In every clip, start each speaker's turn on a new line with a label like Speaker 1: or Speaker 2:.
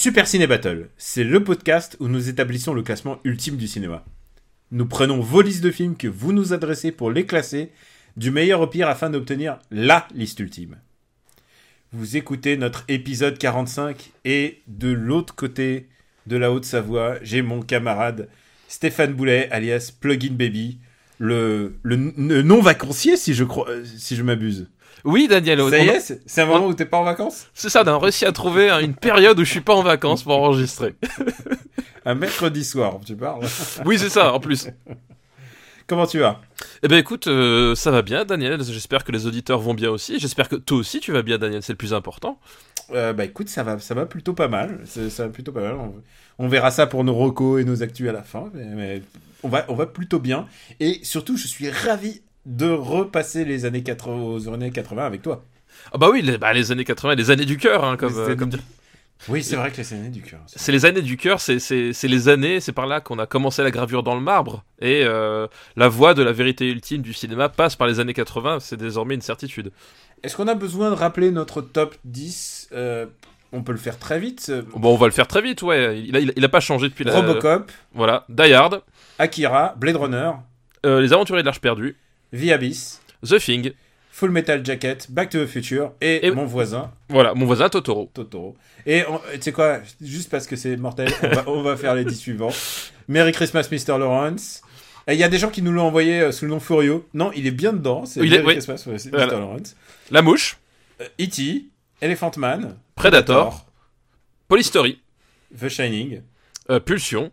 Speaker 1: Super Ciné Battle, c'est le podcast où nous établissons le classement ultime du cinéma. Nous prenons vos listes de films que vous nous adressez pour les classer du meilleur au pire afin d'obtenir LA liste ultime. Vous écoutez notre épisode 45 et de l'autre côté de la Haute-Savoie, j'ai mon camarade Stéphane Boulet alias Plugin Baby, le, le, le non-vacancier si je crois, euh, si je m'abuse.
Speaker 2: Oui, Daniel.
Speaker 1: Ça y
Speaker 2: on-
Speaker 1: est, c'est un moment où t'es pas en vacances?
Speaker 2: C'est ça, on a réussi à trouver une période où je suis pas en vacances pour enregistrer.
Speaker 1: Un mercredi soir, tu parles.
Speaker 2: Oui, c'est ça, en plus.
Speaker 1: Comment tu vas?
Speaker 2: Eh ben écoute, euh, ça va bien, Daniel. J'espère que les auditeurs vont bien aussi. J'espère que toi aussi tu vas bien, Daniel. C'est le plus important.
Speaker 1: Euh, bah écoute, ça va, ça va plutôt pas mal. Ça va plutôt pas mal. On, on verra ça pour nos recos et nos actus à la fin. Mais, mais on, va, on va plutôt bien. Et surtout, je suis ravi de repasser les années 80, aux années 80 avec toi.
Speaker 2: Ah bah oui, les, bah, les années 80, les années du cœur, hein, comme,
Speaker 1: Les
Speaker 2: euh,
Speaker 1: années
Speaker 2: comme
Speaker 1: du-
Speaker 2: dire.
Speaker 1: Oui, c'est vrai que c'est l'année du cœur.
Speaker 2: C'est les années du cœur, c'est- les années, c'est par là qu'on a commencé la gravure dans le marbre. Et euh, la voie de la vérité ultime du cinéma passe par les années 80, c'est désormais une certitude.
Speaker 1: Est-ce qu'on a besoin de rappeler notre top 10 Euh, On peut le faire très vite.
Speaker 2: Bon, on va le faire très vite, ouais. Il a, il a- il a pas changé depuis la.
Speaker 1: Robocop,
Speaker 2: Voilà. Die Hard,
Speaker 1: Akira, Blade Runner,
Speaker 2: euh, Les Aventuriers de l'Arche perdue,
Speaker 1: The Abyss,
Speaker 2: The Thing,
Speaker 1: Full Metal Jacket, Back to the Future et,
Speaker 2: Et-
Speaker 1: mon voisin
Speaker 2: voilà, mon voisin Totoro.
Speaker 1: Totoro. Et tu sais quoi, juste parce que c'est mortel, on va, on va faire les 10 suivants. Merry Christmas, Mr. Lawrence. Et Il y a des gens qui nous l'ont envoyé euh, sous le nom Furio. Non, il est bien dedans. C'est
Speaker 2: Il est-
Speaker 1: Merry
Speaker 2: oui.
Speaker 1: Christmas, c'est
Speaker 2: Voilà.
Speaker 1: Mr. Lawrence.
Speaker 2: La Mouche,
Speaker 1: Euh, E.T., Elephant Man,
Speaker 2: Predator, Polystory,
Speaker 1: The Shining,
Speaker 2: euh, Pulsion.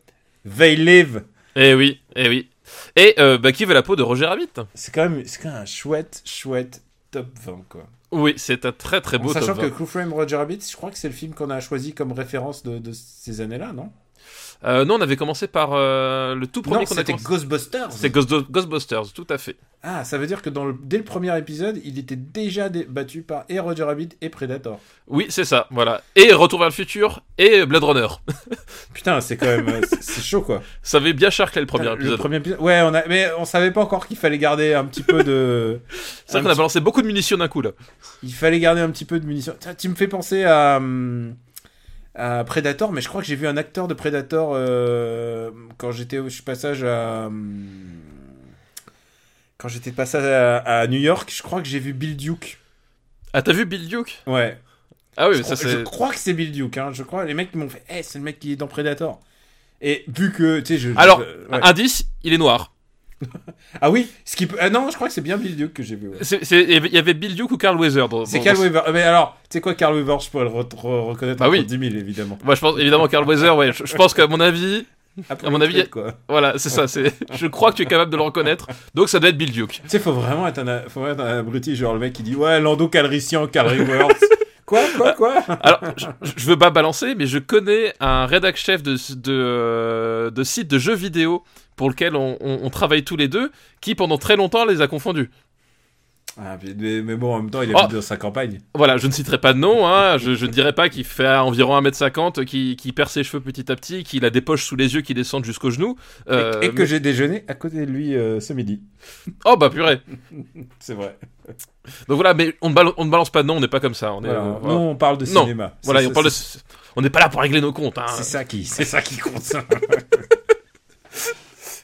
Speaker 1: They Live.
Speaker 2: Eh oui, eh oui. Et euh, bah, qui veut la peau de Roger Rabbit
Speaker 1: C'est quand, même- quand même un chouette, chouette top 20, quoi.
Speaker 2: Oui, c'est un très très
Speaker 1: En
Speaker 2: beau
Speaker 1: sachant
Speaker 2: top
Speaker 1: que
Speaker 2: 20.
Speaker 1: Crew Frame Roger Rabbit, je crois que c'est le film qu'on a choisi comme référence de, de ces années-là, non?
Speaker 2: Euh, non, on avait commencé par euh, le tout premier qu'on a
Speaker 1: c'était. Ghostbusters.
Speaker 2: C'est Ghost- Ghostbusters, tout à fait.
Speaker 1: Ah, ça veut dire que dans le- dès le premier épisode, il était déjà dé- battu par et Roger Rabbit et Predator.
Speaker 2: Oui, c'est ça, voilà. Et Retour vers le futur et Blade Runner.
Speaker 1: Putain, c'est quand même euh, c'est- chaud quoi.
Speaker 2: Ça avait bien charclé le premier
Speaker 1: Le
Speaker 2: épisode.
Speaker 1: premier épisode. Ouais, on a, mais on savait pas encore qu'il fallait garder un petit peu de.
Speaker 2: C'est vrai qu'on a balancé beaucoup de munitions d'un coup là.
Speaker 1: Il fallait garder un petit peu de munitions. Tiens, Tu me fais penser à, hum, à Predator, mais je crois que j'ai vu un acteur de Predator euh, quand j'étais au passage à. hum, Quand j'étais de passage à, à New York, je crois que j'ai vu Bill Duke.
Speaker 2: Ah, t'as vu Bill Duke?
Speaker 1: Ouais.
Speaker 2: Ah oui,
Speaker 1: je,
Speaker 2: ça
Speaker 1: crois, je
Speaker 2: c'est.
Speaker 1: crois que c'est Bill Duke. Hein. Je crois. Les mecs m'ont fait. Eh, c'est le mec qui est dans Predator. Et vu que tu sais, je.
Speaker 2: Alors,
Speaker 1: je- ouais.
Speaker 2: indice, il est noir.
Speaker 1: Ah oui, ce qui peut. Ah non, je crois que c'est bien Bill Duke que j'ai vu. ouais.
Speaker 2: Il y avait Bill Duke ou Carl dans.
Speaker 1: C'est Carl Weaver. Mais alors, tu sais quoi, Carl Weaver, je pourrais le re- re- reconnaître
Speaker 2: Bah oui.
Speaker 1: 10 000, évidemment.
Speaker 2: Moi, je pense évidemment Carl Weather, ouais. Je, je pense qu'à mon avis,
Speaker 1: Après
Speaker 2: À mon avis,
Speaker 1: truc, quoi.
Speaker 2: voilà, c'est ça. C'est. Je crois que tu es capable de le reconnaître. Donc ça doit être Bill Duke.
Speaker 1: Tu sais, faut vraiment être un, faut vraiment être un abruti, genre le mec qui dit Ouais, Lando Calrissian, Carl Weaver. quoi, quoi, quoi?
Speaker 2: Alors, je, je veux pas balancer, mais je connais un rédac chef de, de, euh, de site de jeux vidéo pour lequel on, on- on travaille tous les deux, qui pendant très longtemps les a confondus.
Speaker 1: ah, mais, mais bon, en même temps, il
Speaker 2: Oh.
Speaker 1: habite dans sa campagne.
Speaker 2: Voilà, je ne citerai pas de nom, hein, je, je ne dirais pas qu'il fait environ 1m50, qui, qui perd ses cheveux petit à petit, qu'il a des poches sous les yeux qui descendent jusqu'aux genoux.
Speaker 1: Et-
Speaker 2: Euh,
Speaker 1: et, que
Speaker 2: mais-
Speaker 1: j'ai déjeuné à côté de lui euh, ce midi.
Speaker 2: Oh bah purée
Speaker 1: C'est vrai.
Speaker 2: Donc voilà, mais on ne, bal- on ne balance pas de nom, on n'est pas comme ça. On est,
Speaker 1: Voilà.
Speaker 2: euh, voilà.
Speaker 1: on parle de
Speaker 2: Non.
Speaker 1: cinéma.
Speaker 2: Voilà,
Speaker 1: C'est-
Speaker 2: on parle de... On n'est pas là pour régler nos comptes. Hein.
Speaker 1: C'est ça qui, c'est ça qui compte.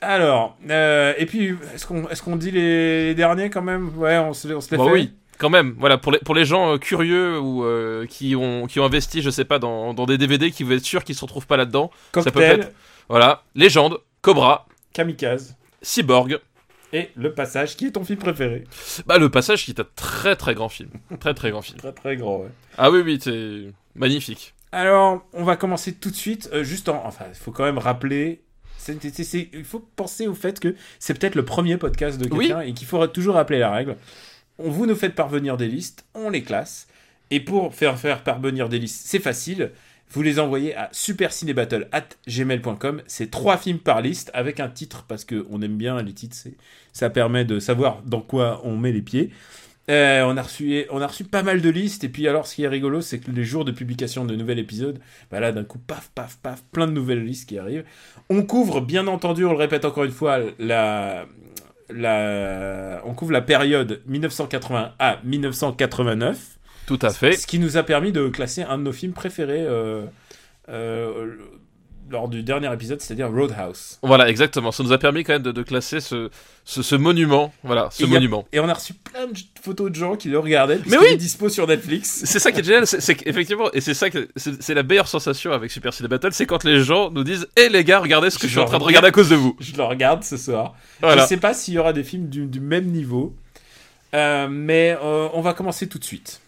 Speaker 1: Alors, euh, et puis, est-ce qu'on, est-ce qu'on dit les, les derniers quand même? Ouais, on se, on se les
Speaker 2: Bah
Speaker 1: fait.
Speaker 2: oui, quand même. Voilà, pour les, pour les gens euh, curieux ou euh, qui, ont, qui ont investi, je sais pas, dans, dans des DVD, qui veulent être sûrs qu'ils se retrouvent pas là-dedans. Ça peut être- Voilà, Légende, Cobra,
Speaker 1: Kamikaze
Speaker 2: Cyborg.
Speaker 1: et Le Passage, qui est ton film préféré?
Speaker 2: Bah, le passage qui est un très très grand film. Très très grand film.
Speaker 1: Très très grand, ouais.
Speaker 2: Ah oui, oui, c'est magnifique.
Speaker 1: Alors, on va commencer tout de suite. euh, juste en, enfin, il faut quand même rappeler. Il faut penser au fait que c'est peut-être le premier podcast de
Speaker 2: Oui.
Speaker 1: quelqu'un et qu'il faut toujours rappeler la règle. On vous nous faites parvenir des listes, on les classe. Et pour faire faire parvenir des listes, c'est facile. vous les envoyez à supercinébattle@gmail.com. C'est trois films par liste avec un titre parce que on aime bien les titres. Ça permet de savoir dans quoi on met les pieds. Euh, on, a reçu, on a reçu pas mal de listes, et puis alors ce qui est rigolo, c'est que les jours de publication de nouvel épisode, bah là d'un coup, paf, paf, paf, plein de nouvelles listes qui arrivent. On couvre, bien entendu, on le répète encore une fois, la, la, on couvre la période 1980 à 1989.
Speaker 2: Tout à fait.
Speaker 1: Ce qui nous a permis de classer un de nos films préférés euh, euh, lors du dernier épisode, c'est-à-dire Roadhouse.
Speaker 2: Voilà, exactement. Ça nous a permis quand même de, de classer ce, ce, ce, monument. Voilà, ce
Speaker 1: et y a-
Speaker 2: monument.
Speaker 1: et on a reçu plein de photos de gens qui le regardaient.
Speaker 2: Mais oui
Speaker 1: est dispo sur Netflix.
Speaker 2: C'est ça qui est génial, c'est qu'effectivement, et c'est ça que c'est la meilleure sensation avec Super Ciné Battle, c'est quand les gens nous disent "Eh les gars, regardez ce que je,
Speaker 1: Je
Speaker 2: suis en train de
Speaker 1: regarde.
Speaker 2: regarder à cause de vous."
Speaker 1: Je le regarde ce soir.
Speaker 2: Voilà.
Speaker 1: Je sais pas s'il y aura des films du, du même niveau. Euh, mais euh, on va commencer tout de suite.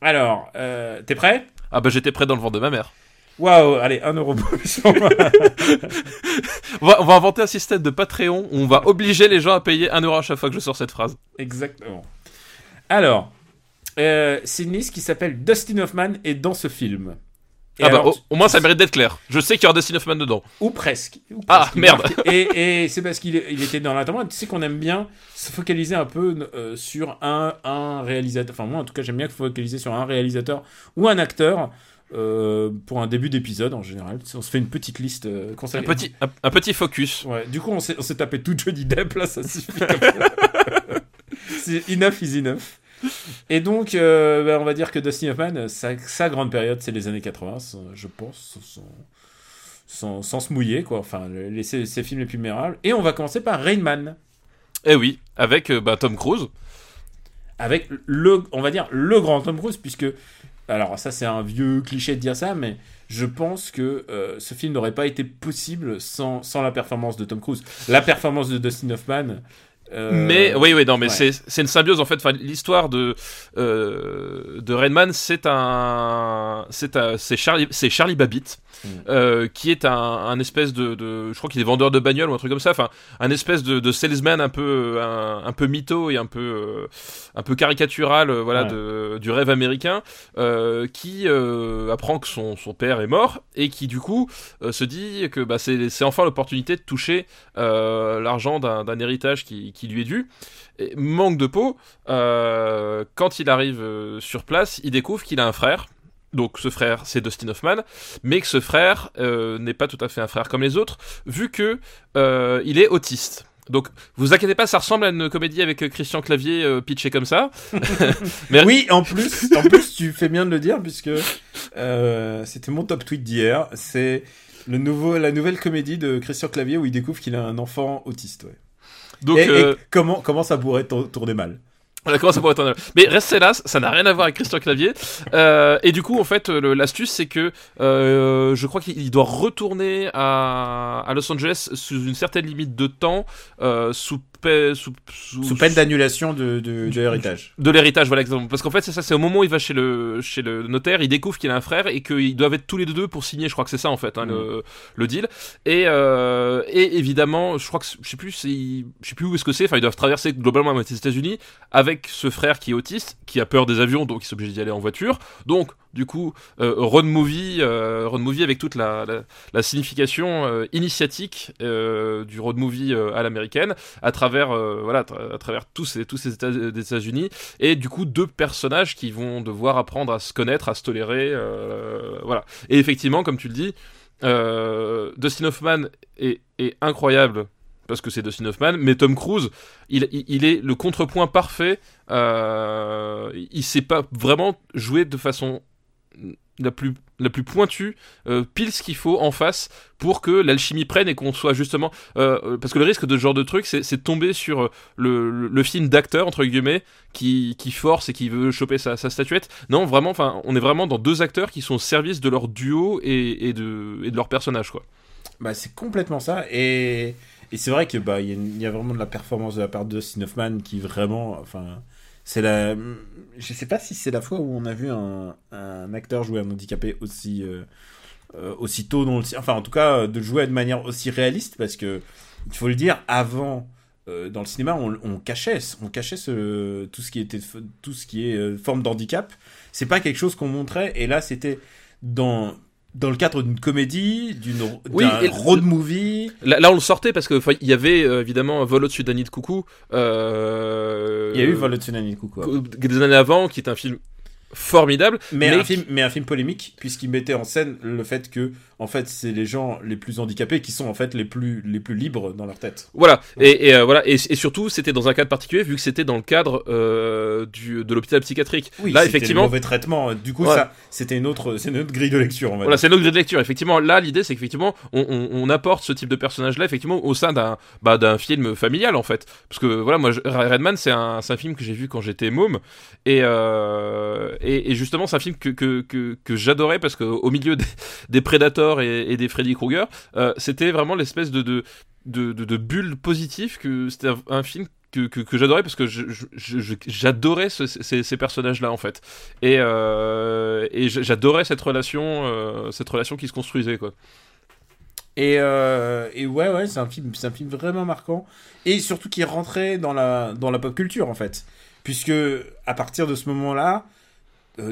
Speaker 1: Alors, euh, t'es prêt?
Speaker 2: Ah bah j'étais prêt dans le ventre de ma mère.
Speaker 1: Waouh, allez, un euro bonus.
Speaker 2: On va, on va inventer un système de Patreon où on va obliger les gens à payer un euro à chaque fois que je sors cette phrase.
Speaker 1: Exactement. Alors, euh, c'est une liste qui s'appelle Dustin Hoffman est dans ce film. Et
Speaker 2: ah bah au, au moins ça mérite d'être clair. Je sais qu'il y aura Dustin Hoffman dedans.
Speaker 1: Ou presque. Ou
Speaker 2: Ah,
Speaker 1: presque. Il
Speaker 2: merde.
Speaker 1: Et, et c'est parce qu'il il était dans l'intervalle. Tu sais qu'on aime bien se focaliser un peu euh, sur un, un réalisateur. Enfin, moi, en tout cas, j'aime bien focaliser sur un réalisateur ou un acteur euh, pour un début d'épisode en général. On se fait une petite liste euh,
Speaker 2: Un petit, un, un petit focus.
Speaker 1: Ouais, du coup, on s'est tapé tout Johnny Depp, là, ça suffit. c'est enough is enough. Et donc, euh, bah, on va dire que Dustin Hoffman, sa, sa grande période, c'est les années 80, sans- je pense, sans, sans, sans se mouiller, quoi. Enfin, les, ses, ses films les plus mémorables. Et on va commencer par Rain Man,
Speaker 2: Eh oui, avec euh, bah, Tom Cruise.
Speaker 1: avec le, on va dire, le grand Tom Cruise, puisque, alors ça, c'est un vieux cliché de dire ça, mais je pense que euh, ce film n'aurait pas été possible sans, sans la performance de Tom Cruise. La performance de Dustin Hoffman. Euh,
Speaker 2: Mais oui, oui, non, mais
Speaker 1: ouais.
Speaker 2: c'est une symbiose en fait. Enfin, l'histoire de euh, de Rainman, c'est un, c'est c'est Charlie, c'est Charlie Babbitt,
Speaker 1: Mm.
Speaker 2: euh, qui est un, un espèce de, de, je crois qu'il est vendeur de bagnole ou un truc comme ça. Enfin, un espèce de, de salesman un peu, un, un peu mytho et un peu, euh, un peu caricatural, voilà,
Speaker 1: Ouais.
Speaker 2: de, du rêve américain, qui apprend que son, son père est mort et qui du coup se dit que bah, c'est enfin l'opportunité de toucher l'argent d'un d'un héritage qui, qui lui est dû. Et manque de peau, euh, quand il arrive euh, sur place, il découvre qu'il a un frère. Donc ce frère, c'est Dustin Hoffman, mais que ce frère euh, n'est pas tout à fait un frère comme les autres, vu que euh, il est autiste. Donc, vous inquiétez pas, ça ressemble à une comédie avec Christian Clavier euh, pitché comme ça. Mais-
Speaker 1: Oui, en plus, en plus, tu fais bien de le dire puisque euh, c'était mon top tweet d'hier. C'est le nouveau, la nouvelle comédie de Christian Clavier où il découvre qu'il a un enfant autiste. Ouais.
Speaker 2: Donc,
Speaker 1: et, et
Speaker 2: euh,
Speaker 1: comment, comment ça pourrait tour- tourner mal
Speaker 2: Voilà, comment ça pourrait être Mais restez là, ça n'a rien à voir avec Christian Clavier. Euh, et du coup, en fait, l'astuce, c'est que euh, je crois qu'il doit retourner à, à Los Angeles sous une certaine limite de temps, euh, sous, sous, sous,
Speaker 1: Sous peine d'annulation de, de, de l'héritage.
Speaker 2: de l'héritage, voilà exactement. Parce qu'en fait, c'est ça, c'est au moment où il va chez le, chez le notaire, il découvre qu'il a un frère et qu'ils doivent être tous les deux pour signer. Je crois que c'est ça en fait, hein, le, le deal. Et, euh, et évidemment, je crois que je sais plus, je sais plus où est-ce que c'est. Enfin, ils doivent traverser globalement des États-Unis avec ce frère qui est autiste, qui a peur des avions, donc il est obligé d'y aller en voiture. Donc, du coup, euh, road movie, euh, road movie avec toute la, signification euh, initiatique euh, du road movie à l'américaine, à travers, voilà, à travers tous ces, tous ces États-Unis, et du coup deux personnages qui vont devoir apprendre à se connaître, à se tolérer, voilà. Et effectivement, comme tu le dis, Dustin Hoffman est, incroyable parce que c'est Dustin Hoffman, mais Tom Cruise, il est le contrepoint parfait. Euh, il sait pas vraiment jouer de façon la plus la plus pointue, euh, pile ce qu'il faut en face pour que l'alchimie prenne et qu'on soit justement euh, parce que le risque de ce genre de truc c'est de tomber sur euh, le, le, film d'acteur entre guillemets qui, qui force et qui veut choper sa, sa statuette non vraiment enfin on est vraiment dans deux acteurs qui sont au service de leur duo et, de et de leur personnage quoi
Speaker 1: Bah, c'est complètement ça. Et, et c'est vrai que bah y, a y a vraiment de la performance de la part de Hoffman qui vraiment, enfin, c'est la. Je sais pas si c'est la fois où on a vu un, un acteur jouer un handicapé aussi euh, euh, aussi tôt dans le, enfin en tout cas de jouer de manière aussi réaliste parce que il faut le dire avant. euh, dans le cinéma, on, cachait, on cachait tout ce qui était, tout ce qui est euh, forme d'handicap. C'est pas quelque chose qu'on montrait. Et là, c'était dans dans le cadre d'une comédie, d'une
Speaker 2: Oui,
Speaker 1: road movie.
Speaker 2: Là, là, on le sortait parce que il y avait euh, évidemment Vol au-dessus d'Annie de Coucou. Euh,
Speaker 1: Il y a eu Vol au-dessus d'un nid de coucou.
Speaker 2: des années avant, qui est un film formidable.
Speaker 1: Mais,
Speaker 2: mais
Speaker 1: un
Speaker 2: qui-
Speaker 1: film, mais un film polémique, puisqu'il mettait en scène le fait que, en fait, c'est les gens les plus handicapés qui sont en fait les plus, les plus libres dans leur tête.
Speaker 2: Voilà, et, et, euh, voilà, et, et surtout c'était dans un cadre particulier vu que c'était dans le cadre euh, du, de l'hôpital psychiatrique.
Speaker 1: Oui,
Speaker 2: là
Speaker 1: c'était
Speaker 2: effectivement,
Speaker 1: mauvais traitement. Du coup,
Speaker 2: Ouais.
Speaker 1: ça, c'était une autre, c'est une autre grille de lecture, on va
Speaker 2: Voilà, c'est notre grille de lecture. Effectivement, là, l'idée, c'est qu'effectivement, on, on, on apporte ce type de personnage-là, effectivement, au sein d'un, bah, d'un film familial, en fait. Parce que, voilà, moi, je- Redman, c'est un, c'est un film que j'ai vu quand j'étais môme. Et, euh, et, justement, c'est un film que, que, que, j'adorais parce qu'au milieu des, des Predators et, des Freddy Krueger, euh, c'était vraiment l'espèce de, de, de, bulle positive que c'était un, film que, que, j'adorais parce que j'adorais ce- ces, personnages-là en fait et, euh, et j'adorais cette relation euh, cette relation qui se construisait quoi
Speaker 1: Et, et ouais, ouais, c'est un film, un film vraiment marquant. Et surtout qui rentré dans la, dans la pop culture, en fait. Puisque, à partir de ce moment-là,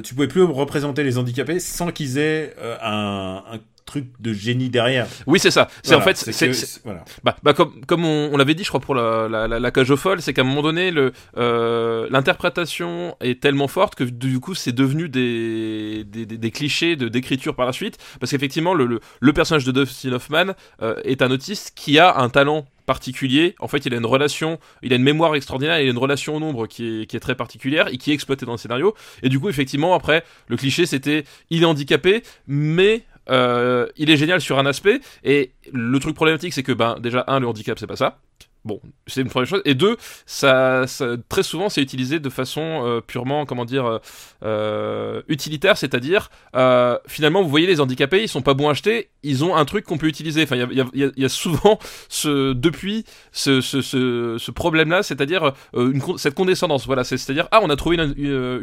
Speaker 1: tu pouvais plus représenter les handicapés sans qu'ils aient euh, un, un truc de génie derrière.
Speaker 2: oui c'est ça c'est
Speaker 1: Voilà,
Speaker 2: en fait
Speaker 1: c'est voilà.
Speaker 2: Bah, bah comme, comme on, on l'avait dit, je crois, pour la, la, la, la cage aux folles, c'est qu'à un moment donné, le, euh, l'interprétation est tellement forte que du coup, c'est devenu des, des, des, des clichés de, d'écriture par la suite. Parce qu'effectivement, le, le, le personnage de Dustin Hoffman euh, est un autiste qui a un talent particulier. En fait, il a une relation, il a une mémoire extraordinaire, il a une relation au nombre qui est, qui est très particulière et qui est exploitée dans le scénario. Et du coup, effectivement, après, le cliché, c'était il est handicapé, mais euh, il est génial sur un aspect. Et le truc problématique, c'est que, ben, déjà, un, le handicap, c'est pas ça. Bon, c'est une première chose. Et deux, ça, ça- très souvent, c'est utilisé de façon euh, purement, comment dire, euh, euh, utilitaire, c'est-à-dire, euh, finalement, vous voyez, les handicapés, ils sont pas bons à acheter, ils ont un truc qu'on peut utiliser. Enfin, il y a, y a- y a- souvent, ce, depuis, ce, ce, ce, problème-là, c'est-à-dire euh, cette condescendance. Voilà, c'est- c'est-à-dire, ah, on a trouvé une,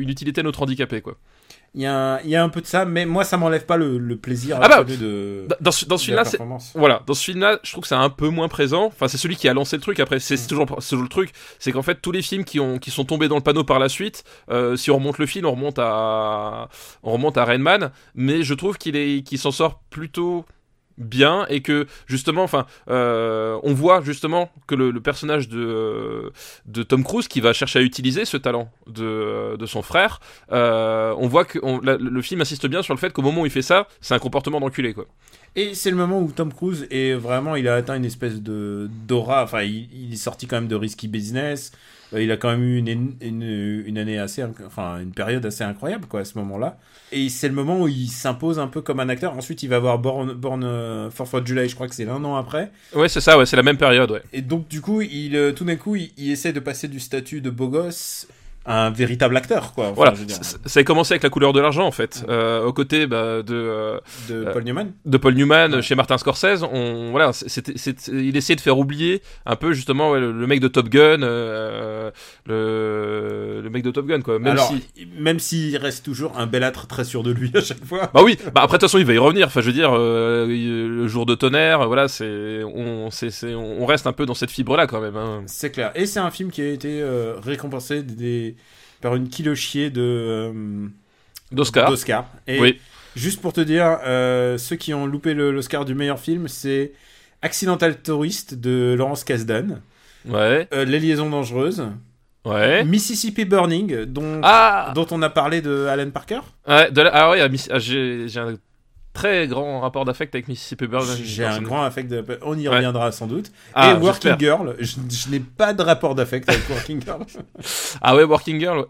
Speaker 2: une utilité à notre handicapé, quoi.
Speaker 1: Il y, a un, il y a un peu de ça, mais moi, ça m'enlève pas le, le plaisir
Speaker 2: Ah bah,
Speaker 1: de,
Speaker 2: Dans, ce, dans ce film-là. Voilà, dans ce film-là, je trouve que c'est un peu moins présent. Enfin, c'est celui qui a lancé le truc. Après, c'est c'est toujours, toujours le truc, c'est qu'en fait, tous les films qui ont, qui sont tombés dans le panneau par la suite, euh, si on remonte le film, on remonte à, on remonte à Rainman. Mais je trouve qu'il est, qu'il s'en sort plutôt bien et que justement, enfin, euh, on voit justement que le, personnage de, de Tom Cruise qui va chercher à utiliser ce talent de, de son frère, euh, on voit que le film insiste bien sur le fait qu'au moment où il fait ça, c'est un comportement d'enculé, quoi.
Speaker 1: Et c'est le moment où Tom Cruise est vraiment, il a atteint une espèce de d'aura. Enfin, il est sorti quand même de Risky Business. Euh, Il a quand même eu une, une, une année assez, enfin, une période assez incroyable, quoi, à ce moment-là. Et c'est le moment où il s'impose un peu comme un acteur. Ensuite, il va avoir Born, Born euh, for Fourth of July, je crois que c'est un an après.
Speaker 2: Ouais, c'est ça, ouais, c'est la même période, ouais.
Speaker 1: Et donc, du coup, il, euh, tout d'un coup, il, il essaie de passer du statut de beau gosse un véritable acteur, quoi. Enfin,
Speaker 2: Voilà, c- ça a commencé avec la couleur de l'argent en fait, euh, aux côtés bah, de, euh,
Speaker 1: de
Speaker 2: euh,
Speaker 1: Paul Newman.
Speaker 2: de Paul Newman
Speaker 1: Ouais.
Speaker 2: chez Martin Scorsese. On, voilà, c'était, c'est- il essayait de faire oublier un peu justement ouais, le, le mec de Top Gun, euh, le, le mec de Top Gun quoi. Même
Speaker 1: Alors,
Speaker 2: si,
Speaker 1: même s'il reste toujours un belâtre très sûr de lui à chaque fois.
Speaker 2: bah oui, bah après de toute façon il va y revenir. Enfin je veux dire, euh, le jour de tonnerre, voilà, c'est, on, c'est, c'est- on reste un peu dans cette fibre là quand même. Hein.
Speaker 1: C'est clair. Et c'est un film qui a été euh, récompensé des, par une kilochier de euh,
Speaker 2: D'Oscar.
Speaker 1: d'Oscar. Et
Speaker 2: Oui.
Speaker 1: juste pour te dire, euh, ceux qui ont loupé l'Oscar du meilleur film, c'est Accidental Tourist de Laurence Kasdan,
Speaker 2: Ouais,
Speaker 1: euh, Les Liaisons Dangereuses,
Speaker 2: ouais.
Speaker 1: Mississippi Burning, dont,
Speaker 2: Ah,
Speaker 1: dont on a parlé de Alan Parker.
Speaker 2: ouais, de la- ah ouais, ah, j'ai, j'ai un très grand rapport d'affect avec Mississippi Burning.
Speaker 1: J'ai un grand affect de... On y
Speaker 2: Ouais.
Speaker 1: reviendra sans doute.
Speaker 2: Ah,
Speaker 1: et Working. Girl, je, je n'ai pas de rapport d'affect avec Working Girl.
Speaker 2: Ah ouais, Working Girl.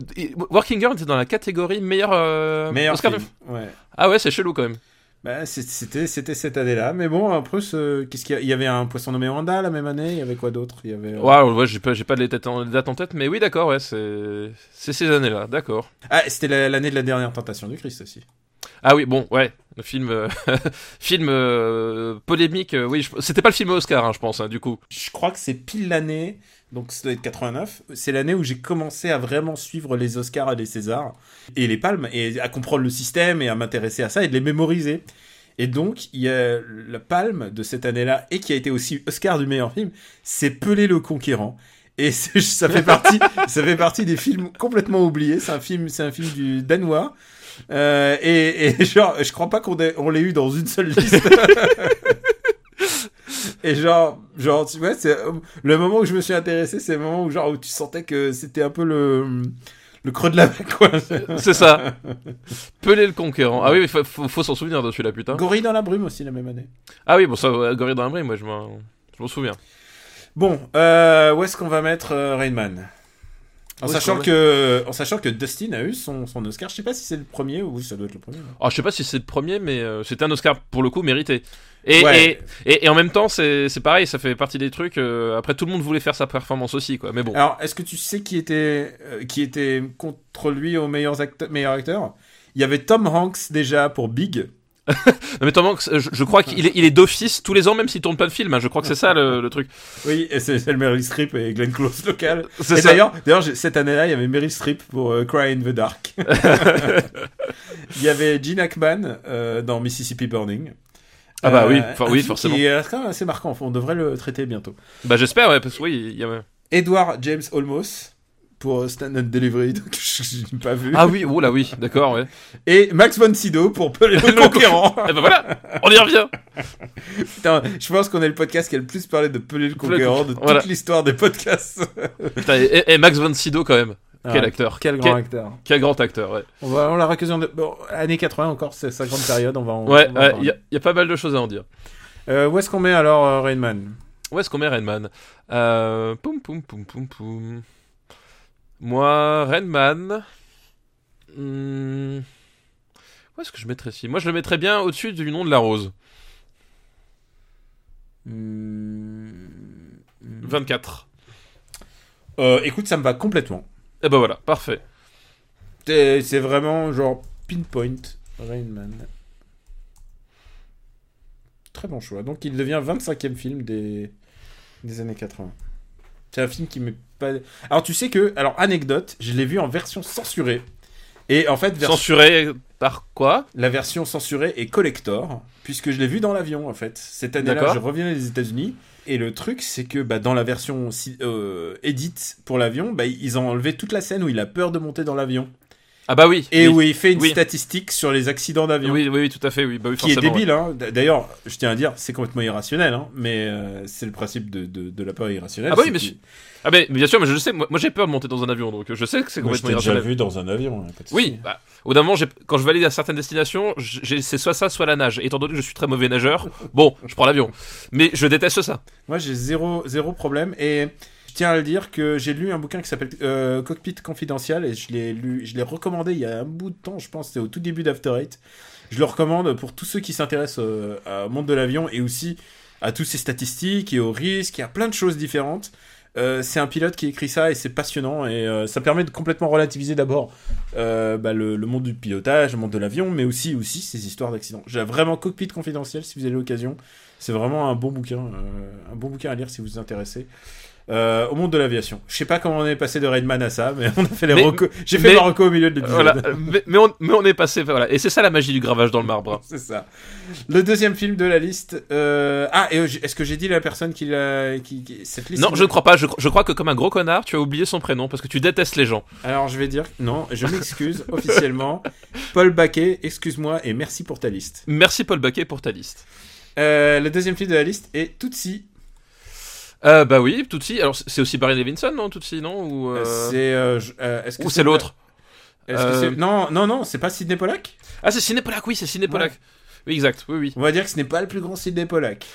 Speaker 2: Working Girl était dans la catégorie meilleur, euh,
Speaker 1: Meilleur
Speaker 2: Oscar
Speaker 1: film.
Speaker 2: de-
Speaker 1: Ouais.
Speaker 2: Ah ouais, c'est chelou quand même.
Speaker 1: Bah, c'était c'était cette année-là, mais bon après ce- qu'est-ce qu'il y, a- il y avait un poisson nommé Wanda la même année, il y avait quoi d'autre? Il y avait euh,
Speaker 2: Waouh, ouais, j'ai pas, j'ai pas les dates en, en tête, mais oui, d'accord, ouais, c'est, c'est ces années-là, d'accord.
Speaker 1: ah c'était la- l'année de la dernière tentation du Christ aussi.
Speaker 2: Ah oui, bon, ouais, le film, euh, film euh, polémique, euh, oui, c'était pas le film Oscar, hein, je pense, hein, du coup.
Speaker 1: Je crois que c'est pile l'année, donc ça doit être 89. C'est l'année où j'ai commencé à vraiment suivre les Oscars et les Césars et les Palmes et à comprendre le système et à m'intéresser à ça et de les mémoriser. Et donc, il y a la palme de cette année-là, et qui a été aussi Oscar du meilleur film, c'est Pelé le Conquérant. Et ça fait partie, ça fait partie des films complètement oubliés. C'est un film, c'est un film du danois. Euh, et, et genre, je crois pas qu'on ait- on l'ait eu dans une seule liste. et genre, genre, tu vois, c'est le moment où je me suis intéressé, c'est le moment où genre où tu sentais que c'était un peu le le creux de la vague, quoi.
Speaker 2: C'est ça. Pelé le conquérant. Ah oui, il faut, faut- faut s'en souvenir de celui-là, putain.
Speaker 1: Gorille dans la brume aussi la même année.
Speaker 2: Ah oui, bon, ça, Gorille dans la brume, moi, je m'en souviens.
Speaker 1: Bon, euh, où est-ce qu'on va mettre euh, Rain Man en sachant que, en sachant que Dustin a eu son, son Oscar, je sais pas si c'est le premier ou ça doit être le premier. hein.
Speaker 2: Ah, je sais pas si c'est le premier, mais euh, c'était un Oscar pour le coup mérité. Et,
Speaker 1: Ouais.
Speaker 2: et, et, et en même temps, c'est c'est pareil, ça fait partie des trucs. euh, après, tout le monde voulait faire sa performance aussi, quoi. Mais bon.
Speaker 1: Alors, est-ce que tu sais qui était, euh, qui était contre lui au meilleur acteur, meilleur acteur? Il y avait Tom Hanks déjà pour Big.
Speaker 2: Non, mais Tom Hanks, je, je crois qu'il est, il est d'office tous les ans, même s'il tourne pas de film. hein. Je crois que c'est ça le, le truc.
Speaker 1: Oui, et c'est le Meryl Streep et Glenn Close local.
Speaker 2: C'est
Speaker 1: Et d'ailleurs, d'ailleurs, cette année-là, il y avait Meryl Streep pour euh, Cry in the Dark. il y avait Gene Hackman euh, dans Mississippi Burning.
Speaker 2: Ah bah oui,
Speaker 1: Euh,
Speaker 2: enfin, oui, forcément.
Speaker 1: Qui est quand même assez marquant. On devrait le traiter bientôt.
Speaker 2: Bah, j'espère, ouais, parce que oui, il y a.
Speaker 1: Edward James Olmos pour Stand and Delivery, donc je n'ai pas vu.
Speaker 2: Ah oui, oh là oui, d'accord, ouais.
Speaker 1: Et Max von Sydow pour Pelé le conquérant.
Speaker 2: Et bah voilà, on y revient.
Speaker 1: Putain, je pense qu'on est le podcast qui a le plus parlé de Pelé le conquérant de toute
Speaker 2: Voilà.
Speaker 1: l'histoire des podcasts.
Speaker 2: Putain, et, Max von Sydow quand même. Quel
Speaker 1: Ah,
Speaker 2: acteur.
Speaker 1: Quel grand acteur.
Speaker 2: Quel grand acteur, ouais.
Speaker 1: On va, on l'a l'occasion de. Bon, années 80 encore, c'est sa grande période, on va en.
Speaker 2: Ouais, il y, a- il y a pas mal de choses à en dire.
Speaker 1: Euh, où est-ce qu'on met alors euh, Rain Man
Speaker 2: Où est-ce qu'on met Redman euh, Poum poum poum poum poum. Moi, Redman. hmm, Où est-ce que je mettrais ici Moi, je le mettrais bien au-dessus du nom de la rose. 24.
Speaker 1: Euh, Écoute, ça me va complètement.
Speaker 2: Et ben voilà, parfait.
Speaker 1: C'est c'est vraiment genre pinpoint Rain Man. Très bon choix. Donc il devient 25e film des, des années 80. C'est un film qui m'est pas. Alors tu sais que, alors anecdote, je l'ai vu en version censurée. Et en fait, vers-
Speaker 2: Censuré par quoi?
Speaker 1: La version censurée est collector, puisque je l'ai vu dans l'avion en fait. Cette année-là, je revenais des États-Unis. Et le truc, c'est que bah, dans la version si- euh, edit pour l'avion, bah, ils ont enlevé toute la scène où il a peur de monter dans l'avion.
Speaker 2: Ah bah oui.
Speaker 1: Et
Speaker 2: oui.
Speaker 1: où il fait une
Speaker 2: Oui.
Speaker 1: statistique sur les accidents d'avion.
Speaker 2: Oui, oui, oui, tout à fait, oui. Bah oui,
Speaker 1: Qui est débile, hein. D'ailleurs, je tiens à dire, c'est complètement irrationnel, hein. Mais euh, c'est le principe de, de, de la peur irrationnelle.
Speaker 2: Ah bah oui, mais Ah mais, mais bien sûr, mais je le sais, moi, moi, j'ai peur de monter dans un avion, donc je sais que c'est
Speaker 1: Moi, je
Speaker 2: complètement
Speaker 1: déjà vu dans un avion. hein,
Speaker 2: Oui, bah, au d'un moment, j'ai- quand je valide à certaines destinations, j'ai- c'est soit ça, soit la nage. Étant donné que je suis très mauvais nageur, bon, je prends l'avion. Mais je déteste ça.
Speaker 1: Moi, j'ai zéro, zéro problème. Et je tiens à le dire que j'ai lu un bouquin qui s'appelle euh, Cockpit Confidential et je l'ai lu, je l'ai recommandé il y a un bout de temps, je pense, c'était au tout début d'After Eight. Je le recommande pour tous ceux qui s'intéressent euh, au monde de l'avion et aussi à toutes ces statistiques et aux risques, il y a plein de choses différentes. Euh, c'est un pilote qui écrit ça et c'est passionnant et euh, ça permet de complètement relativiser d'abord euh, bah, le, le monde du pilotage, le monde de l'avion, mais aussi aussi ces histoires d'accidents. J'ai vraiment cockpit confidentiel si vous avez l'occasion. C'est vraiment un bon bouquin, euh, un bon bouquin à lire si vous vous intéressez. Euh, au monde de l'aviation. Je sais pas comment on est passé de Raidman à ça, mais on a fait les recos. J'ai fait
Speaker 2: mais-
Speaker 1: les recos au milieu de l'épisode.
Speaker 2: Voilà. mais, mais on, mais on est passé, voilà. Et c'est ça la magie du gravage dans le marbre.
Speaker 1: C'est ça. Le deuxième film de la liste. euh, Ah, et euh, est-ce que j'ai dit la personne qui l'a. Qui, qui- Cette liste?
Speaker 2: Non, je ne crois pas. Je, je crois que comme un gros connard, tu as oublié son prénom parce que tu détestes les gens.
Speaker 1: Alors je vais dire. Non, je m'excuse officiellement. Paul Baquet, excuse-moi et merci pour ta liste.
Speaker 2: Merci Paul Baquet pour ta liste.
Speaker 1: Euh, le deuxième film de la liste est Tootsie.
Speaker 2: Euh, bah oui, Tootsie. Alors c'est aussi Barry Levinson, non Tootsie, non Ou, euh,
Speaker 1: C'est. euh, je- euh, que
Speaker 2: ou c'est l'autre
Speaker 1: c'est- Non, non, non, c'est pas Sidney Pollack?
Speaker 2: Ah, c'est Ciné Pollack, oui, c'est Ciné Pollack. Oui, exact, oui, oui.
Speaker 1: On va dire que ce n'est pas le plus grand Sidney Pollack.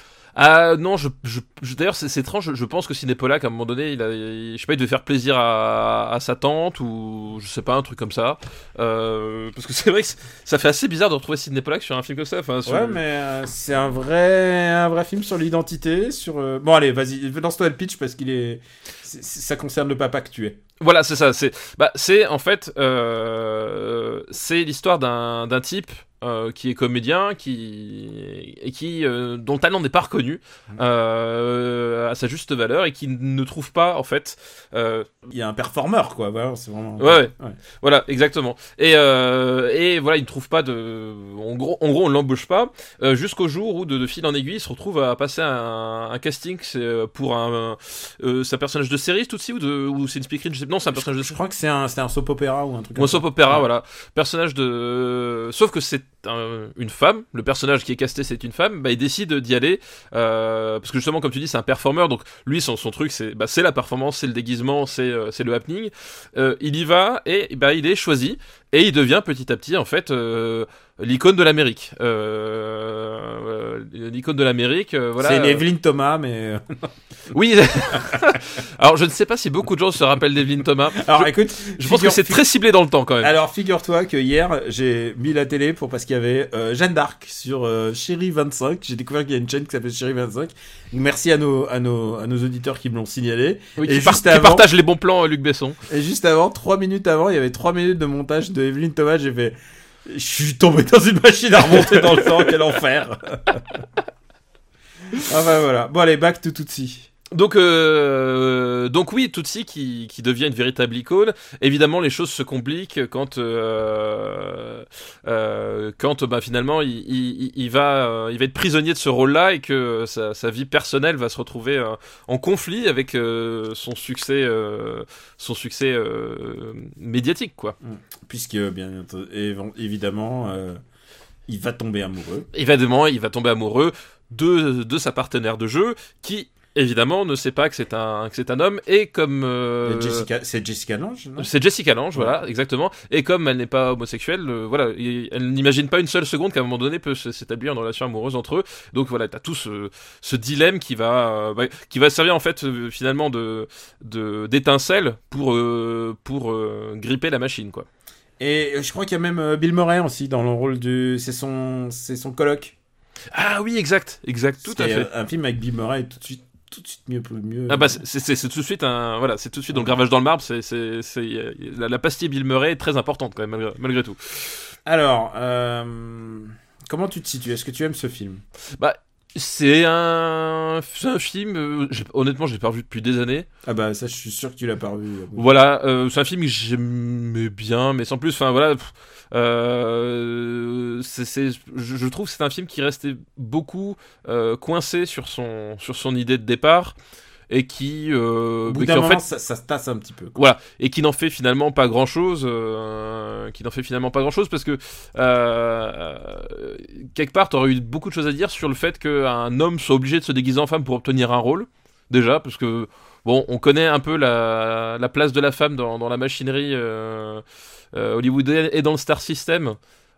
Speaker 2: Ah non, je, je, je- d'ailleurs c'est étrange, je, je pense que Ciné Pollack à un moment donné, il a, il- je sais pas, il devait faire plaisir à, à sa tante ou je sais pas, un truc comme ça. Euh, parce que c'est vrai que ça fait assez bizarre de retrouver Ciné Pollack sur un film comme ça. Enfin, sur-
Speaker 1: Ouais, mais euh, c'est un vrai, un vrai film sur l'identité, sur. euh, Bon, allez, vas-y, lance-toi le pitch parce qu'il est, c'est- ça concerne le papa que tu es.
Speaker 2: Voilà, c'est ça. C'est, bah, c'est en fait, euh, c'est l'histoire d'un, d'un type euh, qui est comédien, qui et qui euh, dont le talent n'est pas reconnu euh, à sa juste valeur et qui ne trouve pas en fait.
Speaker 1: Il y a un performeur, quoi. Voilà, c'est vraiment.
Speaker 2: Ouais, ouais. Voilà, exactement. Et, euh, et voilà, il ne trouve pas de. En gros, en gros on l'embauche pas. Jusqu'au jour où, de, de fil en aiguille, il se retrouve à passer un, un casting c'est, pour un. C'est un personnage de série, tout de suite, ou, de, ou c'est une speakerine je sais- Non, c'est un personnage de
Speaker 1: Je crois que c'est un, c'était un soap opéra ou un truc
Speaker 2: un soap opéra,
Speaker 1: Ouais.
Speaker 2: voilà. Personnage de. Sauf que c'est un- une femme. Le personnage qui est casté, c'est une femme. Bah, il décide d'y aller. euh, parce que justement, comme tu dis, c'est un performeur. Donc, lui, son, son truc, c'est bah, c'est la performance, c'est le déguisement, c'est euh, le happening. Euh, il y va et bah, il est choisi. Et il devient petit à petit, en fait, l'icône de l'Amérique. Euh, euh, l'icône de l'Amérique, euh, voilà.
Speaker 1: C'est une Evelyn Thomas, mais. euh,
Speaker 2: Oui. Alors, je ne sais pas si beaucoup de gens se rappellent d'Evelyn Thomas.
Speaker 1: Alors,
Speaker 2: je,
Speaker 1: écoute.
Speaker 2: je pense que c'est très ciblé dans le temps, quand même.
Speaker 1: Alors figure-toi que hier j'ai mis la télé pour parce qu'il y avait Jeanne d'Arc sur Chérie 25. J'ai découvert qu'il y a une chaîne qui s'appelle Chérie 25. Merci à nos à nos à nos auditeurs qui me l'ont signalé.
Speaker 2: Oui,
Speaker 1: et
Speaker 2: qui, par- qui les bons plans, Luc Besson.
Speaker 1: Et juste avant, trois minutes avant, il y avait trois minutes de montage de Evelyn Thomas. J'ai fait, je suis tombé dans une machine à remonter dans le temps. Quel enfer. ah bah voilà. Bon allez, back to Tutsi.
Speaker 2: Donc, euh, donc oui, Tutsi qui, qui devient une véritable icône. Évidemment, les choses se compliquent quand, euh, euh, quand bah, finalement il, il, il va, euh, il va être prisonnier de ce rôle-là et que sa, sa vie personnelle va se retrouver euh, en conflit avec euh, son succès, euh, son succès euh, médiatique, quoi.
Speaker 1: Puisque bien évi- évidemment, il va tomber amoureux.
Speaker 2: Évidemment, il va tomber amoureux de, de sa partenaire de jeu qui évidemment ne sait pas que c'est un que c'est un homme et comme euh,
Speaker 1: Jessica, c'est Jessica Lange.
Speaker 2: c'est Jessica Lange, voilà, exactement. Et comme elle n'est pas homosexuelle, euh, voilà, elle n'imagine pas une seule seconde qu'à un moment donné peut s'établir une relation amoureuse entre eux. Donc voilà, t'as tout ce, ce dilemme qui va, euh, bah, qui va servir en fait finalement de d'étincelle pour pour gripper la machine, quoi.
Speaker 1: Et je crois qu'il y a même Bill Murray aussi dans le rôle du. C'est son, c'est son coloc.
Speaker 2: Ah oui, exact, exact, tout à fait.
Speaker 1: Un film avec Bill Murray tout de suite, tout de suite mieux, mieux.
Speaker 2: Ah bah c'est- tout de suite un voilà c'est tout de suite dans le gravage dans le marbre c'est la, la pastille Bill Murray est très importante quand même malgré, malgré tout.
Speaker 1: Alors, euh, comment tu te situes? Est-ce que tu aimes ce film?
Speaker 2: Bah c'est un un film euh, j'ai- honnêtement je l'ai pas revu depuis des années
Speaker 1: Ah bah ça, je suis sûr que tu l'as pas revu.
Speaker 2: voilà euh, c'est un film que j'aimais bien mais sans plus enfin voilà euh, je trouve que c'est un film qui restait beaucoup euh, coincé sur son sur son idée de départ et qui euh,
Speaker 1: bout
Speaker 2: mais qui en
Speaker 1: moment,
Speaker 2: fait
Speaker 1: ça, ça se tasse un petit peu. quoi.
Speaker 2: Voilà, et qui n'en fait finalement pas grand chose, qui n'en fait finalement pas grand chose parce que euh, quelque part t'aurais eu beaucoup de choses à dire sur le fait qu'un homme soit obligé de se déguiser en femme pour obtenir un rôle, déjà, parce que bon, on connaît un peu la, la place de la femme dans, dans la machinerie euh, euh, hollywoodienne et dans le star system.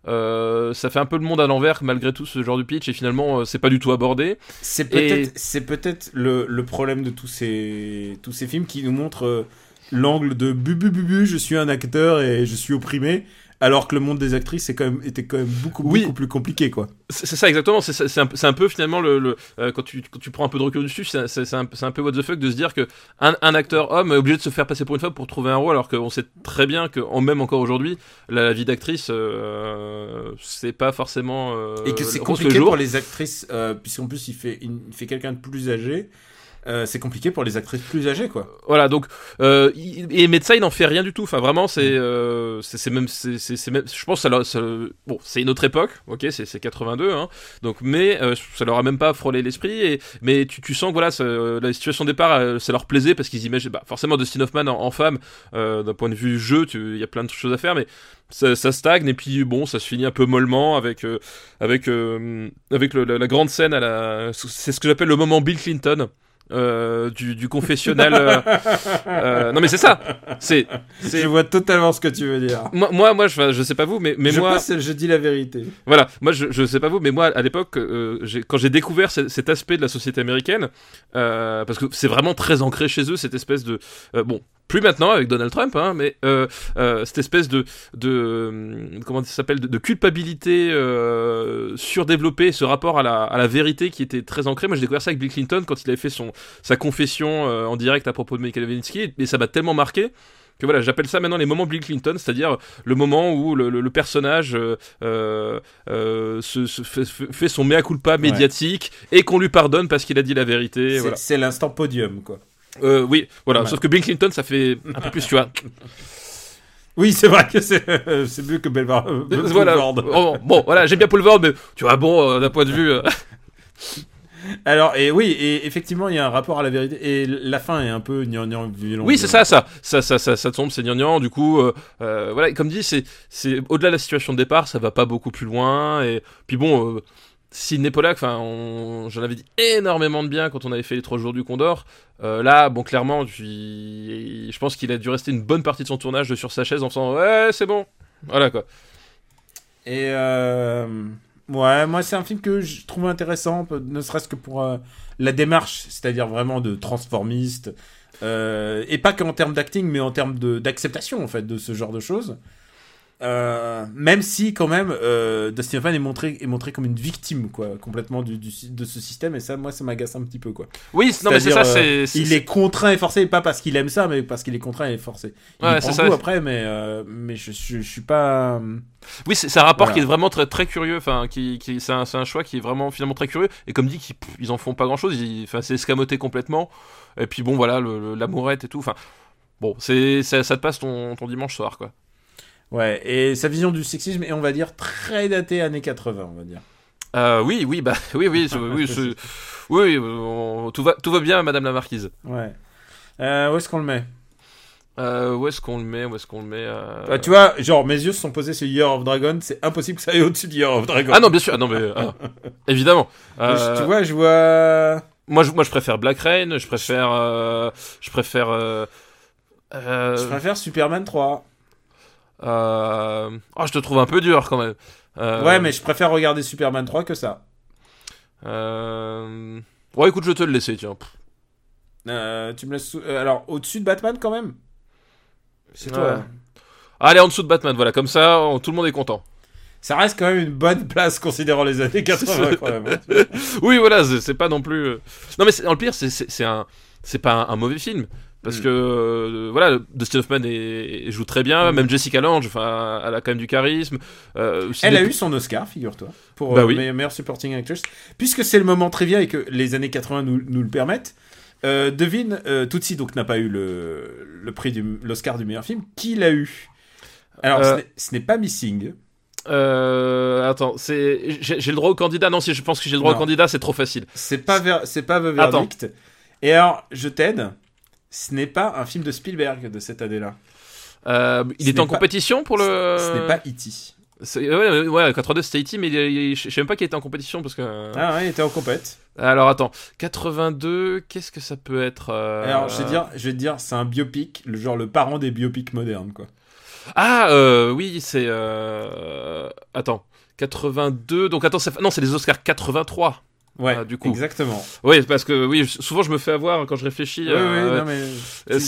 Speaker 2: Euh, ça fait un peu le monde à l'envers malgré tout ce genre de pitch et finalement euh, c'est pas du tout abordé.
Speaker 1: C'est peut-être, c'est peut-être le, le problème de tous ces, tous ces films qui nous montrent euh, l'angle de bu bu bu bu, je suis un acteur et je suis opprimé, alors que le monde des actrices est quand même, était quand même beaucoup,
Speaker 2: Oui.
Speaker 1: beaucoup plus compliqué, quoi.
Speaker 2: C'est ça exactement, c'est un, peu finalement le, le- euh, quand, tu, quand tu prends un peu de recul dessus, c'est un, peu what the fuck de se dire que un, un acteur homme est obligé de se faire passer pour une femme pour trouver un rôle, alors qu'on sait très bien que en- même encore aujourd'hui, la, la vie d'actrice, euh, c'est pas forcément euh,
Speaker 1: et que c'est compliqué
Speaker 2: jours.
Speaker 1: pour les actrices, euh, puisqu'en plus il fait, il fait quelqu'un de plus âgé. Euh, c'est compliqué pour les actrices plus âgées, quoi.
Speaker 2: Voilà, donc euh, et ça il n'en fait rien du tout. Enfin vraiment c'est euh, c'est même c'est même je pense que ça, leur- ça- bon c'est une autre époque, ok c'est c'est 82 hein. Donc mais euh, ça leur a même pas frôlé l'esprit et mais tu tu sens que voilà ça- la situation de départ euh, ça leur plaisait parce qu'ils imaginent bah forcément Dustin Hoffman en, en femme euh, d'un point de vue jeu tu- il y a plein de choses à faire mais ça, ça stagne et puis bon ça se finit un peu mollement avec euh, avec euh, avec le- la, la grande scène à la c'est ce que j'appelle le moment Bill Clinton euh, du, du confessionnal. euh, euh, non mais c'est ça. C'est
Speaker 1: Je vois totalement ce que tu veux dire.
Speaker 2: moi moi moi je, je sais pas vous mais mais
Speaker 1: je
Speaker 2: moi
Speaker 1: je dis la vérité.
Speaker 2: voilà moi je, je sais pas vous mais moi à l'époque quand j'ai découvert ce- cet aspect de la société américaine parce que c'est vraiment très ancré chez eux cette espèce de bon plus maintenant avec Donald Trump hein, mais euh, euh, cette espèce de de euh, comment ça s'appelle de, de culpabilité euh, surdéveloppée ce rapport à la à la vérité qui était très ancré moi j'ai découvert ça avec Bill Clinton quand il avait fait son sa confession euh, en direct à propos de Monica Lewinsky et ça m'a tellement marqué que voilà, j'appelle ça maintenant les moments Bill Clinton, c'est-à-dire le moment où le, le- le personnage euh, euh, euh, se, se fait, fait son mea culpa médiatique et qu'on lui pardonne parce qu'il a dit la vérité.
Speaker 1: C'est
Speaker 2: Voilà.
Speaker 1: c'est l'instant podium, quoi.
Speaker 2: Euh, oui, voilà. Sauf que Bill Clinton, ça fait un peu plus, tu vois.
Speaker 1: Oui, c'est vrai que c'est mieux que Belvar. euh,
Speaker 2: voilà.
Speaker 1: Boulevard.
Speaker 2: Bon, voilà, j'aime bien Paul mais tu vois, bon, euh, d'un point de vue. euh,
Speaker 1: Alors, et oui, et effectivement, il y a un rapport à la vérité. Et la fin est un peu gnangnan violent.
Speaker 2: Oui, c'est ça, ça, ça, ça, ça, ça tombe, c'est gnangnan. Du coup, euh, euh, voilà, comme dit, c'est, c'est au-delà de la situation de départ, ça va pas beaucoup plus loin. Et puis bon, euh, Sidney Pollack, enfin, j'en avais dit énormément de bien quand on avait fait les trois jours du Condor. Euh, là, bon, clairement, je, pense qu'il a dû rester une bonne partie de son tournage sur sa chaise en faisant ouais, c'est bon, voilà quoi.
Speaker 1: Et euh, ouais, moi c'est un film que je trouve intéressant, ne serait-ce que pour euh, la démarche, c'est-à-dire vraiment de transformiste, et pas qu'en termes d'acting, mais en termes d'acceptation en fait de ce genre de choses. Euh, même si quand même euh, Dustin Hoffman est montré est montré comme une victime quoi complètement du, du- de ce système et ça moi ça m'agace un petit peu quoi
Speaker 2: Oui, non, mais c'est ça,
Speaker 1: euh,
Speaker 2: c'est.
Speaker 1: il est contraint et forcé pas parce qu'il aime ça mais parce qu'il est contraint et forcé il
Speaker 2: Ouais,
Speaker 1: prend
Speaker 2: c'est ça.
Speaker 1: goût après mais euh, mais je, je, je suis pas
Speaker 2: Oui, c'est un rapport
Speaker 1: Voilà.
Speaker 2: qui est vraiment très très curieux. Enfin, qui, qui c'est un, choix qui est vraiment finalement très curieux. Et comme dit, qui, pff, ils en font pas grand chose. Enfin, c'est escamoté complètement. Et puis bon, voilà, l'amourette et tout. Enfin, bon, c'est ça, ça te passe ton, ton dimanche soir, quoi.
Speaker 1: Ouais, et sa vision du sexisme est, on va dire, très datée années 80, on va dire.
Speaker 2: Euh, oui, oui, bah, oui, oui, oui, oui, euh, tout va, tout va bien, Madame la Marquise.
Speaker 1: Ouais. Euh, où est-ce qu'on le met?
Speaker 2: Euh, où est-ce qu'on le met Où est-ce qu'on le met euh,
Speaker 1: Tu vois, genre, mes yeux se sont posés sur Year of Dragon, c'est impossible que ça aille au-dessus de Year of Dragon.
Speaker 2: Ah non, bien sûr, ah, non mais ah, évidemment. Euh,
Speaker 1: Tu vois, je vois...
Speaker 2: moi, je, moi, je préfère Black Rain. Je préfère, euh, je préfère. Euh, euh,
Speaker 1: Je préfère Superman 3.
Speaker 2: Euh... Oh, je te trouve un peu dur quand même. Euh,
Speaker 1: Ouais, mais je préfère regarder Superman 3 que ça.
Speaker 2: Euh... Ouais, écoute, je vais te le laisser, tiens.
Speaker 1: Euh, tu me laisses... sous- alors, au-dessus de Batman, quand même? C'est toi.
Speaker 2: Ouais.
Speaker 1: hein.
Speaker 2: Allez, en dessous de Batman, voilà, comme ça, on- tout le monde est content.
Speaker 1: Ça reste quand même une bonne place considérant les années 80, quand même. hein.
Speaker 2: Oui, voilà, c'est pas non plus. Non, mais le pire, c'est- un, c'est pas un, un mauvais film. Parce
Speaker 1: Mm.
Speaker 2: que euh, voilà, Dustin Hoffman est- joue très bien,
Speaker 1: Mm.
Speaker 2: même Jessica Lange, enfin, elle a quand même du charisme. Euh,
Speaker 1: Elle a eu son Oscar, figure-toi, pour
Speaker 2: Bah
Speaker 1: euh,
Speaker 2: oui.
Speaker 1: meilleure, meilleure supporting actress. Puisque c'est le moment trivia et que les années 80 nous, nous le permettent, euh, devine, euh, Tootsie donc n'a pas eu le, le prix du l'Oscar du meilleur film. Qui l'a eu Alors, ce n'est- pas Missing.
Speaker 2: Euh, attends, c'est j'ai le droit au candidat? Non, si je pense que j'ai le droit
Speaker 1: Non.
Speaker 2: au candidat, c'est trop facile.
Speaker 1: C'est pas, Ver- c'est pas
Speaker 2: Attends.
Speaker 1: Verdict. Et alors, je t'aide. Ce n'est pas un film de Spielberg de cette année-là.
Speaker 2: Euh, il
Speaker 1: Ce
Speaker 2: est en
Speaker 1: pas-
Speaker 2: compétition pour le.
Speaker 1: Ce n'est pas E.T.
Speaker 2: Ouais, ouais, ouais, 82 c'était E.T., mais il, il- je sais même pas qu'il était en compétition parce que.
Speaker 1: Ah ouais, il était en compète.
Speaker 2: Alors attends, 82, qu'est-ce que ça peut être euh,
Speaker 1: Alors, je vais, dire, je vais te dire, c'est un biopic, le genre le parent des biopics modernes, quoi.
Speaker 2: Ah, euh, oui, c'est. Euh... Attends, 82. Donc attends, non, c'est les Oscars 83.
Speaker 1: Ouais,
Speaker 2: Ah, du coup.
Speaker 1: exactement.
Speaker 2: Oui, parce que oui, je- souvent je me fais avoir quand je réfléchis.
Speaker 1: Oui, oui,
Speaker 2: euh,
Speaker 1: non, mais.
Speaker 2: euh,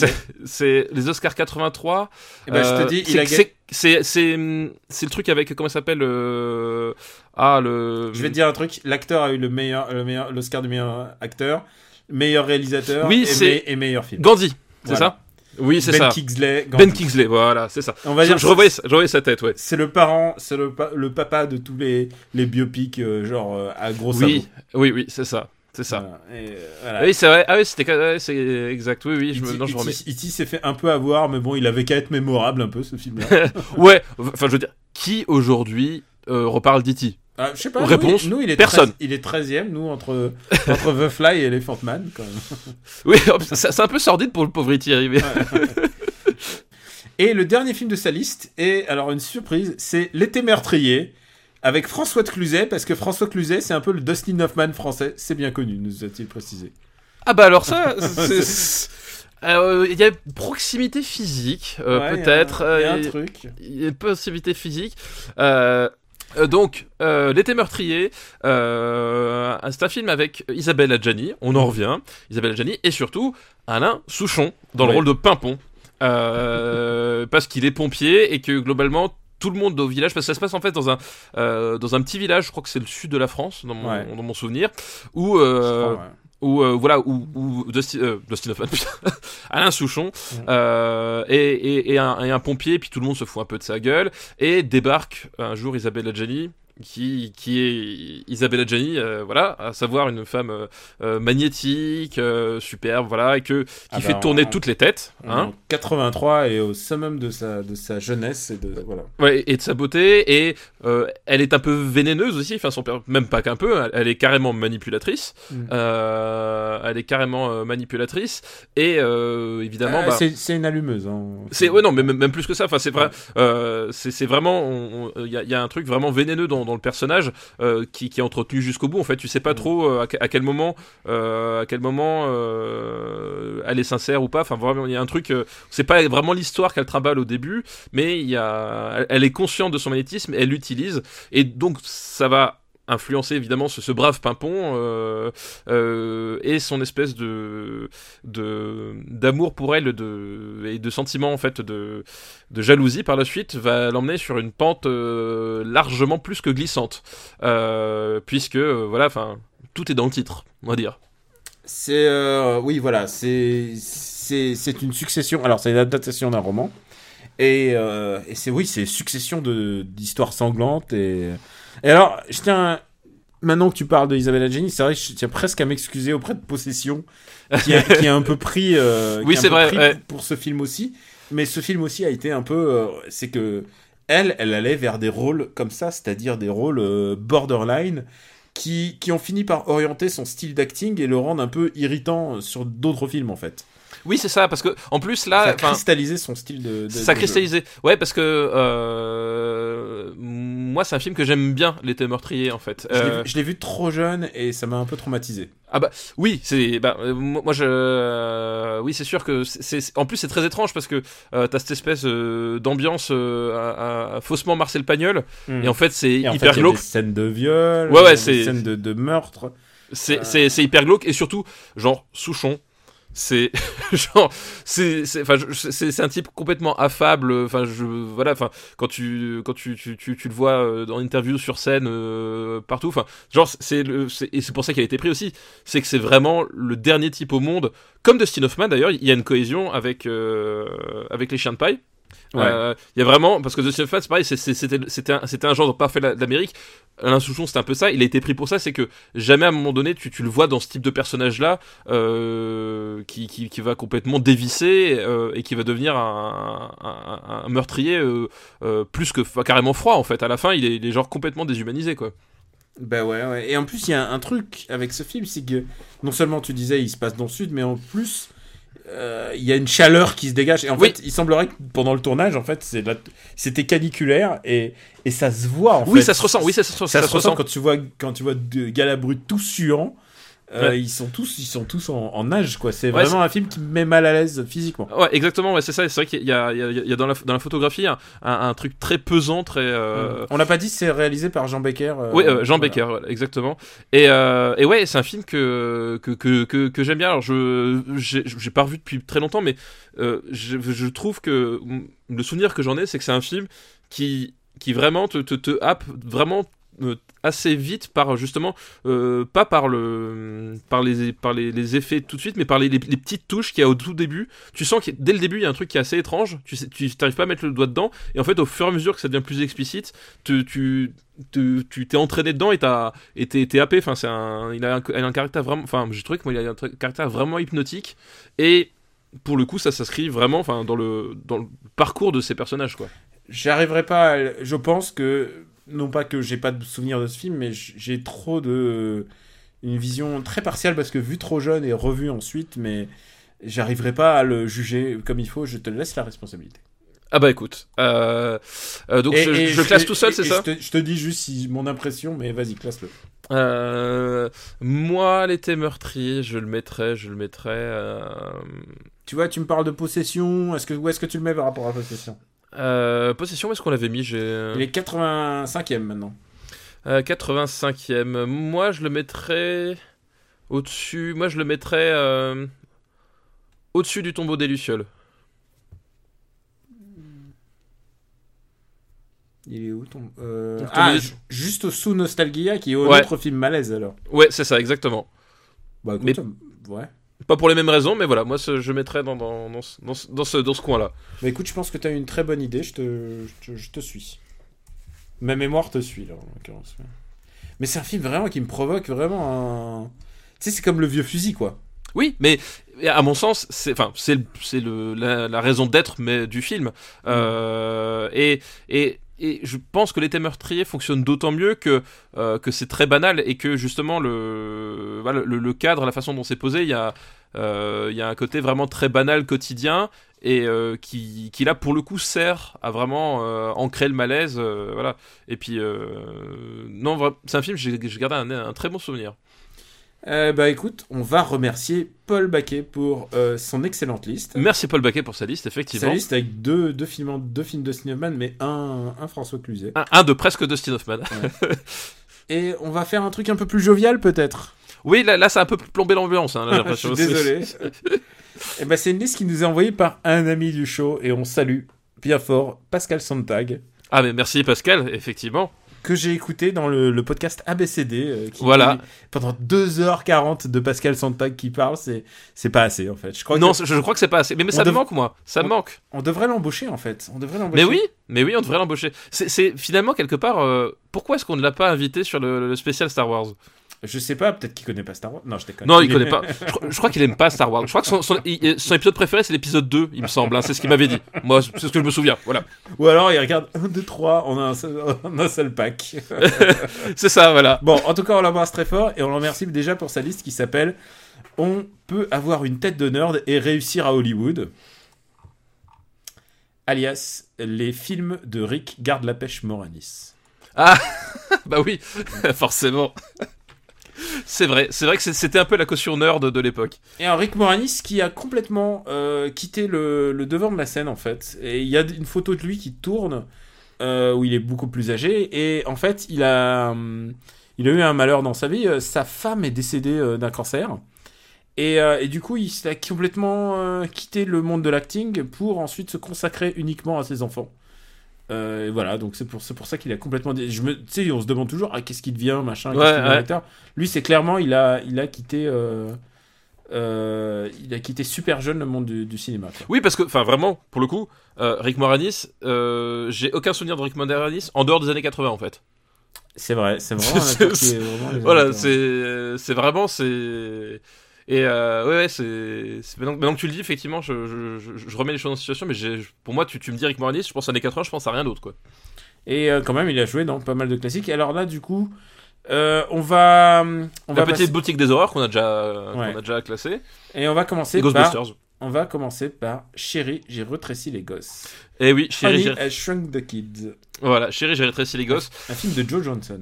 Speaker 2: c'est- les Oscars 83.
Speaker 1: Eh ben, je
Speaker 2: Euh,
Speaker 1: te dis,
Speaker 2: c'est-
Speaker 1: il a gagné.
Speaker 2: c'est- c'est le truc avec comment ça s'appelle euh, ah le
Speaker 1: Je vais te dire un truc, l'acteur a eu le meilleur, le meilleur, l'Oscar du meilleur acteur, meilleur réalisateur
Speaker 2: Oui,
Speaker 1: et, me- et meilleur film.
Speaker 2: Gandhi, c'est
Speaker 1: Voilà.
Speaker 2: ça? Oui, c'est
Speaker 1: ben
Speaker 2: ça.
Speaker 1: Kingsley.
Speaker 2: Ben. Kingsley, voilà, c'est ça.
Speaker 1: On va
Speaker 2: Je,
Speaker 1: dire,
Speaker 2: je revoyais, je revoyais sa tête, ouais.
Speaker 1: c'est le parent, c'est le, pa- le papa de tous les, les biopics euh, genre euh, à gros
Speaker 2: Oui, oui, oui, c'est ça, c'est ça.
Speaker 1: Voilà. Et, voilà.
Speaker 2: Oui, c'est vrai. Ah oui, c'était c'est exact. Oui, oui, je me, non, je me remets.
Speaker 1: E.T. s'est fait un peu avoir, mais bon, il avait qu'à être mémorable un peu ce film-là.
Speaker 2: Ouais, enfin, je veux dire, qui aujourd'hui euh, reparle d'E.T.
Speaker 1: Ah, je sais pas.
Speaker 2: Réponse,
Speaker 1: Nous, il, nous, il est
Speaker 2: personne.
Speaker 1: 13 il est 13ème, nous, entre, entre The Fly et Elephant Man, quand même.
Speaker 2: Oui, c'est un peu sordide pour le pauvre E.T. arrivé.
Speaker 1: Et le dernier film de sa liste est, alors une surprise, c'est L'été meurtrier, avec François de Cluzet, parce que François Cluzet, c'est un peu le Dustin Hoffman français, c'est bien connu, nous a-t-il précisé.
Speaker 2: Ah bah alors ça, c'est- Euh, il y a proximité physique, euh,
Speaker 1: Ouais,
Speaker 2: peut-être.
Speaker 1: Il y a un, il y a un truc.
Speaker 2: Il y a possibilité physique. Euh, euh, donc, euh, L'été meurtrier, euh, c'est un film avec Isabelle Adjani, on en revient, Isabelle Adjani, et surtout Alain Souchon, dans le rôle de Pimpon, parce qu'il est pompier et que globalement, tout le monde au village, parce que ça se passe en fait dans un, dans un petit village, je crois que c'est le sud de la France, dans mon,
Speaker 1: Ouais.
Speaker 2: dans mon souvenir, où,
Speaker 1: Je crois, ouais.
Speaker 2: Ou euh, voilà, ou, ou Dustin, euh, Dustin Hoffman, putain, Alain Souchon euh, et, et, et, un, et un pompier, puis tout le monde se fout un peu de sa gueule et débarque un jour Isabelle Adjani qui, qui est Isabelle Adjani, euh, voilà, à savoir une femme euh, euh, magnétique, euh, superbe, voilà, et que qui
Speaker 1: Ah
Speaker 2: fait
Speaker 1: bah,
Speaker 2: tourner toutes les têtes, hein,
Speaker 1: En 83 et au summum de sa, de sa jeunesse et de voilà.
Speaker 2: Ouais, et de sa beauté, et elle est un peu vénéneuse aussi, enfin son même pas qu'un peu, elle, elle est carrément manipulatrice,
Speaker 1: Mm.
Speaker 2: elle est carrément manipulatrice, et évidemment,
Speaker 1: Ah,
Speaker 2: bah,
Speaker 1: c'est une allumeuse. hein.
Speaker 2: c'est ouais non mais même, même plus que ça enfin c'est vrai euh, c'est vraiment il y, y a un truc vraiment vénéneux dans, dans le personnage euh, qui, qui est entretenu jusqu'au bout. En fait tu sais pas trop euh, à, que- à quel moment euh, à quel moment elle est sincère ou pas. Enfin vraiment il y a un truc c'est pas vraiment l'histoire qu'elle trimballe au début mais il y a elle est consciente de son magnétisme elle l'utilise et donc ça va influencer évidemment ce, brave pimpon euh, euh, et son espèce de d'amour pour elle et de sentiment en fait de jalousie par la suite va l'emmener sur une pente euh, largement plus que glissante euh, puisque voilà enfin tout est dans le titre on va dire
Speaker 1: C'est oui voilà c'est c'est une succession. Alors c'est une adaptation d'un roman et, et c'est oui c'est succession de d'histoires sanglantes et et alors je tiens maintenant que tu parles de Isabelle Adjani c'est vrai que je tiens presque à m'excuser auprès de Possession qui a, qui a un peu pris euh,
Speaker 2: Oui, c'est vrai, ouais.
Speaker 1: pour ce film aussi mais ce film aussi a été un peu euh, c'est que elle elle allait vers des rôles comme ça c'est-à-dire des rôles euh, borderline qui, qui ont fini par orienter son style d'acting et le rendre un peu irritant sur d'autres films en fait.
Speaker 2: Oui c'est ça parce que en plus
Speaker 1: ça
Speaker 2: là
Speaker 1: a
Speaker 2: enfin,
Speaker 1: cristallisé son style de. de-
Speaker 2: ça a cristallisé ouais parce que euh, moi c'est un film que j'aime bien l'été meurtrier en fait
Speaker 1: jeu. Je l'ai
Speaker 2: Euh,
Speaker 1: vu- Je l'ai vu trop jeune et ça m'a un peu traumatisé.
Speaker 2: Oui, c'est bah euh, moi je euh, oui c'est sûr que c'est en plus c'est très étrange parce que euh, t'as cette espèce d'ambiance à- à- faussement Marcel Pagnol et en fait c'est
Speaker 1: en fait,
Speaker 2: hyper
Speaker 1: il y a
Speaker 2: glauque
Speaker 1: des scènes de viol,
Speaker 2: Ouais, ouais,
Speaker 1: a
Speaker 2: c'est-
Speaker 1: scènes de, de meurtre.
Speaker 2: c'est hyper glauque et surtout genre Souchon c'est genre c'est c'est enfin c'est un type complètement affable enfin je voilà enfin quand tu quand tu tu, tu, le vois euh, dans interview sur scène euh, partout enfin genre c'est le et c'est pour ça qu'il a été pris aussi c'est que c'est vraiment le dernier type au monde comme Dustin Hoffman d'ailleurs il y a une cohésion avec euh, avec les chiens de paille
Speaker 1: Ouais.
Speaker 2: Euh, il y a vraiment parce que Dustin Hoffman c'est pareil c'était un, un genre parfait de l'Amérique Alain Souchon c'était un peu ça il a été pris pour ça c'est que jamais à un moment donné tu, tu le vois dans ce type de personnage là euh, qui, qui, qui va complètement dévisser euh, et qui va devenir un, un, un meurtrier euh, euh, plus que enfin, carrément froid en fait à la fin il est, il est genre complètement déshumanisé quoi
Speaker 1: Bah ouais, ouais. Et en plus, il y a un truc avec ce film, c'est que non seulement tu disais il se passe dans le sud, mais en plus. Euh, Il y a une chaleur qui se dégage et en
Speaker 2: Oui.
Speaker 1: fait il semblerait que pendant le tournage en fait c'était caniculaire et, et ça se voit en
Speaker 2: oui
Speaker 1: fait
Speaker 2: ça se ressent oui ça, se- ça,
Speaker 1: ça,
Speaker 2: se
Speaker 1: se ressent quand tu vois quand tu vois deux Galabru tous suants. Euh,
Speaker 2: Ouais.
Speaker 1: Ils sont tous ils sont tous en, en nage quoi. C'est
Speaker 2: Ouais,
Speaker 1: vraiment un film qui me met mal à l'aise physiquement.
Speaker 2: Ouais, exactement, ouais, c'est ça. C'est vrai qu'il y a, y y dans, la, dans la photographie un, un, un truc très pesant, très. euh,
Speaker 1: On l'a pas dit, c'est réalisé par Jean Becker. euh,
Speaker 2: Oui, Jean
Speaker 1: voilà.
Speaker 2: Becker, exactement. Et, et ouais, c'est un film que que, que, que, que j'aime bien. Alors, je j'ai pas revu depuis très longtemps, mais je, je trouve que le souvenir que j'en ai, c'est que c'est un film qui qui vraiment te te, te happe vraiment assez vite par justement euh, pas par le par les par les, les effets tout de suite mais par les, les, petites touches qu'il y a au tout début. Tu sens que dès le début il y a un truc qui est assez étrange. Tu tu t'arrives pas à mettre le doigt dedans. Et en fait au fur et à mesure que ça devient plus explicite tu tu tu t'es entraîné dedans et t'as t'es happé. Enfin c'est un il a un, il a un caractère vraiment enfin j'ai trouvé que moi il a un caractère vraiment hypnotique. Et pour le coup ça s'inscrit vraiment enfin dans le dans le parcours de ces personnages quoi.
Speaker 1: J'arriverai pas. à Je pense que non pas que j'ai pas de souvenir de ce film, mais j'ai trop de une vision très partielle parce que vu trop jeune et revu ensuite, mais j'arriverai pas à le juger comme il faut. Je te laisse la responsabilité.
Speaker 2: ah bah écoute euh, euh, donc
Speaker 1: Et-
Speaker 2: je,
Speaker 1: et
Speaker 2: je classe tout seul c'est ça
Speaker 1: je te, je te dis juste si mon impression, mais vas-y classe-le.
Speaker 2: Euh, moi, l'été meurtrier, je le mettrais, je le mettrais.
Speaker 1: Tu vois, tu me parles de possession. Est-ce que où est-ce que tu le mets par rapport à possession?
Speaker 2: Euh, possession, où est-ce qu'on l'avait mis J'ai
Speaker 1: Il est 85e maintenant.
Speaker 2: euh, 85e. Moi, je le mettrais au-dessus. Moi, je le mettrais euh, au-dessus du tombeau des lucioles.
Speaker 1: Il est où ton euh, Ah, juste sous Nostalgia, qui est un
Speaker 2: Ouais.
Speaker 1: autre film malaise alors.
Speaker 2: Ouais, c'est ça, exactement.
Speaker 1: Bah écoute,
Speaker 2: Mais-
Speaker 1: euh, ouais.
Speaker 2: Pas pour les mêmes raisons, mais voilà, moi ce- je mettrais dans, dans, dans, ce- dans, ce- dans ce, dans ce coin-là.
Speaker 1: Bah écoute, je pense que tu as une très bonne idée, je te, je te, je te suis. Ma mémoire te suit, là, en l'occurrence. Mais c'est un film vraiment qui me provoque vraiment un... Tu sais, c'est comme le vieux fusil, quoi.
Speaker 2: Oui, mais à mon sens, c'est enfin c'est la, la raison d'être mais du film. Euh, et et et je pense que l'été meurtrier fonctionne d'autant mieux que euh, que c'est très banal et que justement le le, cadre, la façon dont c'est posé, il y a euh, y a un côté vraiment très banal quotidien et euh, qui, qui là pour le coup sert à vraiment ancrer le malaise voilà. Et puis non c'est un film j'ai gardé un, un très bon souvenir
Speaker 1: Euh, bah écoute, on va remercier Paul Baquet pour euh, son excellente liste.
Speaker 2: merci Paul Baquet pour sa liste effectivement
Speaker 1: Sa liste avec deux, deux, films, deux films de Snowman, mais un, un François Cluzet.
Speaker 2: un, un de presque Dustin Hoffman
Speaker 1: Et on va faire un truc un peu plus jovial, peut-être?
Speaker 2: Oui, là, là ça a un peu plombé l'ambiance, hein,
Speaker 1: Je suis désolé. et bah, c'est une liste qui nous est envoyée par un ami du show, et on salue bien fort Pascal Sontag,
Speaker 2: Ah, mais merci Pascal, effectivement.
Speaker 1: Que j'ai écouté dans le, le podcast ABCD. euh, qui-
Speaker 2: Voilà.
Speaker 1: Pendant 2h40 de Pascal Sontag qui parle, c'est, c'est pas assez, en fait. Je crois
Speaker 2: Non,
Speaker 1: que
Speaker 2: je, je crois que c'est pas assez. Mais, ça me
Speaker 1: dev-
Speaker 2: manque, moi. Ça me manque.
Speaker 1: on devrait l'embaucher, en fait. On devrait l'embaucher.
Speaker 2: Mais oui, mais oui, on devrait l'embaucher. C'est- C'est finalement quelque part. euh, pourquoi est-ce qu'on ne l'a pas invité sur le, le spécial Star Wars?
Speaker 1: Je sais pas, peut-être qu'il connaît pas Star Wars. Non, je déconne.
Speaker 2: Non, il connaît pas. Je, crois- je crois qu'il aime pas Star Wars. Je crois que son, son, il- son épisode préféré, c'est l'épisode 2, il me semble. hein, c'est ce qu'il m'avait dit. Moi, c'est ce que je me souviens. Voilà.
Speaker 1: Ou alors il regarde 1, 2, 3, on a un seul, on a un seul pack.
Speaker 2: C'est ça, voilà.
Speaker 1: Bon, en tout cas, on l'embrasse très fort et on le remercie déjà pour sa liste qui s'appelle On peut avoir une tête de nerd et réussir à Hollywood. Alias, les films de Rick Garde la pêche Moranis.
Speaker 2: Bah oui, forcément. C'est vrai, c'est vrai que c'était un peu la caution nerd de l'époque.
Speaker 1: Et alors, Rick Moranis qui a complètement euh, quitté le, devant de la scène en fait. Et il y a une photo de lui qui tourne euh, où il est beaucoup plus âgé. Et en fait, il a, hum, il a eu un malheur dans sa vie. Euh, Sa femme est décédée d'un cancer. Et, et du coup, il a complètement quitté le monde de l'acting pour ensuite se consacrer uniquement à ses enfants. Euh, et voilà, donc c'est pour, pour ça qu'il a complètement. Je me, tu sais, on se demande toujours, ah, qu'est-ce qu'il devient, machin, qu'est-ce
Speaker 2: Ouais,
Speaker 1: qu'il devient
Speaker 2: ouais.
Speaker 1: acteur. Lui, c'est clairement, il a, il a quitté. euh, euh, il a quitté super jeune le monde du, du cinéma. quoi.
Speaker 2: Oui, parce que, enfin, vraiment, pour le coup, Rick Moranis, j'ai aucun souvenir de Rick Moranis en dehors des années 80, en fait.
Speaker 1: C'est vrai, c'est vraiment vraiment les
Speaker 2: Voilà, c'est vraiment, c'est. Et euh, ouais, ouais, c'est. Maintenant, maintenant que tu le dis, effectivement, je, je, je- je remets les choses en situation, mais pour moi, tu, tu me dis Rick Moranis, je pense années 80, je pense à rien d'autre, quoi.
Speaker 1: Et euh, quand même, il a joué dans pas mal de classiques. Et alors là, du coup, euh, on va, on
Speaker 2: La
Speaker 1: va
Speaker 2: petite
Speaker 1: passer-
Speaker 2: boutique des horreurs qu'on a déjà,
Speaker 1: Ouais.
Speaker 2: qu'on a déjà classée.
Speaker 1: et on va commencer
Speaker 2: Et
Speaker 1: par,
Speaker 2: Ghostbusters.
Speaker 1: on va commencer par Chérie, j'ai rétréci les gosses.
Speaker 2: Et oui, Chérie, j'ai,
Speaker 1: Shrunk the Kids,
Speaker 2: voilà, Chérie, j'ai rétréci les gosses.
Speaker 1: un film de Joe Johnson.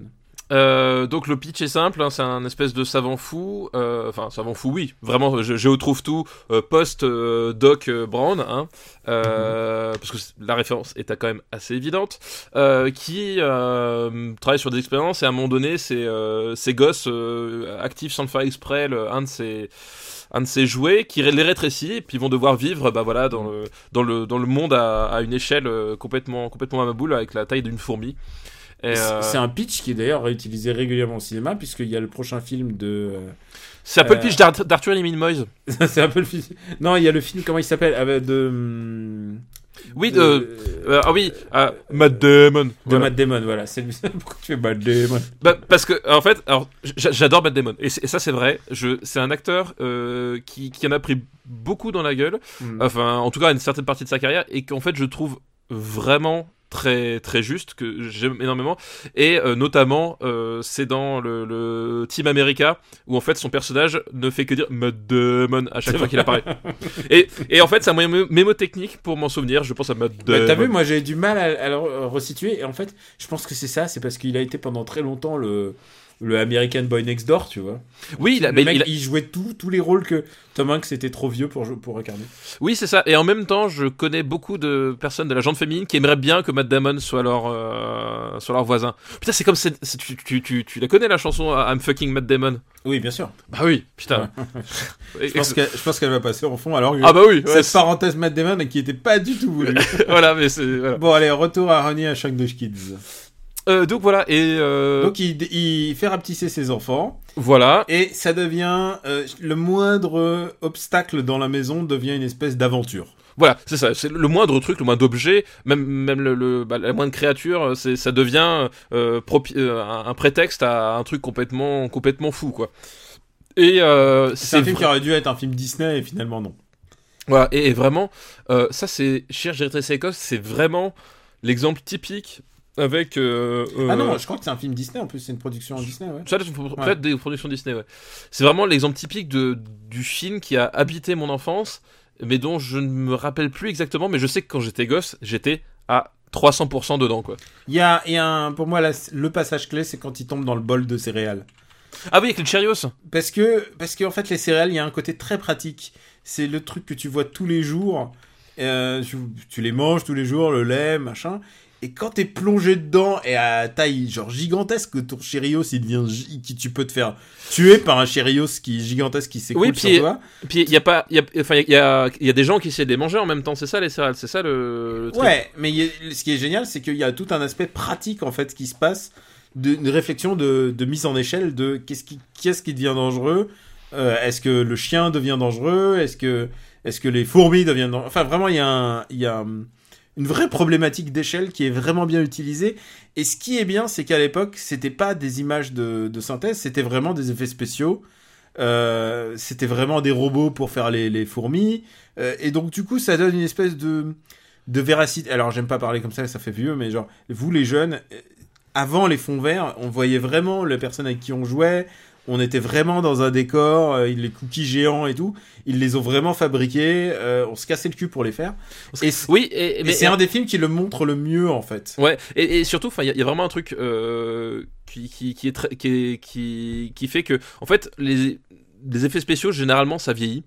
Speaker 2: Euh, donc le pitch est simple, hein, c'est un espèce de savant fou, euh, enfin savant fou oui, vraiment je, je retrouve tout euh, post euh, Doc euh, Brown, hein, euh, parce que la référence est quand même assez évidente, euh, qui euh, travaille sur des expériences et à un moment donné ces, euh, ces gosses euh, activent sans le faire exprès le- un de ces un de ces jouets qui les rétrécit et puis ils vont devoir vivre bah voilà dans le dans le dans le monde à, à une échelle complètement complètement à ma boule avec la taille d'une fourmi.
Speaker 1: C'est-
Speaker 2: euh,
Speaker 1: C'est un pitch qui est d'ailleurs réutilisé régulièrement au cinéma, puisqu'il y a le prochain film de.
Speaker 2: C'est un peu
Speaker 1: Euh,
Speaker 2: le pitch d'Ar- d'Arthur et les Minimoys.
Speaker 1: c'est un peu le film. Non, il y a le film, comment il s'appelle De. hum,
Speaker 2: Oui,
Speaker 1: de-
Speaker 2: de- Euh, ah oui, ah, Matt Damon.
Speaker 1: De
Speaker 2: Voilà.
Speaker 1: Matt Damon, voilà. C'est. Pourquoi tu fais Matt Damon?
Speaker 2: Bah, parce que en fait, j'adore Matt Damon et, ça c'est vrai. C'est un acteur euh, qui, qui en a pris beaucoup dans la gueule.
Speaker 1: Hmm.
Speaker 2: Enfin, en tout cas, une certaine partie de sa carrière et qu'en fait je trouve vraiment très très juste que j'aime énormément. Et euh, notamment euh, c'est dans le, le Team America où en fait son personnage ne fait que dire Matt Damon à chaque fois qu'il apparaît. Et, et en fait c'est un moyen mé- mémotechnique pour m'en souvenir. Je pense à Matt
Speaker 1: Bah,
Speaker 2: Damon.
Speaker 1: T'as vu, moi j'ai du mal à, à le re- resituer. Et en fait, je pense que c'est ça. C'est parce qu'il a été pendant très longtemps le, le American Boy Next Door, tu vois.
Speaker 2: oui il a-
Speaker 1: le
Speaker 2: mais
Speaker 1: mec,
Speaker 2: il a-
Speaker 1: il jouait tout- tous les rôles que Tom Hanks était trop vieux pour, pour incarner.
Speaker 2: Oui, c'est ça. Et en même temps, je connais beaucoup de personnes de la gente féminine qui aimeraient bien que Matt Damon soit leur, euh, soit leur voisin. Putain, c'est comme tu, tu, tu, tu la connais la chanson euh, I'm fucking Matt Damon?
Speaker 1: Oui, bien sûr.
Speaker 2: Bah oui, putain.
Speaker 1: Je pense qu'elle je pense qu'elle va passer en fond alors que
Speaker 2: Ah bah oui, ouais,
Speaker 1: cette parenthèse Matt Damon qui était pas du tout voulue.
Speaker 2: voilà, mais c'est voilà.
Speaker 1: bon, allez, retour à Honey à the Kids.
Speaker 2: Euh, donc voilà, et euh,
Speaker 1: Donc il, il fait rapetisser ses enfants
Speaker 2: voilà.
Speaker 1: et ça devient euh, le moindre obstacle dans la maison devient une espèce d'aventure.
Speaker 2: Voilà, c'est ça. C'est le moindre truc, le moindre objet, même même le, le- bah, la moindre créature, c'est ça devient un, un prétexte à un truc complètement complètement fou quoi. Et
Speaker 1: C'est un film qui aurait dû être un film Disney et finalement non.
Speaker 2: Voilà, et, et vraiment, ça c'est Cher Jerry Seikos, c'est vraiment l'exemple typique avec. euh,
Speaker 1: Ah
Speaker 2: euh,
Speaker 1: non, je crois que c'est un film Disney en plus, c'est une production Disney, ouais.
Speaker 2: Ça, c'est peut-être des productions Disney, ouais. C'est vraiment l'exemple typique de, du film qui a habité mon enfance, mais dont je ne me rappelle plus exactement, mais je sais que quand j'étais gosse, j'étais à 300% dedans, quoi.
Speaker 1: Il y a, il y a un, pour moi, la- le passage clé, c'est quand il tombe dans le bol de céréales.
Speaker 2: Ah oui, avec les Cheerios
Speaker 1: Parce que, parce qu'en fait, les céréales, il y a un côté très pratique. C'est le truc que tu vois tous les jours. Euh, tu, tu les manges tous les jours, le lait, machin. Et quand t'es plongé dedans et à taille genre gigantesque, ton Cheerios, il devient, qui tu peux te faire tuer par un Cheerios qui est gigantesque qui s'écroule
Speaker 2: Oui,
Speaker 1: sur toi.
Speaker 2: Puis il y a pas, y a, enfin il y a, y a des gens qui essaient de les manger en même temps. C'est ça les céréales, c'est ça le. le truc?
Speaker 1: Ouais, mais a- ce qui est génial, c'est qu'il y a tout un aspect pratique en fait qui se passe, de, une réflexion de, de mise en échelle de qu'est-ce qui, qu'est-ce qui devient dangereux. Euh, est-ce que le chien devient dangereux? Est-ce que, est-ce que les fourmis deviennent dangereuses Enfin, vraiment, il y a, un- il y a hum, une vraie problématique d'échelle qui est vraiment bien utilisée. Et ce qui est bien, c'est qu'à l'époque, c'était pas des images de, synthèse, c'était vraiment des effets spéciaux. Euh, c'était vraiment des robots pour faire les, les fourmis. Euh, et donc, du coup, ça donne une espèce de, de véracité. Alors, j'aime pas parler comme ça, ça fait vieux, mais genre, vous les jeunes, euh, avant les fonds verts, on voyait vraiment les personnes avec qui on jouait. On était vraiment dans un décor, euh, les cookies géants et tout. Ils les ont vraiment fabriqués. euh, on se cassait le cul pour les faire. Et,
Speaker 2: Oui, et,
Speaker 1: c'est un des films qui le montre le mieux en fait.
Speaker 2: Ouais, et, et surtout, enfin, il y, a- il y a vraiment un truc euh, qui, qui, qui est très, qui, est- qui, qui fait que, en fait, les, les effets spéciaux généralement ça vieillit.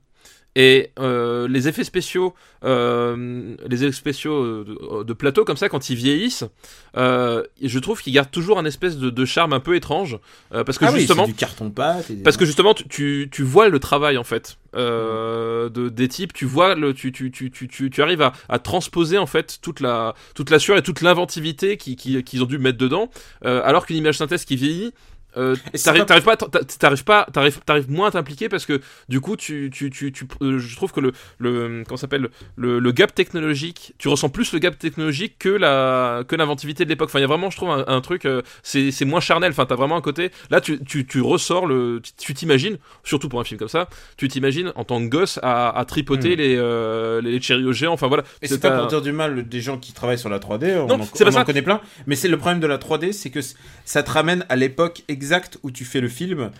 Speaker 2: Et euh, les effets spéciaux, euh, les effets spéciaux euh, de, de plateau comme ça, quand ils vieillissent, euh, je trouve qu'ils gardent toujours un espèce de, de charme un peu étrange, euh, parce que
Speaker 1: ah
Speaker 2: justement,
Speaker 1: du carton pâte. et des-
Speaker 2: parce que justement, tu, tu, tu vois le travail en fait euh, de, des types, tu vois le, tu, tu, tu, tu, tu, arrives à, à transposer en fait toute la, toute la sueur et toute l'inventivité qui- qui- qu'ils ont dû mettre dedans, euh, alors qu'une image synthèse qui vieillit. Euh, t'arrives
Speaker 1: pas-
Speaker 2: t'arrives pas, t'arrives pas, t'arrives, t'arrives moins à t'impliquer parce que du coup, tu, tu, tu, tu, euh, je trouve que le, le, comment s'appelle, le, le gap technologique, tu ressens plus le gap technologique que la, que l'inventivité de l'époque. Enfin, il y a vraiment, je trouve, un, un truc, euh, c'est, c'est moins charnel. Enfin, t'as vraiment un côté. Là, tu, tu, tu ressors le, tu- t'imagines, surtout pour un film comme ça, tu t'imagines en tant que gosse à, à tripoter
Speaker 1: Hmm.
Speaker 2: les, euh, les Cheerios géants. Enfin voilà.
Speaker 1: Et c'est pas pour dire du mal des gens qui travaillent sur la 3D, on,
Speaker 2: Non,
Speaker 1: en, on en connaît plein. Mais c'est le problème de la 3D, c'est que ça te ramène à l'époque exacte où tu fais le film.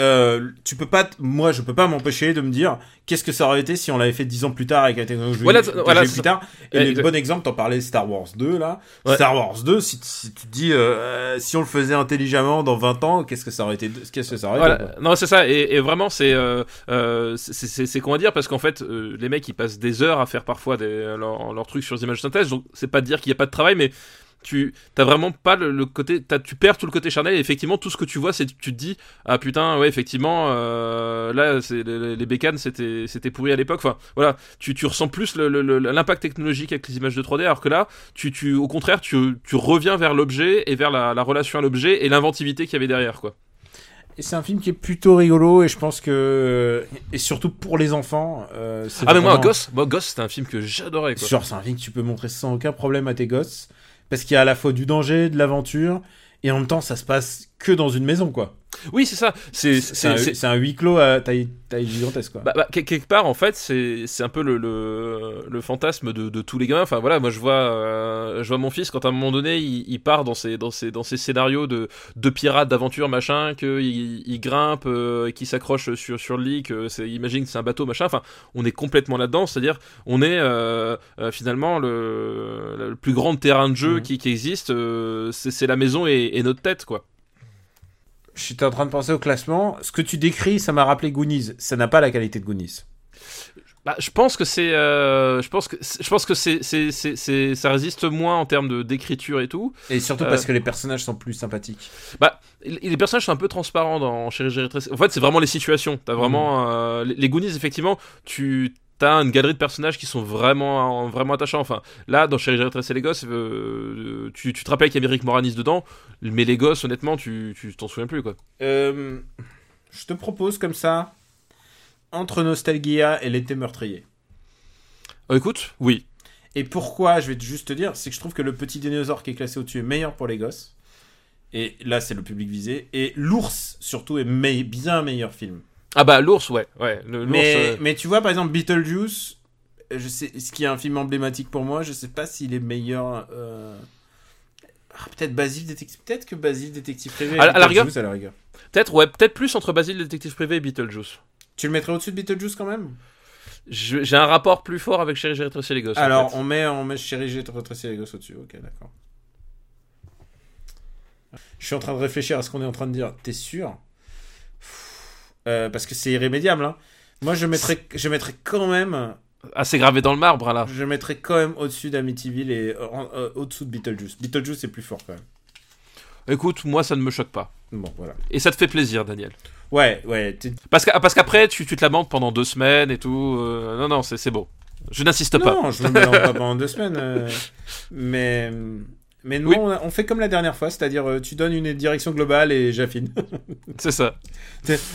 Speaker 1: Euh, tu peux pas, moi je peux pas m'empêcher de me dire qu'est-ce que ça aurait été si on l'avait fait 10 ans plus tard avec la technologie
Speaker 2: Voilà, voilà,
Speaker 1: plus tard. Et le
Speaker 2: exact.
Speaker 1: bon exemple, t'en parlais Star Wars 2 là.
Speaker 2: Ouais.
Speaker 1: Star Wars 2, si, si tu te dis euh, si on le faisait intelligemment dans 20 ans, qu'est-ce que ça aurait été Qu'est-ce que ça aurait
Speaker 2: Voilà.
Speaker 1: été quoi.
Speaker 2: Non, c'est ça. Et, et vraiment, c'est euh, euh, c'est- dire parce qu'en fait, euh, les mecs ils passent des heures à faire parfois des, leurs leurs trucs sur des images de synthèse. Donc c'est pas de dire qu'il n'y a pas de travail, mais tu t'as vraiment pas le, le côté, tu perds tout le côté charnel. Et effectivement, tout ce que tu vois, c'est tu te dis ah putain ouais effectivement euh, là c'est les, les bécanes c'était c'était pourri à l'époque. Enfin voilà, tu, tu ressens plus l'impact technologique avec les images de 3D, alors que là, tu, tu au contraire tu, tu reviens vers l'objet et vers la, la relation à l'objet et l'inventivité qu'il y avait derrière quoi.
Speaker 1: Et c'est un film qui est plutôt rigolo et je pense que et surtout pour les enfants. euh, c'est
Speaker 2: Ah mais moi Ghost, moi Ghost c'était un film que j'adorais.
Speaker 1: Genre, c'est un film que tu peux montrer sans aucun problème à tes gosses. Parce qu'il y a à la fois du danger, de l'aventure, et en même temps, ça se passe que dans une maison, quoi.
Speaker 2: Oui, c'est ça. C'est
Speaker 1: un, huis clos à taille, taille gigantesque, quoi.
Speaker 2: bah, bah, quel- quelque part en fait c'est un peu le, le, le fantasme de, de tous les gamins enfin voilà moi je vois euh, je vois mon fils quand à un moment donné il, il part dans ses dans ses dans ses scénarios de de pirates d'aventure machin que il, il grimpe euh, qu'il s'accroche sur sur le lit c'est imagine que c'est un bateau machin enfin on est complètement là dedans c'est à dire on est euh, euh, finalement le, le plus grand terrain de jeu
Speaker 1: Mhm.
Speaker 2: qui, qui existe c'est c'est la maison et, et notre tête quoi
Speaker 1: J'étais en train de penser au classement. Ce que tu décris, ça m'a rappelé Goonies. Ça n'a pas la qualité de Goonies.
Speaker 2: Bah, je pense que c'est, euh, je pense que, je pense que c'est, ça résiste moins en termes de d'écriture et tout.
Speaker 1: Et surtout
Speaker 2: Euh.
Speaker 1: parce que les personnages sont plus sympathiques.
Speaker 2: Bah, les personnages sont un peu transparents dans Chéri Chéri Trésor. En fait, c'est vraiment les situations. T'as vraiment euh, les, les Goonies, effectivement, tu t'as une galerie de personnages qui sont vraiment, vraiment attachants. Enfin, là, dans Chérie, j'ai retracé les gosses, euh, tu, tu te rappelles qu'il y avait Rick Moranis dedans, mais les gosses, honnêtement, tu tu t'en souviens plus, quoi.
Speaker 1: Euh, je te propose comme ça, entre Nostalgia et l'été meurtrier.
Speaker 2: Euh, écoute, oui.
Speaker 1: Et pourquoi, je vais juste te dire, c'est que je trouve que le petit dinosaure qui est classé au-dessus est meilleur pour les gosses. Et là, c'est le public visé. Et l'ours, surtout, est me- bien meilleur film.
Speaker 2: Ah bah, l'ours, ouais. ouais le-
Speaker 1: Mais,
Speaker 2: euh,
Speaker 1: mais tu vois, par exemple, Beetlejuice, je sais, ce qui est un film emblématique pour moi, je sais pas s'il est meilleur. euh, ah, peut-être Basile Détective. Peut-être que Basile Détective Privé. et
Speaker 2: À la- à la rigueur-
Speaker 1: Beetlejuice, à la rigueur.
Speaker 2: Peut-être, ouais, peut-être plus entre Basile, le détective privé et Beetlejuice.
Speaker 1: Tu le mettrais au-dessus de Beetlejuice quand même?
Speaker 2: J'ai un rapport plus fort avec Chérie, j'ai retracé les gosses. en
Speaker 1: Alors,
Speaker 2: fait.
Speaker 1: on met, on met Chéri, j'ai retracé les gosses au-dessus. Ok, d'accord. Je suis en train de réfléchir à ce qu'on est en train de dire. T'es sûr? Euh, Parce que c'est irrémédiable. Hein. Moi, je mettrais, je mettrais quand même,
Speaker 2: Ah, c'est gravé dans le marbre, là.
Speaker 1: je mettrais quand même au-dessus d'Amityville et euh, euh, au-dessous de Beetlejuice. Beetlejuice est plus fort quand même.
Speaker 2: Écoute, moi, ça ne me choque pas.
Speaker 1: Bon, voilà.
Speaker 2: Et ça te fait plaisir, Daniel?
Speaker 1: Ouais, ouais.
Speaker 2: Parce qu'après, tu, tu te lamentes pendant deux semaines et tout. euh, non, non, c'est c'est beau. Je n'insiste pas.
Speaker 1: Non, je me mélange pas pendant deux semaines. mais, mais non,
Speaker 2: Oui.
Speaker 1: on, a- on fait comme la dernière fois, c'est-à-dire euh, tu donnes une direction globale et j'affine.
Speaker 2: C'est ça.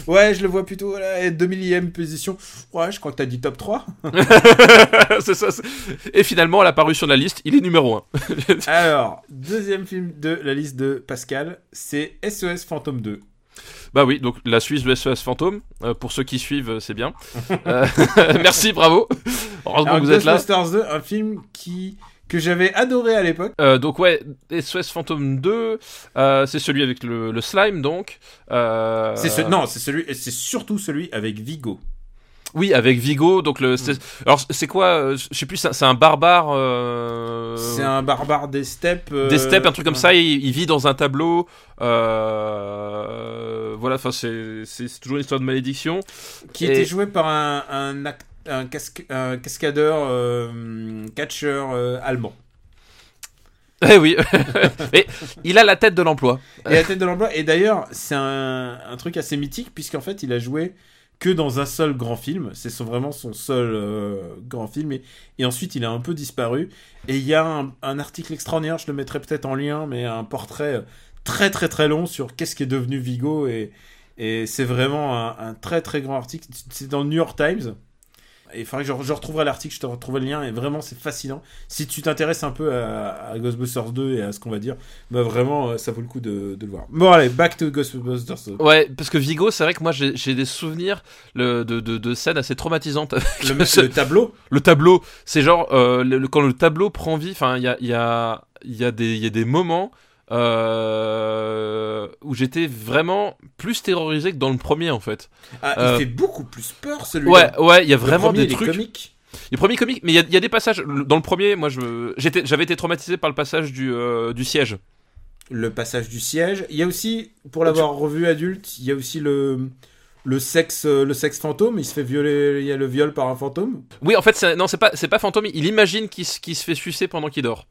Speaker 1: Ouais, je le vois plutôt à la 2 millième position. Ouais, je crois que t'as dit top 3.
Speaker 2: c'est ça. Et finalement, à la parution de la liste, il est numéro 1.
Speaker 1: Alors, deuxième film de la liste de Pascal, c'est SOS Fantôme 2.
Speaker 2: Bah oui, donc la Suisse de SOS Fantôme. euh, pour ceux qui suivent, euh, c'est bien. Euh, Merci, bravo. Heureusement
Speaker 1: Alors,
Speaker 2: que vous êtes là.
Speaker 1: Ghostbusters 2, un film qui que j'avais adoré à l'époque.
Speaker 2: Euh, donc ouais, SOS Fantôme 2, euh, c'est celui avec le, le slime donc. Euh,
Speaker 1: C'est ce... Non, c'est celui, c'est surtout celui avec Vigo.
Speaker 2: Oui, avec Vigo. Donc le. c'est- Alors c'est quoi euh, Je sais plus. C'est un barbare. euh,
Speaker 1: C'est un barbare des steppes. euh,
Speaker 2: Des steppes, un truc comme ça. Il, il vit dans un tableau. euh, Voilà. Enfin, c'est toujours une histoire de malédiction.
Speaker 1: Qui
Speaker 2: Et-
Speaker 1: était joué par un, un, act- un, casque- un cascadeur, euh, catcheur euh, allemand.
Speaker 2: Eh oui. Il a la tête de l'emploi.
Speaker 1: Et la tête de l'emploi. Et d'ailleurs, c'est un, un truc assez mythique, puisqu'en fait, il a joué que dans un seul grand film. C'est son- vraiment son seul euh, grand film. Et, et ensuite, il a un peu disparu. Et il y a un, un article extraordinaire, je le mettrai peut-être en lien, mais un portrait très très très long sur qu'est-ce qui est devenu Vigo. Et, et c'est vraiment un, un très très grand article. C'est dans le New York Times. Et il faudrait que je, je retrouverai l'article, je te retrouverai le lien, et vraiment c'est fascinant. Si tu t'intéresses un peu à, à Ghostbusters 2 et à ce qu'on va dire, bah vraiment euh, ça vaut le coup de, de le voir. Bon allez, back to Ghostbusters 2.
Speaker 2: Ouais, parce que Vigo, c'est vrai que moi j'ai des souvenirs le, de, de, de scènes assez traumatisantes.
Speaker 1: Le, le tableau,
Speaker 2: le tableau, c'est genre euh, le- quand le tableau prend vie. Enfin, il y a, y, a, y, a y a des moments euh, où j'étais vraiment plus terrorisé que dans le premier en fait.
Speaker 1: ah,
Speaker 2: Euh,
Speaker 1: il fait beaucoup plus peur celui-là.
Speaker 2: Ouais, ouais, il y a
Speaker 1: Le
Speaker 2: vraiment
Speaker 1: premier,
Speaker 2: des trucs.
Speaker 1: comique.
Speaker 2: Les premiers comiques, mais il y a, il y a des passages. le- Dans le premier, moi, j'avais été traumatisé par le passage du, euh, du siège.
Speaker 1: Le passage du siège. Il y a aussi, pour l'avoir revu adulte, il y a aussi le, le, sexe, euh, le sexe fantôme. Il se fait violer, il y a le viol par un fantôme.
Speaker 2: Oui, en fait, non, c'est pas, c'est pas fantôme. Il imagine qu'il se fait sucer pendant qu'il dort.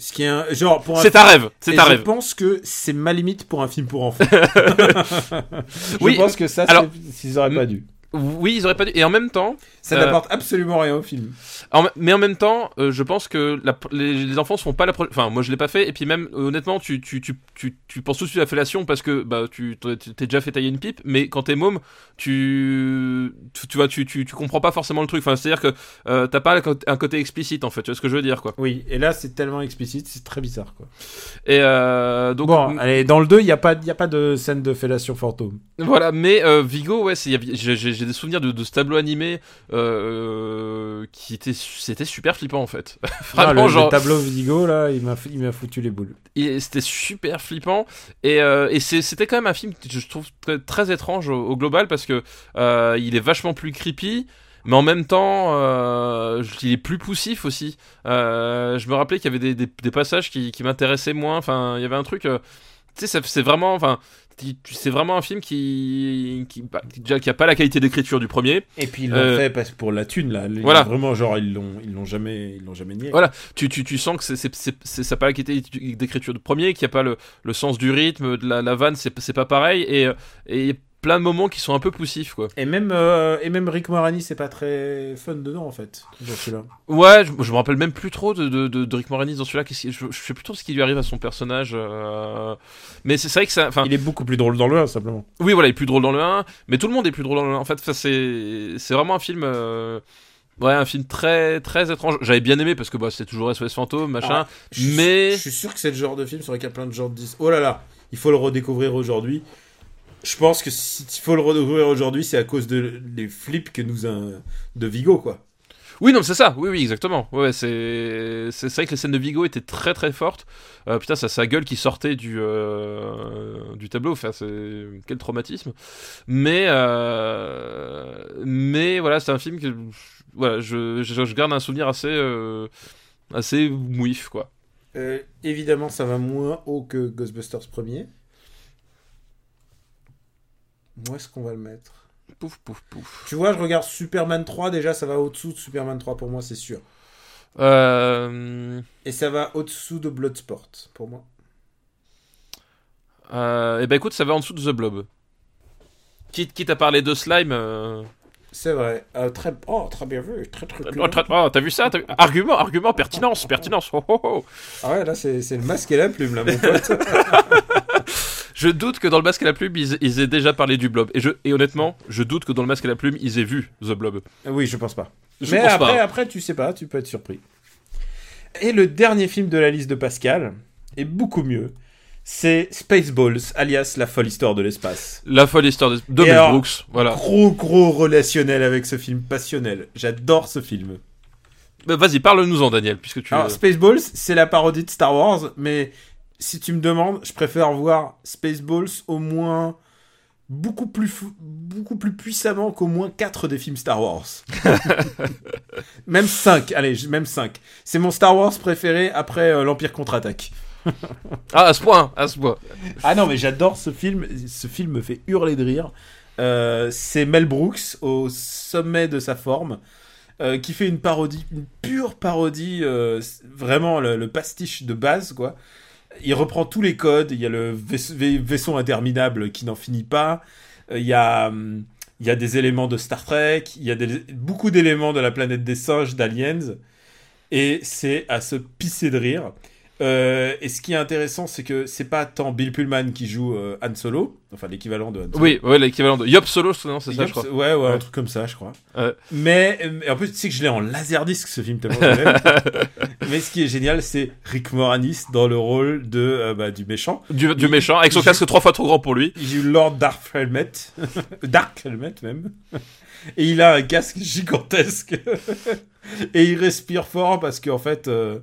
Speaker 1: Ce qui est un, genre pour un
Speaker 2: C'est un rêve. C'est un
Speaker 1: je
Speaker 2: rêve.
Speaker 1: pense que c'est ma limite pour un film pour enfants.
Speaker 2: Oui,
Speaker 1: je pense que ça,
Speaker 2: alors-
Speaker 1: s'ils auraient pas dû.
Speaker 2: Oui, ils auraient pas dû. Et en même temps,
Speaker 1: Ça
Speaker 2: Euh,
Speaker 1: n'apporte absolument rien au film.
Speaker 2: En- mais en même temps, euh, je pense que la- les, les enfants se font pas la. Enfin, moi je l'ai pas fait. Et puis même, euh, honnêtement, tu, tu, tu, tu, tu penses tout de suite à la fellation parce que bah, tu t'es déjà fait tailler une pipe. Mais quand t'es môme, tu, tu, tu vois, tu, tu, tu comprends pas forcément le truc. Enfin, c'est-à-dire que euh, t'as pas un côté explicite en fait. Tu vois ce que je veux dire, quoi.
Speaker 1: Oui, et là, c'est tellement explicite, c'est très bizarre, quoi.
Speaker 2: Et euh, donc,
Speaker 1: Bon, allez, dans le 2, il n'y a, pas- y a pas de scène de fellation fantôme.
Speaker 2: Voilà, mais euh, Vigo, ouais, j'ai des souvenirs de, de ce tableau animé euh, qui était, c'était super flippant en fait.
Speaker 1: Ah,
Speaker 2: Vraiment,
Speaker 1: le,
Speaker 2: genre,
Speaker 1: le tableau Vigo, là, il m'a il m'a foutu les boules.
Speaker 2: Et c'était super flippant et, euh, et c'était quand même un film que je trouve très, très étrange au, au global parce que euh, il est vachement plus creepy mais en même temps euh, il est plus poussif aussi je me rappelais qu'il y avait des, des- des passages qui, qui m'intéressaient moins enfin il y avait un truc tu sais c'est vraiment enfin c'est vraiment un film qui qui, bah, déjà qui a pas la qualité d'écriture du premier
Speaker 1: Et puis ils l'ont
Speaker 2: Euh,
Speaker 1: fait parce que pour la thune, là. Ils-
Speaker 2: voilà.
Speaker 1: Vraiment, genre, ils l'ont ils l'ont jamais, ils l'ont jamais nié.
Speaker 2: Voilà. tu, tu, tu sens que c'est, c'est, c'est, c'est- ça n'a pas la qualité d'écriture du premier, qu'il n'y a pas le, le sens du rythme, de la, la vanne, c'est, c'est pas pareil. Et, et plein de moments qui sont un peu poussifs quoi.
Speaker 1: Et même, euh, et même Rick Moranis, c'est pas très fun dedans en fait, dans celui-là.
Speaker 2: Ouais, je, je me rappelle même plus trop de, de, de, de Rick Moranis dans celui-là. Qu'est-ce qui- Je, je sais plus trop ce qui lui arrive à son personnage. euh, Mais c'est c'est vrai que ça. Enfin,
Speaker 1: Il est beaucoup plus drôle dans le 1, simplement.
Speaker 2: oui, voilà, il est plus drôle dans le 1, mais tout le monde est plus drôle dans le 1. En fait, ça, c'est c'est vraiment un film. euh, Ouais, un film très très étrange. J'avais bien aimé parce que bah, c'est toujours SOS Fantôme, machin.
Speaker 1: Ah, Je suis-
Speaker 2: mais-
Speaker 1: Je suis sûr que c'est le genre de film sur lequel plein de gens disent Oh là là, il faut le redécouvrir aujourd'hui. Je pense que s'il faut le redécouvrir aujourd'hui, c'est à cause de, des flips que nous a, de Vigo, quoi.
Speaker 2: Oui, non, c'est ça. Oui, oui, exactement. Ouais, c'est c'est c'est vrai que les scènes de Vigo étaient très très fortes. Euh, putain, ça sa gueule qui sortait du euh, du tableau. Enfin, c'est quel traumatisme. Mais euh, mais voilà, c'est un film que voilà, je, je, je garde un souvenir assez euh, assez mouif quoi.
Speaker 1: Euh, évidemment, ça va moins haut que Ghostbusters premier. Où est-ce qu'on va le mettre?
Speaker 2: Pouf pouf pouf.
Speaker 1: Tu vois, je regarde Superman 3, déjà ça va au-dessous de Superman 3 pour moi, c'est sûr.
Speaker 2: Euh,
Speaker 1: Et ça va au-dessous de Bloodsport pour moi.
Speaker 2: euh, et ben écoute, ça va en dessous de The Blob. Quitte, quitte à parler de slime. euh,
Speaker 1: C'est vrai. Euh, très... Oh, très bien vu. Très, très
Speaker 2: Oh, oh, t'as vu ça? Vu? Argument, argument, pertinence, pertinence. Oh, oh, oh.
Speaker 1: Ah ouais, là, c'est le masque et la plume, là, mon pote.
Speaker 2: Je doute que dans le masque à la plume, ils, ils aient déjà parlé du blob. Et, je, et honnêtement, je doute que dans le masque à la plume, ils aient vu The Blob.
Speaker 1: oui, je pense pas.
Speaker 2: Je
Speaker 1: Mais
Speaker 2: pense
Speaker 1: après,
Speaker 2: pas.
Speaker 1: après, tu sais pas, tu peux être surpris. Et le dernier film de la liste de Pascal est beaucoup mieux. C'est Spaceballs, alias La folle histoire de l'espace.
Speaker 2: La folle histoire de, de Mel
Speaker 1: alors-
Speaker 2: Brooks. Voilà.
Speaker 1: Gros, gros relationnel avec ce film, passionnel. J'adore ce film.
Speaker 2: Bah, Vas-y, parle-nous-en, Daniel, puisque tu.
Speaker 1: Alors, Spaceballs, c'est la parodie de Star Wars, mais si tu me demandes, je préfère voir Spaceballs au moins beaucoup plus, fou- beaucoup plus puissamment qu'au moins 4 des films Star Wars. même 5, allez, même 5. C'est mon Star Wars préféré après euh, l'Empire contre-attaque.
Speaker 2: Ah, à ce point, à ce point.
Speaker 1: Ah non, mais j'adore ce film. Ce film me fait hurler de rire. Euh, c'est Mel Brooks au sommet de sa forme. euh, qui fait une parodie, une pure parodie, vraiment le, le pastiche de base, quoi. Il reprend tous les codes. Il y a le vaisse- vai- vaisseau interminable qui n'en finit pas. Euh, Il y a, hum, il y a des éléments de Star Trek. Il y a beaucoup d'éléments de la planète des singes, d'Aliens. Et c'est à se pisser de rire. Euh, et ce qui est intéressant, c'est que c'est pas tant Bill Pullman qui joue euh, Han Solo, enfin l'équivalent de Han Solo.
Speaker 2: Oui, ouais, l'équivalent de Yop Solo, c'est ça, je crois.
Speaker 1: Ouais, ouais, un truc comme ça, je crois.
Speaker 2: Ouais.
Speaker 1: Mais, euh, en plus, tu sais que je l'ai en laserdisc ce film tellement. Mais ce qui est génial, c'est Rick Moranis dans le rôle de euh, bah, du méchant.
Speaker 2: Du, du méchant, avec son casque trois fois trop grand pour lui.
Speaker 1: Il joue Lord Dark Helmet, Dark Helmet même. Et il a un casque gigantesque. Et il respire fort parce qu'en fait, euh,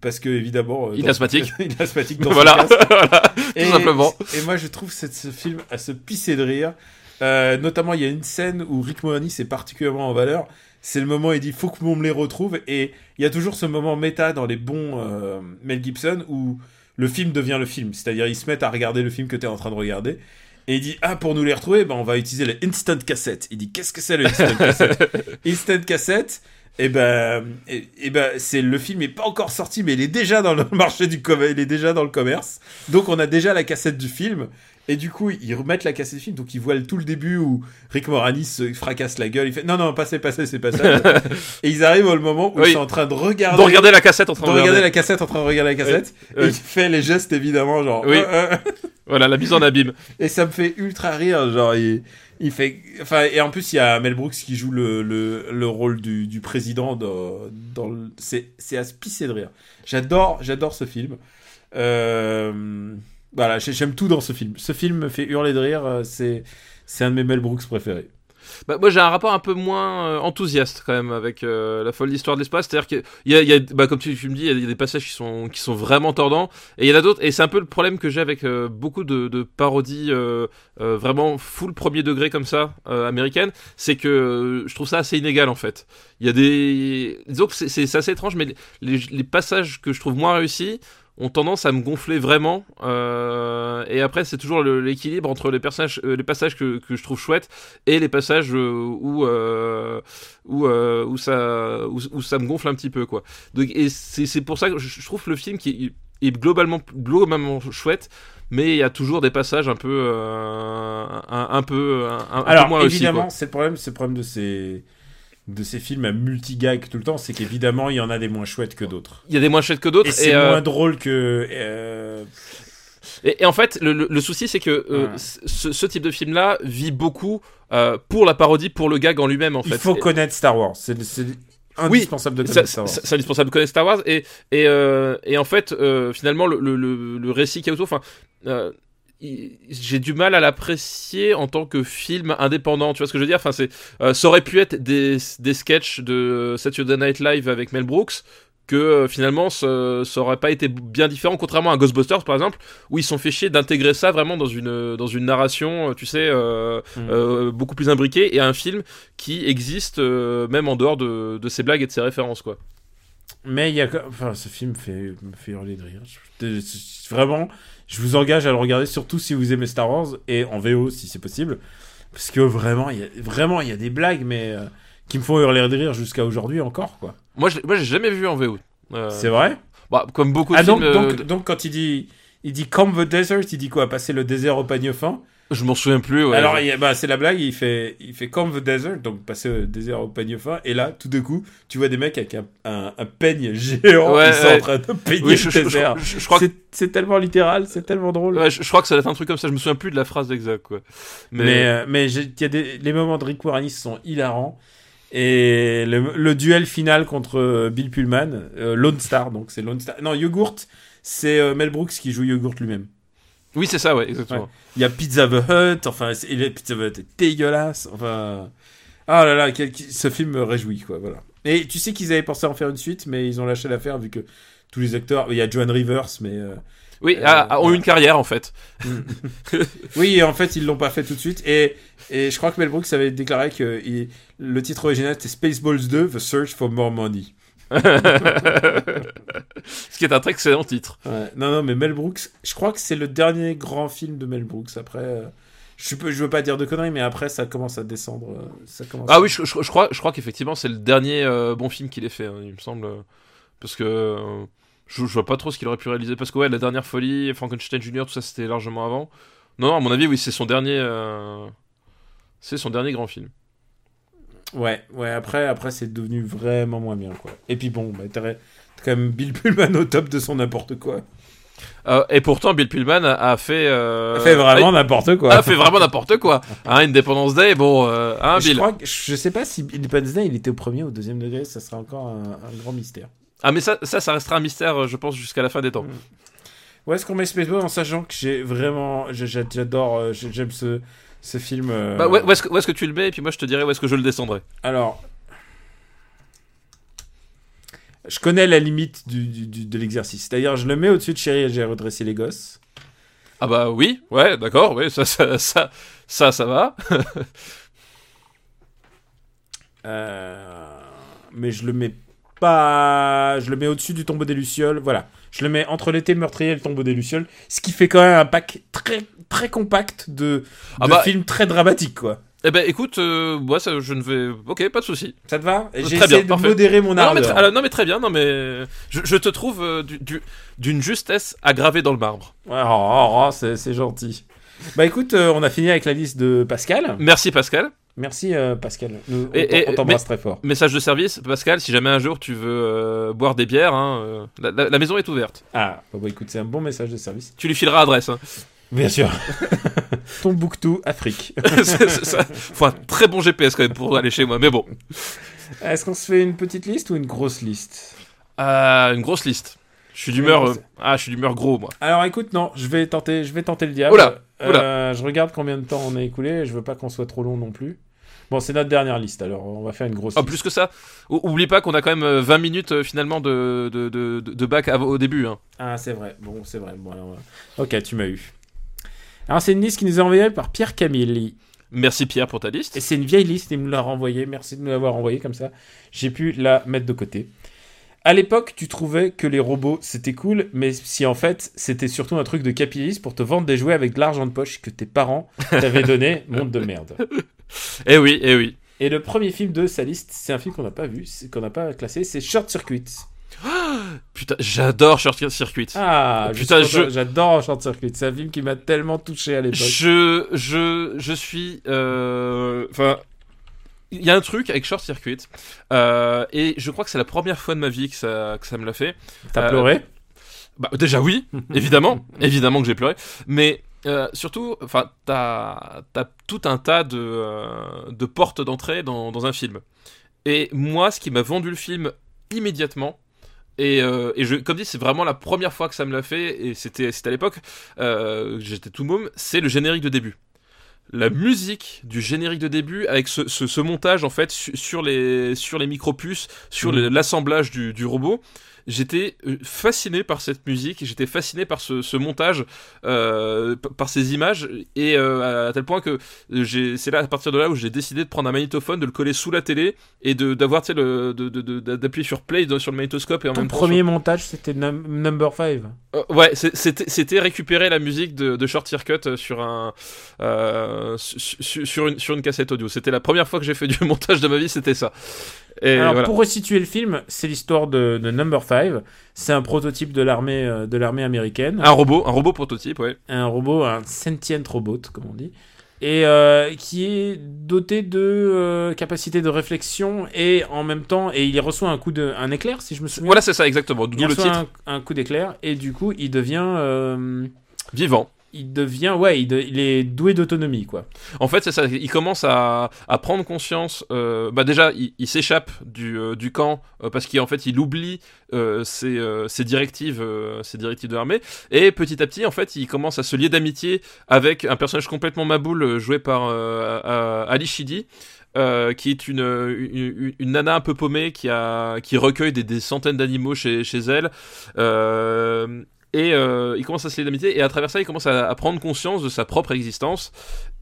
Speaker 1: parce que évidemment, euh,
Speaker 2: Il est asthmatique.
Speaker 1: il est asthmatique dans
Speaker 2: Voilà, voilà,
Speaker 1: Et,
Speaker 2: tout simplement.
Speaker 1: et moi, je trouve cette- ce film à se pisser de rire. Euh, notamment, il y a une scène où Rick Moranis est particulièrement en valeur. C'est le moment où il dit faut que on me les retrouve. Et il y a toujours ce moment méta dans les bons euh, Mel Gibson où le film devient le film. C'est-à-dire, ils se mettent à regarder le film que tu es en train de regarder. Et il dit ah pour nous les retrouver, ben on va utiliser le instant cassette. Il dit qu'est-ce que c'est le instant cassette? Instant cassette. Et ben, et, et ben, c'est le film est pas encore sorti, mais il est déjà dans le marché du commerce, il est déjà dans le commerce. Donc on a déjà la cassette du film. Et du coup, ils remettent la cassette du film, donc ils voient tout le début où Rick Moranis se fracasse la gueule. Il fait non, non, passez, passez, c'est pas ça. et ils arrivent au moment où
Speaker 2: Oui.
Speaker 1: ils sont en train de regarder,
Speaker 2: De regarder la cassette en train
Speaker 1: de
Speaker 2: de
Speaker 1: regarder
Speaker 2: regarder.
Speaker 1: la cassette, en train de regarder la cassette.
Speaker 2: Oui.
Speaker 1: Et il fait les gestes évidemment, genre.
Speaker 2: Oui.
Speaker 1: euh, euh.
Speaker 2: Voilà, la mise en abîme.
Speaker 1: Et ça me fait ultra rire, genre il, il fait, enfin et en plus il y a Mel Brooks qui joue le, le, le rôle du, du président dans, dans le, c'est à se pisser de rire. J'adore j'adore ce film. Euh, voilà j'ai- j'aime tout dans ce film. Ce film me fait hurler de rire. euh, C'est c'est un de mes Mel Brooks préférés.
Speaker 2: Bah, moi j'ai un rapport un peu moins euh, enthousiaste quand même avec euh, la folle histoire de l'espace, c'est-à-dire qu'il y a, bah, comme tu, me dis, il y a- des passages qui sont, qui sont vraiment tordants, et il y en a d'autres, et c'est un peu le problème que j'ai avec euh, beaucoup de, parodies vraiment full premier degré comme ça, américaines, c'est que je trouve ça assez inégal en fait. Il y a des... Disons que c'est- assez étrange, mais les passages que je trouve moins réussis ont tendance à me gonfler vraiment, euh, et après c'est toujours le- l'équilibre entre les, personnages, euh, les passages que, que je trouve chouettes et les passages euh, où euh, où où ça où, où ça me gonfle un petit peu quoi. Donc et c'est c'est pour ça que je, trouve le film qui est globalement, globalement chouette, mais il y a toujours des passages un peu, un, un peu, un, un peu
Speaker 1: Alors
Speaker 2: moins
Speaker 1: évidemment, c'est le problème, c'est le problème de ces de ces films à multi-gag tout le temps, c'est qu'évidemment il y en a des moins chouettes que d'autres.
Speaker 2: Il y a des moins chouettes que d'autres.
Speaker 1: Et c'est
Speaker 2: euh,
Speaker 1: moins drôle que. euh,
Speaker 2: Et, et en fait, le, le- le souci, c'est que euh,
Speaker 1: Ouais.
Speaker 2: ce, ce type de film-là vit beaucoup pour la parodie, pour le gag en lui-même, en
Speaker 1: il
Speaker 2: fait.
Speaker 1: faut
Speaker 2: Et-
Speaker 1: connaître Star Wars. C'est indispensable de connaître Star Wars.
Speaker 2: C'est indispensable de connaître Star Wars et et, et en fait finalement le, le, récit qu'il y a autour, enfin il- j'ai du mal à l'apprécier en tant que film indépendant. Tu vois ce que je veux dire? Enfin c'est euh, ça aurait pu être des des sketchs de Saturday Night Live avec Mel Brooks que euh, finalement ça, ça aurait pas été bien différent contrairement à Ghostbusters par exemple où ils sont fait chier d'intégrer ça vraiment dans une dans une narration tu sais euh,
Speaker 1: Mm.
Speaker 2: euh, beaucoup plus imbriquée et un film qui existe euh, même en dehors de, de ses blagues et de ses références quoi.
Speaker 1: Mais il y a, enfin, ce film fait, me fait hurler de rire. Vraiment, je vous engage à le regarder, surtout si vous aimez Star Wars et en VO si c'est possible, parce que vraiment, il y a, vraiment, il y a des blagues, mais euh, qui me font hurler de rire jusqu'à aujourd'hui encore, quoi.
Speaker 2: Moi, je, moi, j'ai jamais vu en VO. Euh,
Speaker 1: C'est vrai?
Speaker 2: bah, comme beaucoup de
Speaker 1: Ah donc,
Speaker 2: films. euh,
Speaker 1: donc, donc quand il dit, il dit Come the desert, il dit quoi? Passer le désert au peigne fin?
Speaker 2: Je m'en souviens plus. Ouais.
Speaker 1: Alors, il bah, c'est la blague. Il fait, il fait Come the desert, donc passer le désert au peigne fin. Et là, tout de coup, tu vois des mecs avec un, un, un peigne géant,
Speaker 2: Ouais,
Speaker 1: ils sont en train de peigner
Speaker 2: oui, je,
Speaker 1: le désert.
Speaker 2: je- je crois que.
Speaker 1: C'est c'est tellement littéral, c'est tellement drôle.
Speaker 2: ouais, je, je crois que ça doit être un truc comme ça. Je me souviens plus de la phrase exacte, quoi. Mais,
Speaker 1: Mais, euh, mais j'ai- y a des, les moments de Rick Moranis sont hilarants. Et le, le duel final contre euh, Bill Pullman, euh, Lone Star, donc c'est Lone Star. Non, Yogurt, c'est euh, Mel Brooks qui joue Yogurt lui-même.
Speaker 2: Oui, c'est ça, ouais, exactement.
Speaker 1: Il y a Pizza the Hut, enfin, et Pizza the Hut est dégueulasse. Enfin, ah là là, quel- ce film me réjouit, quoi, voilà. Et tu sais qu'ils avaient pensé en faire une suite, mais ils ont lâché l'affaire vu que tous les acteurs, il y a Joan Rivers, mais euh,
Speaker 2: Oui,
Speaker 1: Euh,
Speaker 2: ah, ont eu une carrière en fait.
Speaker 1: Oui, en fait, ils l'ont pas fait tout de suite. Et, et je crois que Mel Brooks avait déclaré que il- le titre original c'était Spaceballs 2, The Search for More Money.
Speaker 2: Ce qui est un très excellent titre.
Speaker 1: Ouais. Non, non, mais Mel Brooks, je crois que c'est le dernier grand film de Mel Brooks. Après, euh, je, suis peu- je veux pas dire de conneries, mais après, ça commence à descendre. euh, Ça commence
Speaker 2: Ah oui, je, je- je crois, je crois qu'effectivement c'est le dernier euh, bon film qu'il ait fait, hein, il me semble. Parce que je, je vois pas trop ce qu'il aurait pu réaliser. Parce que ouais, la dernière folie, Frankenstein Jr., tout ça c'était largement avant. Non, non, à mon avis, oui, c'est son dernier. C'est son dernier grand film.
Speaker 1: Ouais, ouais, après, après c'est devenu vraiment moins bien, quoi. Et puis bon, bah, t'as quand même Bill Pullman au top de son n'importe quoi.
Speaker 2: Euh, et pourtant, Bill Pullman a, a fait. euh,
Speaker 1: Il fait vraiment n'importe quoi.
Speaker 2: a fait vraiment n'importe quoi. Hein, Independence Day, bon, euh, hein,
Speaker 1: je
Speaker 2: Bill.
Speaker 1: crois que, je sais pas si Independence Day il était au premier ou au deuxième degré, ça sera encore un, un grand mystère.
Speaker 2: Ah, mais ça, ça, ça restera un mystère, euh, je pense, jusqu'à la fin des temps.
Speaker 1: Où est-ce qu'on met Spaceball en sachant que j'ai vraiment. J'adore. j'ai- J'aime ce, ce film. euh,
Speaker 2: Bah, où, est-ce que, tu le mets Et puis moi, je te dirai où est-ce que je le descendrai.
Speaker 1: Alors. Je connais la limite du, du- du- de l'exercice. D'ailleurs, je le mets au-dessus de Chérie, j'ai redressé les gosses.
Speaker 2: Ah bah oui, ouais, d'accord, oui, ça, ça, ça, ça, ça va.
Speaker 1: Euh, mais je le mets pas. Je le mets au-dessus du tombeau des Lucioles. Voilà. Je le mets entre l'été meurtrier et le tombeau des Lucioles. Ce qui fait quand même un pack très, très compact de,
Speaker 2: Ah
Speaker 1: de
Speaker 2: bah-
Speaker 1: films très dramatiques, quoi.
Speaker 2: Eh ben écoute, euh, moi ça, je ne vais. Ok, pas de souci.
Speaker 1: Ça te va? J'ai essayé de
Speaker 2: parfait.
Speaker 1: modérer mon
Speaker 2: Non, tr- alors, non mais très bien, non mais je, je te trouve euh, du- du- d'une justesse aggravée dans le marbre.
Speaker 1: Oh, oh, oh, c'est c'est gentil. Bah écoute, euh, on a fini avec la liste de Pascal.
Speaker 2: Merci Pascal.
Speaker 1: Merci euh, Pascal. Nous,
Speaker 2: Et-
Speaker 1: on t'embrasse très fort.
Speaker 2: Message de service, Pascal, si jamais un jour tu veux euh, boire des bières, hein, euh, la, la- la maison est ouverte.
Speaker 1: Ah, bah, bah, écoute, c'est un bon message de service.
Speaker 2: Tu lui fileras adresse. Hein.
Speaker 1: Bien sûr. Tombouctou, Afrique.
Speaker 2: C'est- c'est ça. Faut un très bon GPS quand même pour aller chez moi, mais bon.
Speaker 1: Est-ce qu'on se fait une petite liste ou une grosse liste?
Speaker 2: Une grosse liste. Je suis d'humeur. ah, je suis d'humeur gros moi.
Speaker 1: Alors écoute, non, je vais tenter, je vais tenter le diable.
Speaker 2: Oula, oula.
Speaker 1: Je regarde combien de temps on a écoulé. Je veux pas qu'on soit trop long non plus. Bon, c'est notre dernière liste, alors on va faire une grosse liste.
Speaker 2: plus que ça. O- oublie pas qu'on a quand même euh, 20 minutes euh, finalement de, de, de, bac au début. Hein.
Speaker 1: Ah, c'est vrai. Bon, c'est vrai. Bon, alors, euh, Ok, tu m'as eu. Alors c'est une liste qui nous est envoyée par Pierre Camille.
Speaker 2: Merci Pierre pour ta liste.
Speaker 1: Et c'est une vieille liste, il me l'a renvoyée. Merci de me l'avoir envoyée comme ça. J'ai pu la mettre de côté. À l'époque, tu trouvais que les robots c'était cool, mais si en fait c'était surtout un truc de capitaliste pour te vendre des jouets avec de l'argent de poche que tes parents t'avaient donné, monde de merde.
Speaker 2: Eh oui, eh oui.
Speaker 1: Et le premier film de sa liste, c'est un film qu'on n'a pas vu, qu'on n'a pas classé, c'est Short Circuit.
Speaker 2: Putain, j'adore Short Circuit.
Speaker 1: Ah,
Speaker 2: Putain,
Speaker 1: je- j'adore Short Circuit. C'est un film qui m'a tellement touché à l'époque.
Speaker 2: Je, je, je suis, euh, enfin, il y a un truc avec Short Circuit, euh, et je crois que c'est la première fois de ma vie que ça, que ça me l'a fait.
Speaker 1: T'as
Speaker 2: Euh,
Speaker 1: pleuré
Speaker 2: Bah, déjà oui, évidemment, évidemment que j'ai pleuré, mais euh, surtout, enfin, t'as, tout un tas de, euh, de portes d'entrée dans, dans un film. Et moi, ce qui m'a vendu le film immédiatement. Et, euh, et je, comme dit, c'est vraiment la première fois que ça me l'a fait, et c'était, à l'époque, j'étais tout môme, c'est le générique de début. La musique du générique de début, avec ce, ce, ce montage en fait su- sur les, sur les micro-puces, sur le- l'assemblage du, du robot, j'étais euh, fasciné par cette musique, j'étais fasciné par ce, ce montage, euh, par ces images, et euh, à tel point que j'ai, c'est là à partir de là où j'ai décidé de prendre un magnétophone, de le coller sous la télé et de d'avoir tu sais le de, de- de- d'appuyer sur play sur le magnétoscope et en
Speaker 1: Ton
Speaker 2: même temps
Speaker 1: premier montage, c'était num- Number 5.
Speaker 2: euh, ouais, c'était c'était récupérer la musique de, de Short Circuit euh, sur un euh, su- su- sur une sur une cassette audio. C'était la première fois que j'ai fait du montage de ma vie, c'était ça. Et
Speaker 1: Alors,
Speaker 2: voilà.
Speaker 1: pour resituer le film, c'est l'histoire de, de Number 5. C'est un prototype de l'armée euh, de l'armée américaine.
Speaker 2: Un robot, un robot prototype, ouais.
Speaker 1: un robot, un sentient robot, comme on dit, et euh, qui est doté de euh, capacité de réflexion et en même temps, et il reçoit un coup de, un éclair, si je me souviens.
Speaker 2: Voilà, c'est ça exactement.
Speaker 1: il
Speaker 2: D'où le
Speaker 1: reçoit
Speaker 2: titre.
Speaker 1: un, un coup d'éclair et du coup, il devient, euh,
Speaker 2: Vivant.
Speaker 1: Il devient, ouais, il, est doué d'autonomie, quoi.
Speaker 2: En fait, c'est ça. Il commence à, prendre conscience. euh, bah déjà, il, s'échappe du, euh, camp euh, parce qu'en fait, il oublie ses, directives, ses directives de l'armée. Et petit à petit, en fait, il commence à se lier d'amitié avec un personnage complètement maboule joué par Ali Shidi. qui est une, une, nana un peu paumée qui, a, qui recueille des, des centaines d'animaux chez, chez elle. Euh, et euh, il commence à se lier d'amitié et à travers ça il commence à, à prendre conscience de sa propre existence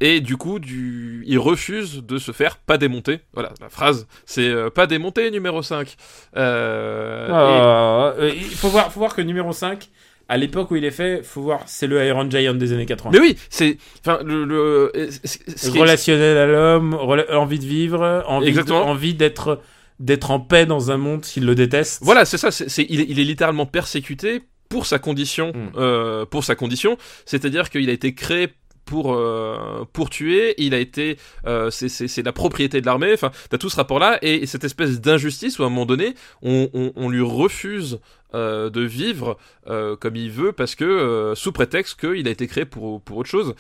Speaker 2: et du coup du... il refuse de se faire pas démonter voilà la phrase c'est euh, pas démonter numéro 5 euh, et-
Speaker 1: Ah, euh, il faut voir, faut voir que numéro 5, à l'époque où il est fait, faut voir, c'est le Iron Giant des années 80.
Speaker 2: mais oui c'est enfin le, le est-
Speaker 1: relationnel à l'homme, rela- envie de vivre, envie,
Speaker 2: Exactement.
Speaker 1: de- envie d'être d'être en paix dans un monde s'il le déteste.
Speaker 2: Voilà, c'est ça. C'est, c'est- il, est, il est littéralement persécuté pour sa condition,
Speaker 1: Mm.
Speaker 2: euh, pour sa condition. C'est-à-dire qu'il a été créé pour euh, pour tuer. Il a été, euh, c'est, la propriété de l'armée. Enfin, t'as tout ce rapport-là et, et cette espèce d'injustice où à un moment donné, on, on, on lui refuse. euh, de vivre comme il veut parce que sous prétexte qu'il a été créé pour pour autre chose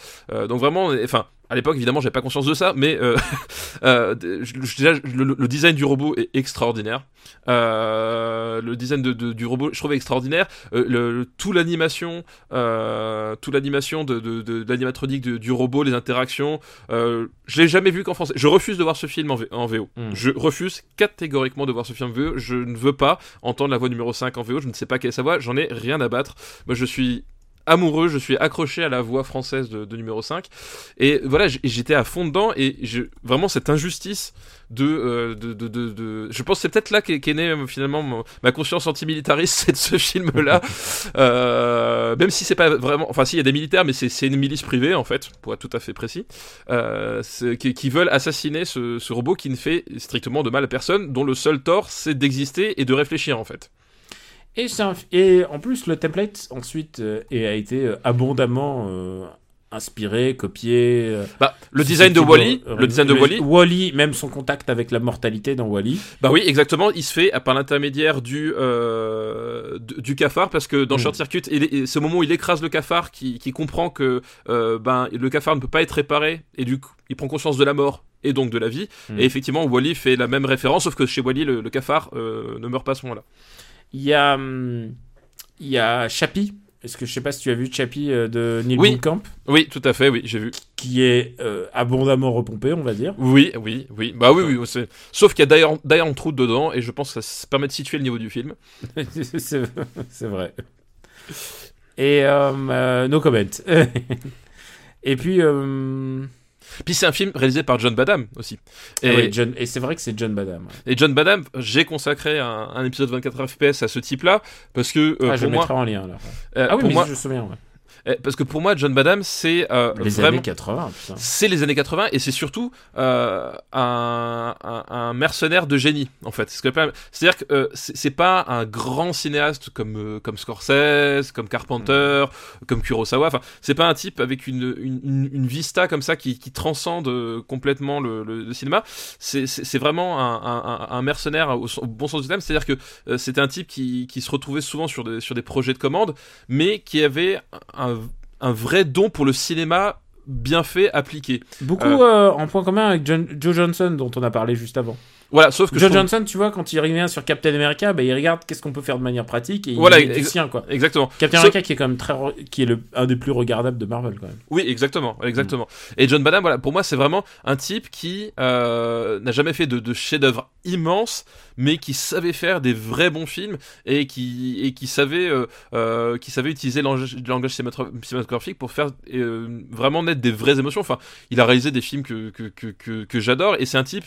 Speaker 2: donc vraiment enfin à l'époque évidemment j'avais pas conscience de ça mais euh, euh, déjà le, le design du robot est extraordinaire. Euh, le design de, de- du robot je trouve extraordinaire. Euh, le, le- tout l'animation euh, tout l'animation de, de, l'animatronique du, robot les interactions euh, je l'ai jamais vu qu'en français. Je refuse de voir ce film en, V- en VO
Speaker 1: Mm.
Speaker 2: je refuse catégoriquement de voir ce film en VO je ne veux pas entendre la voix numéro 5 en VO je ne sais pas quelle est sa voix. J'en ai rien à battre. Moi je suis amoureux, je suis accroché à la voix française de, de numéro 5 et voilà, j'étais à fond dedans et je, vraiment cette injustice de, euh, de, de, de, je pense que c'est peut-être là qu'est qu'est née euh, finalement mon- ma conscience antimilitariste, c'est de ce film-là, euh, même si c'est pas vraiment, enfin si y a des militaires, mais c'est une milice privée en fait, pour être tout à fait précis, euh, qui, qui veulent assassiner ce, ce robot qui ne fait strictement de mal à personne, dont le seul tort c'est d'exister et de réfléchir en fait.
Speaker 1: Et, un et en plus, le template ensuite euh, et a été euh, abondamment euh, inspiré, copié. euh,
Speaker 2: Bah, le design de Wally, le design de Wally,
Speaker 1: Wally, même son contact avec la mortalité dans Wally.
Speaker 2: Bah oui, exactement. Il se fait par l'intermédiaire du euh, du cafard parce que dans
Speaker 1: Mm.
Speaker 2: Short Circuit, il au moment où il écrase le cafard qui, qui comprend que euh, ben le cafard ne peut pas être réparé et du coup il prend conscience de la mort et donc de la vie.
Speaker 1: Mm.
Speaker 2: Et effectivement, Wally fait la même référence, sauf que chez Wally le, le cafard ne meurt pas à ce moment-là.
Speaker 1: Il y a, hum, il y a Chappie. Est-ce que je sais pas si tu as vu Chappie euh, de Neil
Speaker 2: Oui.
Speaker 1: Blomkamp,
Speaker 2: Oui, tout à fait. Oui, j'ai vu.
Speaker 1: qui est euh, abondamment repompé, on va dire.
Speaker 2: Oui, oui, oui. Bah oui, oui. Sauf qu'il y a d'ailleurs d'ailleurs trou dedans et je pense que ça permet de situer le niveau du film.
Speaker 1: c'est vrai. Et euh, euh, no comment. Et puis, euh,
Speaker 2: Puis c'est un film réalisé par John Badham aussi.
Speaker 1: ah
Speaker 2: Et,
Speaker 1: ouais, John- et c'est vrai que c'est John Badham. ouais.
Speaker 2: Et John Badham, j'ai consacré un, un épisode 24 FPS à ce type-là parce que euh,
Speaker 1: ah, je
Speaker 2: pour
Speaker 1: le
Speaker 2: moi,
Speaker 1: mettrai en lien alors.
Speaker 2: euh,
Speaker 1: Ah oui,
Speaker 2: pour
Speaker 1: mais
Speaker 2: moi,
Speaker 1: je me souviens. ouais.
Speaker 2: Eh, Parce que pour moi, John Badham, c'est euh,
Speaker 1: Les
Speaker 2: vraiment.
Speaker 1: années 80, putain.
Speaker 2: C'est les années 80 et c'est surtout euh, un, un, un mercenaire de génie en fait. C'est-à-dire que euh, c'est pas un grand cinéaste comme euh, comme Scorsese, comme Carpenter, comme Kurosawa. Enfin, c'est pas un type avec une, une, vista comme ça qui, qui transcende complètement le, le, le cinéma. C'est vraiment un, mercenaire au, au bon sens du terme. C'est-à-dire que c'était un type qui, qui se retrouvait souvent sur des, sur des projets de commande, mais qui avait un, un vrai don pour le cinéma bien fait, appliqué.
Speaker 1: Beaucoup euh, en point commun avec John- Joe Johnson, dont on a parlé juste avant.
Speaker 2: Voilà, sauf que
Speaker 1: Joe
Speaker 2: trouve-
Speaker 1: Johnson, tu vois, quand il revient sur Captain America, bah, il regarde qu'est-ce qu'on peut faire de manière pratique et
Speaker 2: Voilà,
Speaker 1: il est du
Speaker 2: ex-
Speaker 1: sien, quoi.
Speaker 2: Exactement.
Speaker 1: Captain America qui est quand même très, re- qui est le, un des plus regardables de Marvel, quand même.
Speaker 2: Oui, exactement, exactement. Et John Badham, voilà, pour moi, c'est vraiment un type qui euh, n'a jamais fait de, de chef-d'œuvre immense, mais qui savait faire des vrais bons films et qui et qui savait euh, euh, qui savait utiliser le langage, cinématographique pour faire euh, vraiment naître des vraies émotions. Enfin, il a réalisé des films que que que que, que j'adore et c'est un type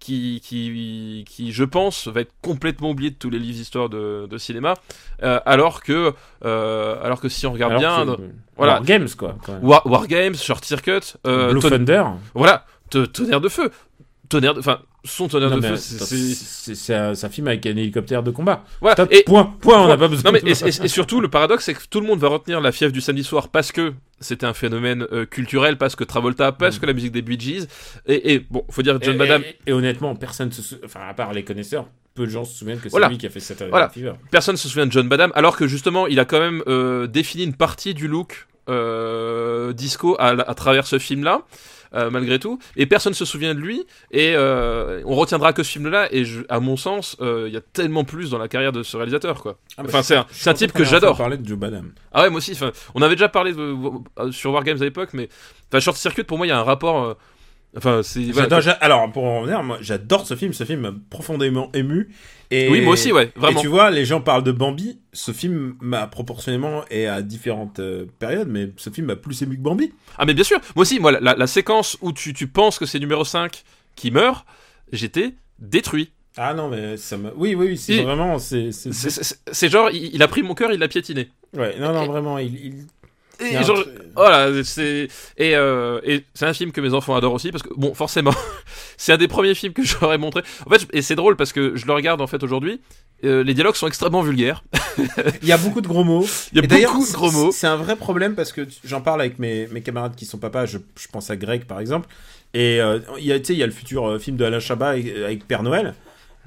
Speaker 2: qui, qui, qui, je pense, va être complètement oublié de tous les livres d'histoire de, de cinéma, euh, alors que, euh, alors que si on regarde
Speaker 1: Alors
Speaker 2: bien, voilà.
Speaker 1: War Games, quoi.
Speaker 2: War, War Games, Short Circuit, euh,
Speaker 1: Blue Thunder.
Speaker 2: voilà, tonnerre de feu, tonnerre, de, enfin, son tonnerre
Speaker 1: Non,
Speaker 2: de feu, c'est,
Speaker 1: un, film avec un hélicoptère de combat.
Speaker 2: voilà.
Speaker 1: Top,
Speaker 2: Et,
Speaker 1: point, point, on n'a pas besoin
Speaker 2: non mais
Speaker 1: de-
Speaker 2: et, et- et surtout le paradoxe c'est que tout le monde va retenir la fièvre du samedi soir parce que c'était un phénomène euh, culturel, parce que Travolta, parce
Speaker 1: Mm.
Speaker 2: que la musique des Bee Gees, et, et bon, faut dire John Badham,
Speaker 1: et- et honnêtement, personne se sou- enfin, à part les connaisseurs, peu de gens se souviennent que c'est
Speaker 2: Voilà.
Speaker 1: lui qui a fait cette
Speaker 2: Voilà.
Speaker 1: fever.
Speaker 2: personne se souvient de John Badham, alors que justement il a quand même euh, défini une partie du look euh, disco à, à travers ce film-là. Euh, malgré tout, et personne se souvient de lui, et euh, on retiendra que ce film-là, et je- à mon sens, euh, il y a tellement plus dans la carrière de ce réalisateur, quoi. Enfin, c'est un, c'est un type que j'adore.
Speaker 1: parler de Joe Badham.
Speaker 2: Ah ouais, moi aussi. Enfin, on avait déjà parlé de, sur Wargames à l'époque, mais enfin, Short Circuit pour moi, il y a un rapport. Enfin, c'est. voilà,
Speaker 1: J'adore- j'a- alors, pour en revenir, moi, j'adore ce film. Ce film m'a profondément ému. Et,
Speaker 2: Oui, moi aussi, ouais, vraiment.
Speaker 1: Et tu vois, les gens parlent de Bambi. Ce film m'a proportionnellement et à différentes euh, périodes, mais ce film m'a plus ému que Bambi.
Speaker 2: Ah, mais bien sûr. Moi aussi, moi, la, la séquence où tu, tu penses que c'est numéro 5 qui meurt, j'étais détruit.
Speaker 1: Ah non, mais ça m'a. Oui, oui, oui, c'est vraiment. C'est.
Speaker 2: genre, il, il a pris mon cœur, il l'a piétiné.
Speaker 1: Ouais, non, non,
Speaker 2: Et-
Speaker 1: vraiment, il. il...
Speaker 2: Et genre, voilà, c'est et, euh, et c'est un film que mes enfants adorent aussi parce que bon, forcément, c'est un des premiers films que j'aurais montré. En fait, et c'est drôle parce que je le regarde en fait aujourd'hui. euh, les dialogues sont extrêmement vulgaires.
Speaker 1: Il y a beaucoup de gros mots.
Speaker 2: Il y a
Speaker 1: Et
Speaker 2: beaucoup de gros mots.
Speaker 1: C'est un vrai problème parce que j'en parle avec mes, mes camarades qui sont papas. Je, je pense à Greg par exemple. Et euh, il y a, tu sais, il y a le futur euh, film de Alain Chabat avec, avec Père Noël.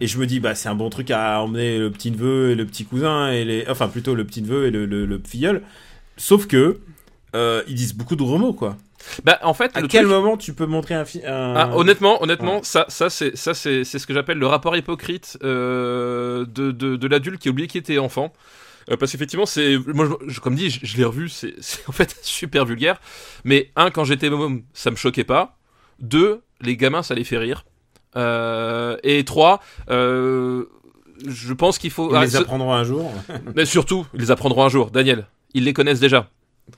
Speaker 1: Et je me dis, bah, c'est un bon truc à emmener le petit neveu et le petit cousin et les, enfin plutôt le petit neveu et le, le, le filleul. Sauf que euh, ils disent beaucoup de gros mots, quoi.
Speaker 2: Bah, en fait,
Speaker 1: À
Speaker 2: le
Speaker 1: quel
Speaker 2: truc-
Speaker 1: moment tu peux montrer un film
Speaker 2: Ah, honnêtement, honnêtement,
Speaker 1: Ouais.
Speaker 2: ça, ça c'est, ça c'est, c'est ce que j'appelle le rapport hypocrite euh, de, de, de l'adulte qui a oublié qu'il était enfant. Euh, parce qu'effectivement, c'est, moi, je- je- comme dit, je, je l'ai revu, c'est, en fait super vulgaire. Mais un, quand j'étais môme, ça me choquait pas. Deux, les gamins, ça les fait rire. Euh, et trois, euh, je pense qu'il faut.
Speaker 1: Ils
Speaker 2: ah,
Speaker 1: les apprendront un jour.
Speaker 2: mais surtout, ils les apprendront un jour. Daniel, ils les connaissent déjà.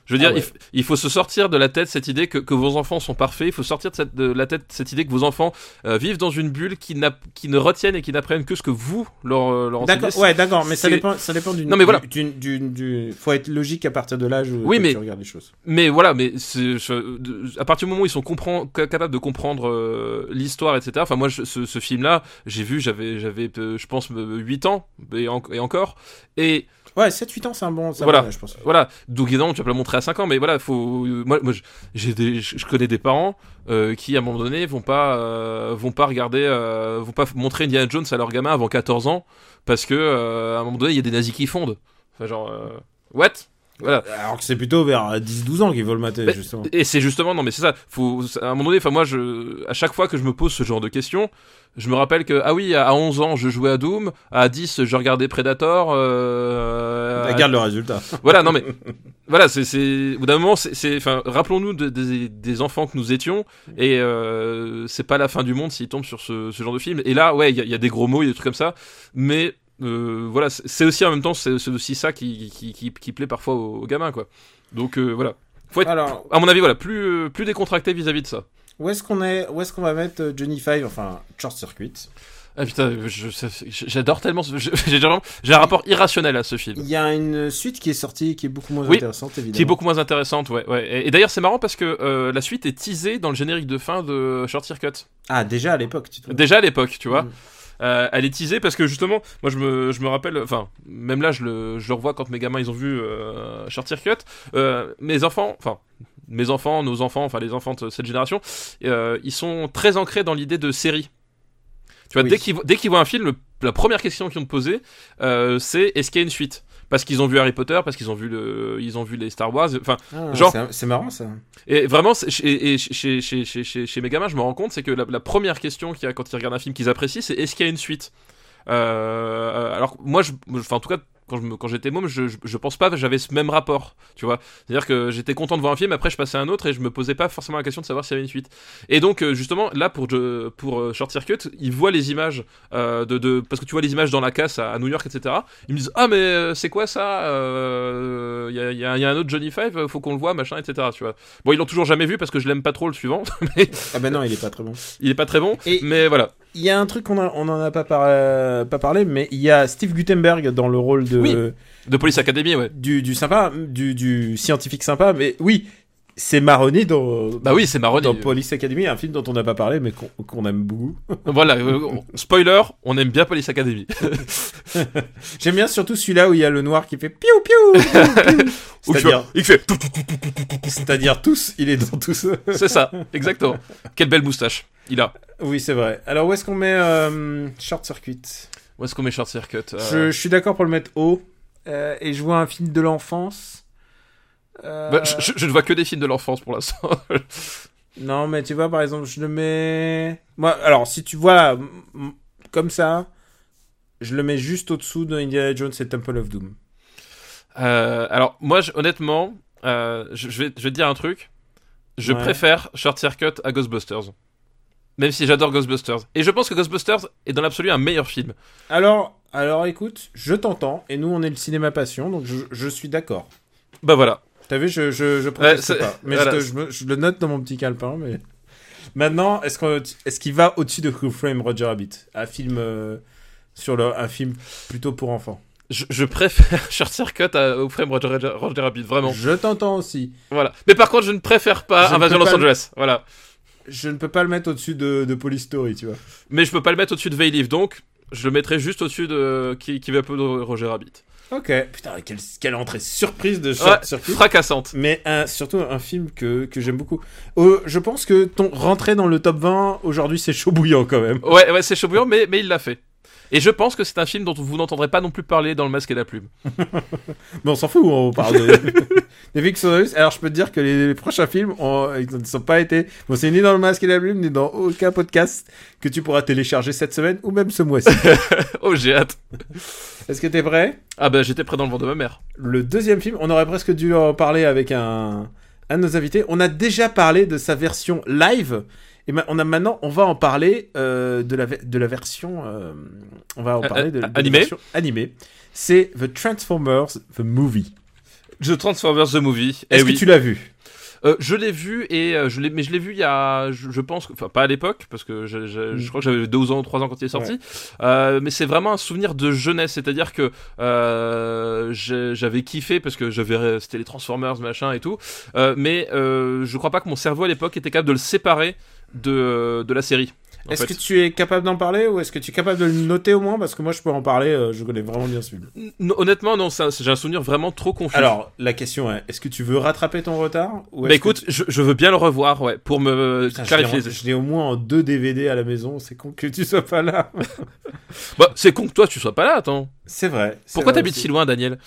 Speaker 2: Je veux dire,
Speaker 1: Ah ouais.
Speaker 2: il, il faut se sortir de la tête cette idée que, que vos enfants sont parfaits. Il faut sortir de, cette- de la tête cette idée que vos enfants euh, vivent dans une bulle qui, ne retiennent et qui n'apprennent que ce que vous leur, euh, leur enseignez.
Speaker 1: D'accord, ouais, d'accord, mais ça dépend, ça dépend d'une.
Speaker 2: Non, mais voilà.
Speaker 1: d'une- d'une- d'une- faut être logique à partir de l'âge où
Speaker 2: Oui, mais-
Speaker 1: tu regardes les choses.
Speaker 2: Mais voilà, mais c'est- je- de- à partir du moment où ils sont comprend- capables de comprendre euh, l'histoire, etc. Enfin, moi, je- ce, ce film-là, j'ai vu, j'avais, j'avais, je pense, euh, 8 ans et, en- et encore. Et
Speaker 1: Ouais, 7-8 ans, c'est un bon,
Speaker 2: Voilà.
Speaker 1: bon âge, je pense.
Speaker 2: Voilà, donc évidemment, tu vas pas le montrer à 5 ans, mais voilà, faut. Moi, moi je- j'ai des, je je connais des parents euh, qui, à un moment donné, vont pas, euh, vont pas regarder, euh, vont pas montrer Indiana Jones à leur gamin avant 14 ans, parce que euh, à un moment donné, il y a des nazis qui fondent. Enfin, genre, euh, what? Voilà.
Speaker 1: Alors que c'est plutôt vers 10-12 ans qu'il faut le mater, justement.
Speaker 2: Et c'est justement, non mais c'est ça, faut, à un moment donné, enfin moi, je, à chaque fois que je me pose ce genre de questions, je me rappelle que, ah oui, à 11 ans, je jouais à Doom, à 10, je regardais Predator, euh, à-
Speaker 1: Regarde le résultat.
Speaker 2: voilà, non mais voilà, c'est c'est au bout d'un moment, c'est enfin rappelons-nous de- des, des enfants que nous étions et euh, c'est pas la fin du monde s'ils tombent sur ce, ce genre de film. Et là, ouais, il y, a- il y a des gros mots, il y a des trucs comme ça, mais euh, voilà, c'est aussi en même temps, c'est aussi ça qui, qui, qui, qui plaît parfois aux, aux gamins, quoi. Donc euh, voilà, faut être,
Speaker 1: Alors,
Speaker 2: à mon avis, voilà, plus euh, plus décontracté vis-à-vis de ça.
Speaker 1: Où est-ce qu'on est Où est-ce qu'on va mettre euh, Johnny Five Enfin, Short Circuit?
Speaker 2: Ah putain, j'adore tellement. J'ai un rapport irrationnel à ce film.
Speaker 1: Il y a une suite qui est sortie qui est beaucoup moins
Speaker 2: Oui,
Speaker 1: intéressante, évidemment.
Speaker 2: Qui est beaucoup moins intéressante, ouais. ouais. Et, et d'ailleurs, c'est marrant parce que euh, la suite est teasée dans le générique de fin de Short Circuit.
Speaker 1: Ah, déjà à l'époque, tu te
Speaker 2: Déjà à l'époque, tu vois.
Speaker 1: Mm.
Speaker 2: Euh, elle est teasée parce que justement, moi je me, je me rappelle, enfin, même là je le, je le revois quand mes gamins ils ont vu euh, Short Circuit. Euh, mes enfants, enfin, mes enfants, nos enfants, enfin les enfants de cette génération, euh, ils sont très ancrés dans l'idée de série. Tu vois,
Speaker 1: Oui.
Speaker 2: dès qu'ils voient un film, la première question qu'ils poser, euh, c'est est-ce qu'il y a une suite? Parce qu'ils ont vu Harry Potter, parce qu'ils ont vu le, ils ont vu les Star Wars. Enfin,
Speaker 1: Ah,
Speaker 2: Genre-
Speaker 1: c'est- marrant ça.
Speaker 2: et vraiment, c'est- et, et chez, chez, chez, chez, chez mes gamins, je me rends compte, c'est que la, la première question qu'il y a quand ils regardent un film qu'ils apprécient, c'est est-ce qu'il y a une suite? Euh, Alors moi, je, enfin en tout cas, quand je me- quand j'étais môme, je, je, je pense pas que j'avais ce même rapport, tu vois. C'est-à-dire que j'étais content de voir un film, après je passais à un autre et je me posais pas forcément la question de savoir s'il y avait une suite. Et donc euh, justement, là pour je- pour euh, Short Circuit, ils voient les images euh, de, de parce que tu vois les images dans la casse à, à New York, etc. Ils me disent ah mais c'est quoi ça Euh, Il y, a, y y un autre Johnny Five, faut qu'on le voit, machin, etc. Tu vois. Bon, ils l'ont toujours jamais vu parce que je l'aime pas trop le suivant, mais
Speaker 1: Ah ben non, il est pas très bon.
Speaker 2: il est pas très bon.
Speaker 1: Et-
Speaker 2: Mais voilà.
Speaker 1: Il y a un truc qu'on a, on en a pas, par- pas parlé, mais il y a Steve Gutenberg dans le rôle de
Speaker 2: Oui. De Police Academy, ouais.
Speaker 1: du, du sympa, du, du scientifique sympa. Mais oui, c'est Maroni dans,
Speaker 2: Bah oui, c'est marrant.
Speaker 1: dans Police Academy, un film dont on n'a pas parlé, mais qu'on aime beaucoup.
Speaker 2: Voilà. euh, spoiler, on aime bien Police Academy.
Speaker 1: J'aime bien surtout celui-là où il y a le noir qui fait piou piou. C'est-à-dire,
Speaker 2: il fait.
Speaker 1: c'est-à-dire tous, il est dans tous.
Speaker 2: C'est ça, exactement. Quelle belle moustache. Il a.
Speaker 1: oui, c'est vrai. Alors où est-ce qu'on met euh, Short Circuit?
Speaker 2: Où est-ce qu'on met Short Circuit Euh,
Speaker 1: je, je suis d'accord pour le mettre haut. Euh, et je vois un film de l'enfance. Euh,
Speaker 2: bah, je, ne vois que des films de l'enfance pour l'instant.
Speaker 1: Non, mais tu vois, par exemple, je le mets. Moi, alors, si tu vois comme ça, je le mets juste au-dessous de Indiana Jones et Temple of Doom.
Speaker 2: Euh, alors, moi, je- honnêtement, euh, je, je vais, je vais te dire un truc. Je
Speaker 1: Ouais.
Speaker 2: préfère Short Circuit à Ghostbusters. Même si j'adore Ghostbusters. Et je pense que Ghostbusters est dans l'absolu un meilleur film.
Speaker 1: Alors, alors, écoute, je t'entends, et nous, on est le cinéma passion, donc je, je suis d'accord.
Speaker 2: Bah voilà.
Speaker 1: T'as vu, je, je, je proteste
Speaker 2: c'est-
Speaker 1: pas. Mais
Speaker 2: voilà.
Speaker 1: je, te- je me- je le note dans mon petit calepin, mais. Maintenant, est-ce qu'on est-ce qu'il va au-dessus de Who Framed Roger Rabbit? Un film. euh, sur le, un film plutôt pour enfants.
Speaker 2: Je, je préfère Short Circuit à, au frame Roger, Roger, Roger Rabbit, vraiment.
Speaker 1: Je t'entends aussi.
Speaker 2: Voilà. Mais par contre, je ne préfère pas
Speaker 1: Je
Speaker 2: Invasion Los
Speaker 1: pas-
Speaker 2: Angeles. Voilà.
Speaker 1: Je ne peux pas le mettre au-dessus de, de Police Story, tu vois.
Speaker 2: Mais je peux pas le mettre au-dessus de Veilive, donc je le mettrai juste au-dessus de qui, qui va peu de Roger Rabbit.
Speaker 1: Ok. Putain, quelle, quelle entrée surprise de
Speaker 2: Ouais,
Speaker 1: Short Circuit.
Speaker 2: fracassante.
Speaker 1: Mais un- surtout un film que, que j'aime beaucoup. Euh, je pense que ton rentrer dans le top 20 aujourd'hui c'est chaud bouillant quand même.
Speaker 2: Ouais, ouais, c'est chaud bouillant, mais, mais il l'a fait. Et je pense que c'est un film dont vous n'entendrez pas non plus parler dans Le Masque et la Plume.
Speaker 1: Mais on s'en fout, on parle de, des Vix Alors je peux te dire que les, prochains films, ont- ils ne sont pas été. Bon, c'est ni dans le masque et la plume, ni dans aucun podcast que tu pourras télécharger cette semaine ou même ce mois-ci.
Speaker 2: oh, j'ai hâte.
Speaker 1: Est-ce que t'es prêt?
Speaker 2: Ah bah j'étais près dans le vent de ma mère.
Speaker 1: Le deuxième film, on aurait presque dû en parler avec un, un de nos invités. On a déjà parlé de sa version live. Et on a maintenant, on va en parler euh, de, la, de la version. euh, on va en
Speaker 2: Euh,
Speaker 1: parler de, de la
Speaker 2: animée
Speaker 1: version animée. C'est The Transformers The Movie.
Speaker 2: The Transformers The Movie. Eh
Speaker 1: Est-ce
Speaker 2: oui.
Speaker 1: que tu l'as vu?
Speaker 2: Euh, je l'ai vu et euh, je l'ai, mais je l'ai vu il y a, je, je pense, enfin pas à l'époque parce que je, je- je crois que j'avais 12 ans ou 3 ans quand il est sorti. Euh, mais c'est vraiment un souvenir de jeunesse, c'est-à-dire que j'avais kiffé parce que j'avais, c'était les Transformers machin et tout. Mais je crois pas que mon cerveau à l'époque était capable de le séparer de de la série.
Speaker 1: Est-ce que tu es capable d'en parler ou est-ce que tu es capable de le noter au moins? Parce que moi je peux en parler, euh, je connais vraiment bien ce film.
Speaker 2: N- honnêtement, non, ça- j'ai un souvenir vraiment trop confus.
Speaker 1: Alors, la question est, est-ce que tu veux rattraper ton retard ou
Speaker 2: bah écoute, je, je veux bien le revoir, ouais, pour me
Speaker 1: Putain,
Speaker 2: clarifier.
Speaker 1: je l'ai au moins en deux DVD à la maison, c'est con que tu sois pas là.
Speaker 2: Bah, c'est con que toi tu sois pas là, attends.
Speaker 1: C'est vrai.
Speaker 2: Pourquoi t'habites si loin, Daniel?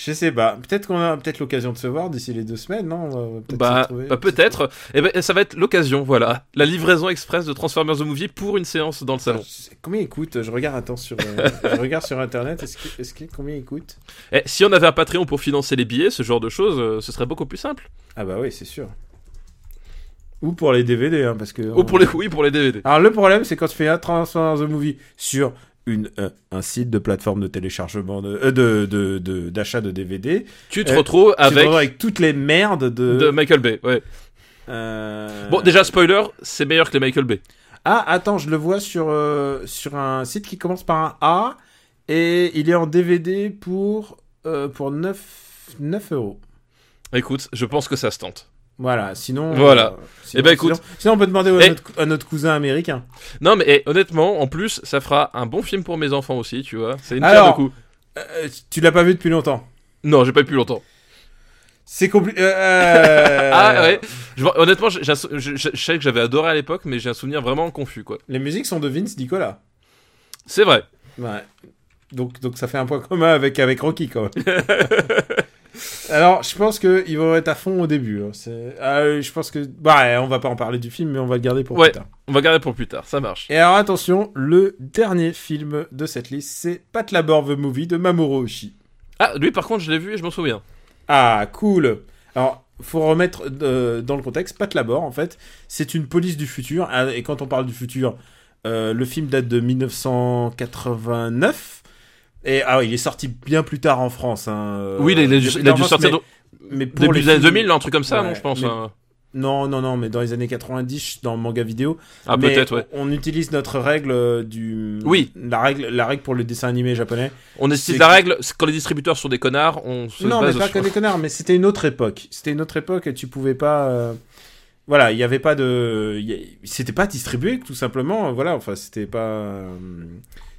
Speaker 1: Je sais pas. Peut-être qu'on a peut-être l'occasion de se voir d'ici les deux semaines, non? Se
Speaker 2: Bah, bah, peut-être. Et ben ça va être l'occasion, voilà. La livraison express de Transformers the Movie pour une séance dans le salon.
Speaker 1: Sais- Combien il coûte? Je regarde attends sur euh, je regarde sur internet. Est-ce que, est-ce que combien il coûte?
Speaker 2: Et si on avait un Patreon pour financer les billets, ce genre de choses, euh, ce serait beaucoup plus simple.
Speaker 1: Ah bah oui, c'est sûr. Ou pour les DVD, hein, parce que.
Speaker 2: Ou pour les oui, pour les DVD.
Speaker 1: Alors le problème, c'est quand tu fais un Transformers the Movie sur une, euh, un site de plateforme de téléchargement de euh, de de- de- d'achat de, DVD,
Speaker 2: Tu te
Speaker 1: Euh,
Speaker 2: retrouves
Speaker 1: tu te
Speaker 2: avec
Speaker 1: retrouves avec toutes les merdes de.
Speaker 2: de Michael Bay, ouais.
Speaker 1: Euh,
Speaker 2: Bon, déjà, spoiler, c'est meilleur que les Michael Bay.
Speaker 1: Ah, attends, je le vois sur, sur un site qui commence par un A et il est en DVD pour, pour 9, 9 euros.
Speaker 2: Écoute, je pense que ça se tente.
Speaker 1: Voilà, sinon.
Speaker 2: Voilà.
Speaker 1: euh, sinon-
Speaker 2: Eh ben, écoute.
Speaker 1: Sinon, sinon, on peut demander à, notre, à notre cousin américain.
Speaker 2: Non, mais eh, honnêtement, en plus, ça fera un bon film pour mes enfants aussi, tu vois. C'est une
Speaker 1: Alors-
Speaker 2: de coups.
Speaker 1: Euh, tu l'as pas vu depuis longtemps?
Speaker 2: Non, j'ai pas eu plus longtemps.
Speaker 1: C'est compliqué. euh,
Speaker 2: Ah ouais. Je honnêtement, je, je- je savais que j'avais adoré à l'époque, mais j'ai un souvenir vraiment confus, quoi.
Speaker 1: Les musiques sont de Vince Nicolas.
Speaker 2: C'est vrai.
Speaker 1: Ouais. Donc, donc ça fait un point commun avec, avec Rocky quand même. Alors, je pense qu'ils vont être à fond au début. hein. Ah, je pense que. Bah, on va pas en parler du film, mais on va le garder pour
Speaker 2: Ouais.
Speaker 1: plus tard.
Speaker 2: On va garder pour plus tard, ça marche.
Speaker 1: Et alors, attention, le dernier film de cette liste, c'est Pat Labor the Movie de Mamoru Oshii.
Speaker 2: Ah, lui par contre, je l'ai vu et je m'en souviens.
Speaker 1: Ah, cool. Alors, faut remettre euh, dans le contexte, Pat Labor, en fait, c'est une police du futur. Ah, Et quand on parle du futur, euh, le film date de 1989. Et ah oui, il est sorti bien plus tard en France. hein.
Speaker 2: oui, il a, il a dû, il a dû
Speaker 1: En France,
Speaker 2: sortir
Speaker 1: mais- mais pour
Speaker 2: début
Speaker 1: les
Speaker 2: des années
Speaker 1: films-
Speaker 2: 2000, là, un truc comme ça,
Speaker 1: Ouais,
Speaker 2: non, je pense.
Speaker 1: mais-
Speaker 2: hein.
Speaker 1: Non, non, non, mais dans les années 90, dans le manga vidéo.
Speaker 2: Ah,
Speaker 1: Mais
Speaker 2: peut-être, ouais.
Speaker 1: On utilise notre règle euh, du.
Speaker 2: Oui.
Speaker 1: La règle, la règle pour le dessin animé japonais.
Speaker 2: On estime la règle, c'est quand les distributeurs sont des connards, on se
Speaker 1: non, mais
Speaker 2: base
Speaker 1: pas
Speaker 2: sur-
Speaker 1: que des connards, mais c'était une autre époque. C'était une autre époque et tu pouvais pas. euh, Voilà, il n'y avait pas de. C'était pas distribué, tout simplement. Voilà, enfin, c'était pas.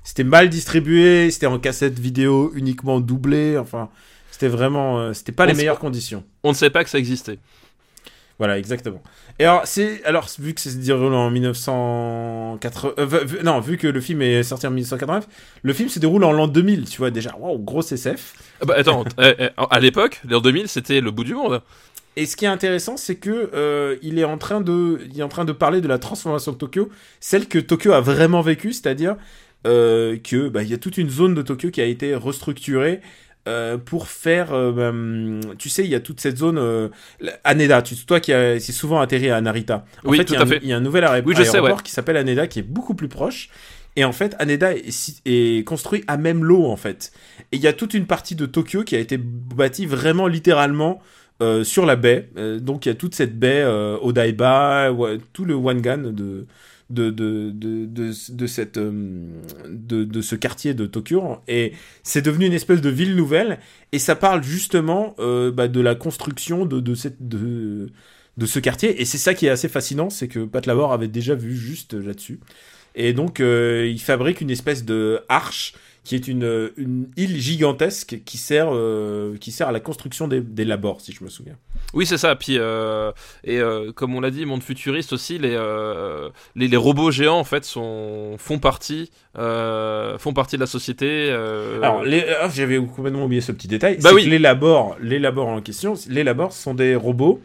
Speaker 1: C'était mal distribué, c'était en cassette vidéo uniquement doublé. Enfin, c'était vraiment. euh, C'était pas
Speaker 2: On
Speaker 1: les meilleures conditions.
Speaker 2: On ne savait pas que ça existait.
Speaker 1: Voilà, exactement. Et alors, c'est alors vu que c'est se déroule en 1980, euh, vu- non, vu que le film est sorti en 1989, le film se déroule en l'an 2000. Tu vois déjà, waouh, gros SF.
Speaker 2: Ah bah attends, eh, eh, à l'époque, l'an 2000, c'était le bout du monde.
Speaker 1: Et ce qui est intéressant, c'est que euh, il est en train de, il est en train de parler de la transformation de Tokyo, celle que Tokyo a vraiment vécue, c'est-à-dire euh, que bah, il y a toute une zone de Tokyo qui a été restructurée. euh, pour faire, euh, bah, tu sais, il y a toute cette zone euh, Haneda. Tu, toi qui c'est souvent atterri à Narita. En
Speaker 2: Oui,
Speaker 1: fait,
Speaker 2: tout
Speaker 1: il y a un-
Speaker 2: fait.
Speaker 1: Il y a un nouvel aé-
Speaker 2: Oui, je sais,
Speaker 1: aéroport
Speaker 2: ouais.
Speaker 1: qui s'appelle Haneda, qui est beaucoup plus proche. Et en fait, Haneda est, construit à même l'eau, en fait. Et il y a toute une partie de Tokyo qui a été bâtie vraiment littéralement euh, sur la baie. Euh, donc il y a toute cette baie, euh, Odaiba, tout le Wangan de de de de de, de cette euh, de, de ce quartier de Tokyo. Et c'est devenu une espèce de ville nouvelle. Et ça parle justement euh, bah, de la construction de de cette de de ce quartier. Et c'est ça qui est assez fascinant c'est que Pat Labor avait déjà vu juste là-dessus. Et donc euh, il fabrique une espèce de arche qui est une, une île gigantesque qui sert, euh, qui sert à la construction des, des labors, si je me souviens.
Speaker 2: Oui, c'est ça. Puis, euh, et euh, comme on l'a dit, monde futuriste aussi, les, les, les robots géants, en fait, sont, font, partie, font partie de la société.
Speaker 1: Alors, ah, j'avais complètement oublié ce petit détail.
Speaker 2: Bah
Speaker 1: c'est
Speaker 2: oui.
Speaker 1: que les labors, les labors en question, les labors sont des robots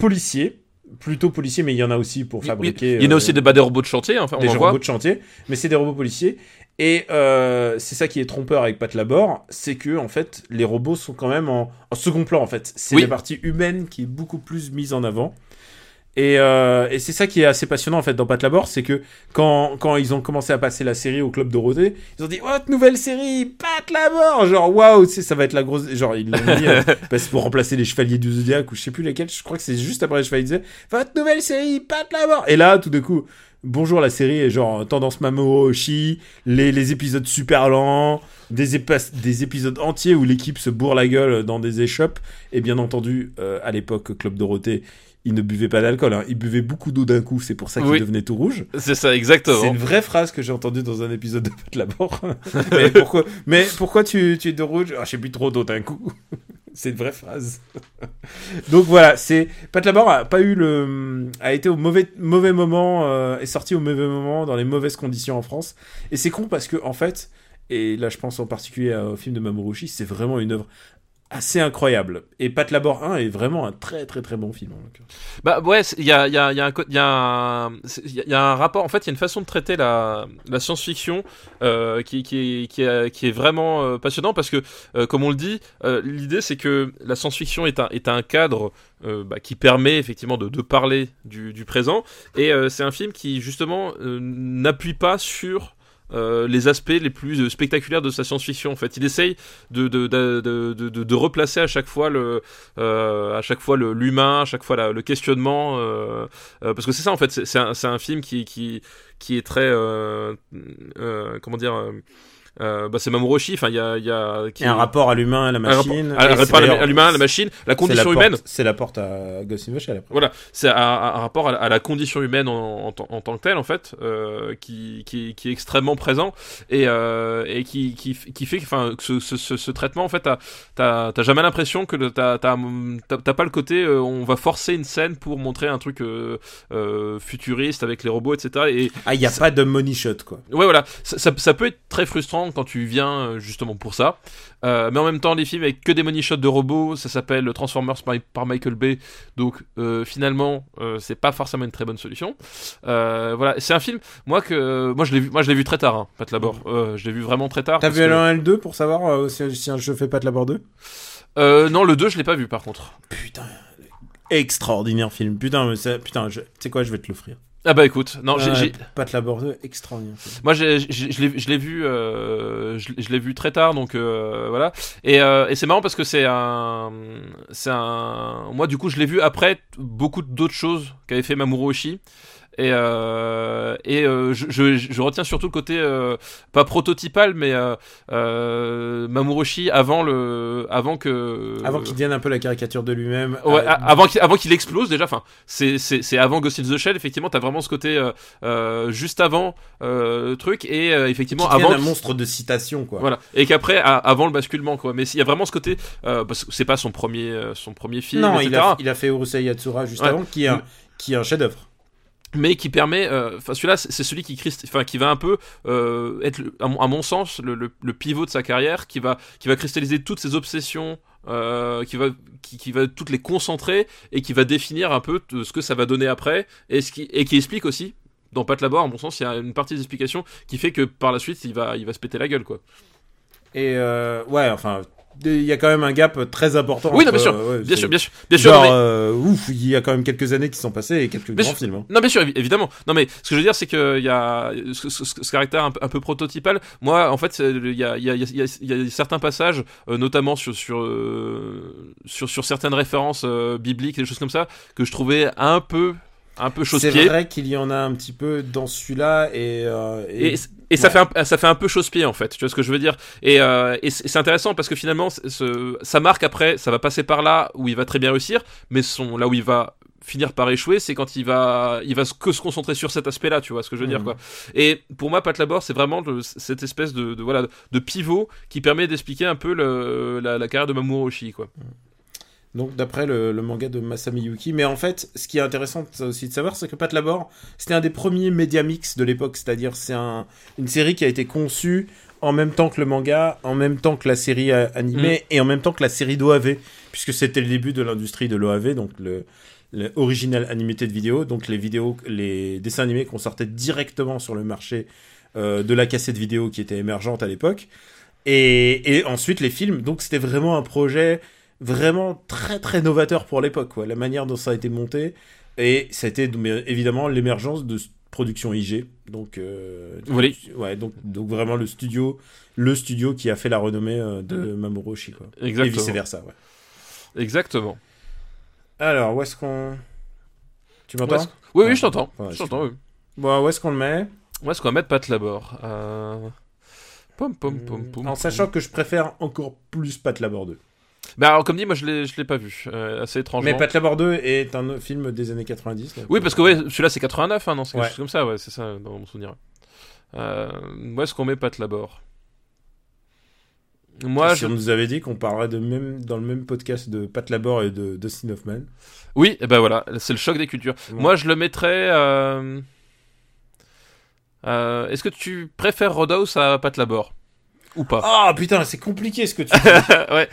Speaker 1: policiers, plutôt policiers, mais il y en a aussi pour fabriquer.
Speaker 2: Il y en a
Speaker 1: euh,
Speaker 2: aussi des, bah, des robots de chantier, enfin, on
Speaker 1: des
Speaker 2: en
Speaker 1: robots
Speaker 2: voit.
Speaker 1: de chantier, mais c'est des robots policiers. Et euh, c'est ça qui est trompeur avec Pat Labor, c'est que en fait les robots sont quand même en, en second plan en fait. C'est
Speaker 2: Oui.
Speaker 1: la partie humaine qui est beaucoup plus mise en avant. Et, euh, et c'est ça qui est assez passionnant en fait dans Pat Labor, c'est que quand, quand ils ont commencé à passer la série au club Dorothée, ils ont dit oh nouvelle série Pat Labor, genre waouh, ça va être la grosse, genre ils l'ont mis euh, parce pour remplacer les Chevaliers du Zodiac ou je sais plus lesquels, je crois que c'est juste après les Chevaliers du Zodiac, votre nouvelle série Pat Labor. Et là tout de coup, bonjour la série est genre tendance Mamoru Oshii, les, les épisodes super lents, des, des épisodes entiers où l'équipe se bourre la gueule dans des échoppes et bien entendu euh, à l'époque Club Dorothée ils ne buvaient pas d'alcool, hein. ils buvaient beaucoup d'eau d'un coup, c'est pour ça qu'ils
Speaker 2: Oui.
Speaker 1: devenaient tout rouges.
Speaker 2: C'est ça, exactement.
Speaker 1: C'est une vraie phrase que j'ai entendue dans un épisode de Pat Labor. mais, pourquoi, mais pourquoi tu, tu es de rouge? Ah, j'ai bu trop d'eau d'un coup. c'est une vraie phrase. Donc voilà, c'est Pat Labor a pas eu le a été au mauvais mauvais moment euh, est sorti au mauvais moment dans les mauvaises conditions en France et c'est con parce que en fait et là je pense en particulier au film de Mamoru Oshii, c'est vraiment une œuvre assez incroyable et Pat Labor 1 est vraiment un très très très bon film.
Speaker 2: Bah ouais, il y a, y, a, y, a y, a un- rapport, en fait, il y a une façon de traiter la, la science-fiction euh, qui, qui, qui, qui est vraiment euh, passionnant parce que, euh, comme on le dit, euh, l'idée c'est que la science-fiction est un, est un cadre bah, qui permet effectivement de, parler du, présent et c'est un film qui justement n'appuie pas sur euh, les aspects les plus spectaculaires de sa science-fiction. En fait, il essaye de de, de, de, replacer à chaque fois le euh, à chaque fois l'humain, à chaque fois le questionnement, euh, euh, parce que c'est ça en fait. C'est un, un film qui qui qui est très euh, comment dire. Euh, bah c'est Mamoru Oshii, enfin il y a, il y a qui
Speaker 1: un rapport à l'humain, à la machine.
Speaker 2: un rapport à l'humain, à la machine, la condition
Speaker 1: porte-
Speaker 2: humaine.
Speaker 1: C'est la porte à Ghost in the Shell après.
Speaker 2: Voilà, c'est un, rapport à la, à la condition humaine en, en, tant- en tant que telle en fait, euh, qui, qui, qui est extrêmement présent et, euh, et qui, qui, qui fait que, enfin, que ce, ce, ce, ce traitement en fait, t'as- jamais l'impression que t'as pas le côté, euh, on va forcer une scène pour montrer un truc futuriste avec les robots, etc. Et
Speaker 1: Ah, il n'y a pas de money shot, quoi.
Speaker 2: Ouais, voilà, ça, ça, ça peut être très frustrant quand tu viens euh, justement pour ça. Euh, mais en même temps, les films avec que des money shots de robots, ça s'appelle Transformers par, par Michael Bay. Donc euh, finalement, euh, c'est pas forcément une très bonne solution. Voilà, c'est un film, moi que moi je l'ai vu, moi je l'ai vu très tard, hein, Pat Labor. Euh, je l'ai vu vraiment très tard.
Speaker 1: T'as vu
Speaker 2: que-
Speaker 1: le 1 et le 2 pour savoir si, si je fais pas de labor 2
Speaker 2: Euh, Non, le 2 je l'ai pas vu par contre.
Speaker 1: Putain, extraordinaire film. Putain, mais c'est- putain, je- tu sais quoi, je vais te l'offrir.
Speaker 2: Ah bah écoute, non, j'ai-
Speaker 1: Ouais,
Speaker 2: j'ai,
Speaker 1: Pas de labor 2, extraordinaire.
Speaker 2: Moi, je l'ai- je l'ai vu, euh, je, je l'ai vu très tard, donc euh, voilà. Et, euh, et c'est marrant parce que c'est un, c'est un. Moi, du coup, je l'ai vu après beaucoup d'autres choses qu'avait fait Mamoru Oshii. Et, euh, et euh, je, je, je retiens surtout le côté euh, pas prototypal, mais Oshii avant le, avant que,
Speaker 1: Avant qu'il devienne un peu la caricature de lui-même.
Speaker 2: Ouais, avant qu'il avant qu'il explose déjà. Enfin, c'est c'est c'est avant Ghost in the Shell. Effectivement, t'as vraiment ce côté juste avant euh, truc et effectivement avant.
Speaker 1: un monstre de citation, quoi.
Speaker 2: Voilà. Et qu'après, à- avant le basculement, quoi. Mais il y a vraiment ce côté, parce que c'est pas son premier, son premier film,
Speaker 1: non,
Speaker 2: etc.
Speaker 1: il a, il a fait Urusei Yatsura juste
Speaker 2: Ouais.
Speaker 1: avant, qui est un, qui est un chef-d'œuvre.
Speaker 2: Mais qui permet, euh, enfin celui-là, c'est celui qui, enfin qui va un peu euh, être, à mon, sens, le, le- pivot de sa carrière, qui va, qui va cristalliser toutes ses obsessions, euh, qui va, qui, qui va toutes les concentrer et qui va définir un peu ce que ça va donner après et ce qui, et qui explique aussi. Dans Pat Labor, à mon sens, il y a une partie des explications qui fait que par la suite, il va, il va se péter la gueule, quoi.
Speaker 1: Et ouais, enfin, il y a quand même un gap très important.
Speaker 2: Oui, non, bien sûr,
Speaker 1: euh, ouais,
Speaker 2: bien sûr, bien sûr, bien sûr.
Speaker 1: Genre,
Speaker 2: non, mais-
Speaker 1: euh, ouf, il y a quand même quelques années qui sont passées et quelques
Speaker 2: Bien
Speaker 1: grands
Speaker 2: sûr.
Speaker 1: films. hein.
Speaker 2: Non, bien sûr, évi- évidemment. Non, mais ce que je veux dire, c'est qu'il y a ce, ce- ce- ce caractère un, peu- un peu prototypal. Moi, en fait, il y a, il y, a, il y, a, il y a certains passages, euh, notamment sur sur, euh, sur sur certaines références euh, bibliques, des choses comme ça, que je trouvais un peu un peu
Speaker 1: C'est
Speaker 2: chausse-pied.
Speaker 1: vrai qu'il y en a un petit peu dans celui-là et, euh, et-
Speaker 2: Et, et ça, fait un, ça fait un peu chausse-pied en fait, tu vois ce que je veux dire? Et, euh, et c'est c'est intéressant parce que finalement, c'est- ce- ça marque après, ça va passer par là où il va très bien réussir, mais son, là où il va finir par échouer, c'est quand il va, il va se- que se concentrer sur cet aspect-là, tu vois ce que je veux dire
Speaker 1: Mhm.
Speaker 2: quoi. Et pour moi, Pat Labor, c'est vraiment cette espèce de, de, voilà de pivot qui permet d'expliquer un peu le, la, la carrière de Mamoru Oshii quoi.
Speaker 1: Donc d'après le, le manga de Masami Yuki. Mais en fait, ce qui est intéressant aussi de savoir, c'est que Pat Labor, c'était un des premiers média mix de l'époque, c'est-à-dire c'est un, une série qui a été conçue en même temps que le manga, en même temps que la série euh, animée et en même temps que la série d'OAV, puisque c'était le début de l'industrie de l'OAV, donc le, le Original Animated Video, donc les vidéos, les dessins animés qu'on sortait directement sur le marché euh, de la cassette vidéo qui était émergente à l'époque. Et, et ensuite les films, donc c'était vraiment un projet vraiment très très novateur pour l'époque, quoi, la manière dont ça a été monté. Et ça a été mais, évidemment l'émergence de production IG. Donc, euh,
Speaker 2: Oui.
Speaker 1: ouais, donc, donc vraiment le studio, le studio qui a fait la renommée euh, de Mamoru Oshii, quoi. Et
Speaker 2: Exactement.
Speaker 1: vice versa, ouais.
Speaker 2: Exactement.
Speaker 1: Alors, où est-ce qu'on. Tu m'entends?
Speaker 2: Oui, oui, je t'entends.
Speaker 1: Ouais,
Speaker 2: je t'entends. Oui.
Speaker 1: Bon, où est-ce qu'on le met?
Speaker 2: Où est-ce qu'on va mettre Pat Labor? Euh... Pom pom pom pom.
Speaker 1: En sachant que je préfère encore plus Pat Labor 2.
Speaker 2: Bah alors comme dit, moi je l'ai je l'ai pas vu, euh, assez étrangement.
Speaker 1: Mais Pat Labor 2 est un film des années 90. donc,
Speaker 2: Oui, parce que
Speaker 1: euh,
Speaker 2: ouais, celui-là c'est 89, hein, non, c'est quelque
Speaker 1: Ouais.
Speaker 2: chose comme ça, ouais, c'est ça dans mon souvenir. Euh, où est-ce qu'on met Pat Labor Moi,
Speaker 1: si
Speaker 2: je...
Speaker 1: on nous avait dit qu'on parlerait de même, dans le même podcast de Pat Labor et de Dustin Hoffman.
Speaker 2: oui, et ben voilà, c'est le choc des cultures.
Speaker 1: Ouais.
Speaker 2: Moi, je le mettrais. euh, euh, Est-ce que tu préfères Roadhouse à Pat Labor ou pas?
Speaker 1: Ah putain, c'est compliqué ce que tu dis.
Speaker 2: Ouais.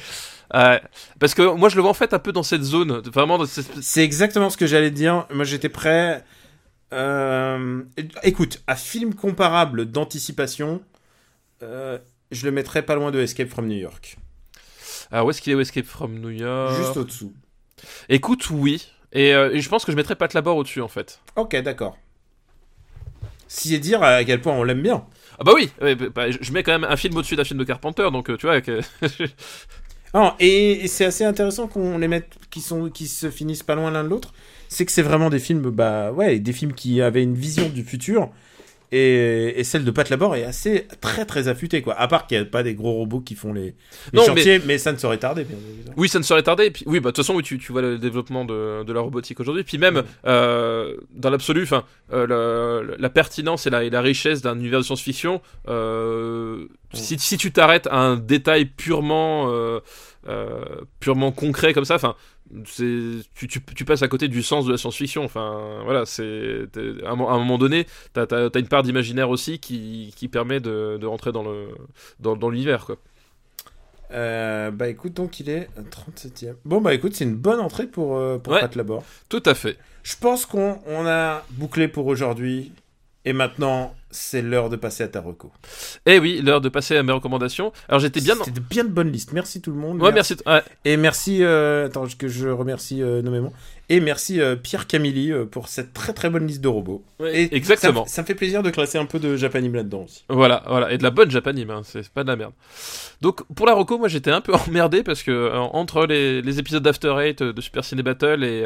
Speaker 2: Euh, parce que moi je le vois en fait un peu dans cette zone, vraiment cette...
Speaker 1: c'est exactement ce que j'allais dire. Moi j'étais prêt. Euh, Écoute, à film comparable d'anticipation, euh, je le mettrais pas loin de Escape from New York.
Speaker 2: Ah, où est-ce qu'il est, où Escape from New York?
Speaker 1: Juste au-dessous.
Speaker 2: Écoute, oui. Et, et je pense que je mettrais Pat Labor au-dessus en fait.
Speaker 1: Ok, d'accord. Si est dire à quel point on l'aime bien.
Speaker 2: Ah bah oui, bah, je mets quand même un film au-dessus d'un film de Carpenter, donc tu vois. Que...
Speaker 1: Et, et c'est assez intéressant qu'on les mette qui sont qui se finissent pas loin l'un de l'autre. C'est que c'est vraiment des films, bah ouais, des films qui avaient une vision du futur. Et, et celle de Pat Labor est assez très très affûtée quoi. À part qu'il n'y a pas des gros robots qui font les, les
Speaker 2: Non,
Speaker 1: chantiers, mais... ça ne saurait tarder bien évidemment.
Speaker 2: Oui, ça ne serait tardé. Et puis, oui, bah, de toute façon, oui, tu, tu vois le développement de, de la robotique aujourd'hui. Puis même, euh, dans l'absolu, enfin, euh, la pertinence et la, et la richesse d'un univers de science-fiction, euh, si, si tu t'arrêtes à un détail purement, euh, purement concret comme ça, enfin, tu, tu, tu passes à côté du sens de la science-fiction. Enfin, voilà, c'est, à un, moment donné, t'as, t'as une part d'imaginaire aussi qui, qui permet de, de rentrer dans le, dans, dans l'univers, quoi.
Speaker 1: Euh, bah écoute, donc il est 37ème. Bon bah écoute, c'est une bonne entrée pour, euh, pour
Speaker 2: Ouais.
Speaker 1: Pat Labor.
Speaker 2: Tout à fait.
Speaker 1: Je pense qu'on on a bouclé pour aujourd'hui. Et maintenant, c'est l'heure de passer à ta reco.
Speaker 2: Eh oui, l'heure de passer à mes recommandations. Alors j'étais bien.
Speaker 1: C'était de bien de bonnes listes. Merci tout le monde.
Speaker 2: Ouais, merci. Ouais.
Speaker 1: Et merci, euh, attends, que je remercie euh, nommément. Et merci euh, Pierre Camilli euh, pour cette très très bonne liste de robots. Et
Speaker 2: Exactement.
Speaker 1: Ça, ça me fait plaisir de classer un peu de Japanime là-dedans aussi.
Speaker 2: Voilà, voilà, et de la bonne japanime, hein, c'est pas de la merde. Donc pour la reco, moi j'étais un peu emmerdé parce que entre les, les épisodes d'After Eight de Super Ciné Battle et,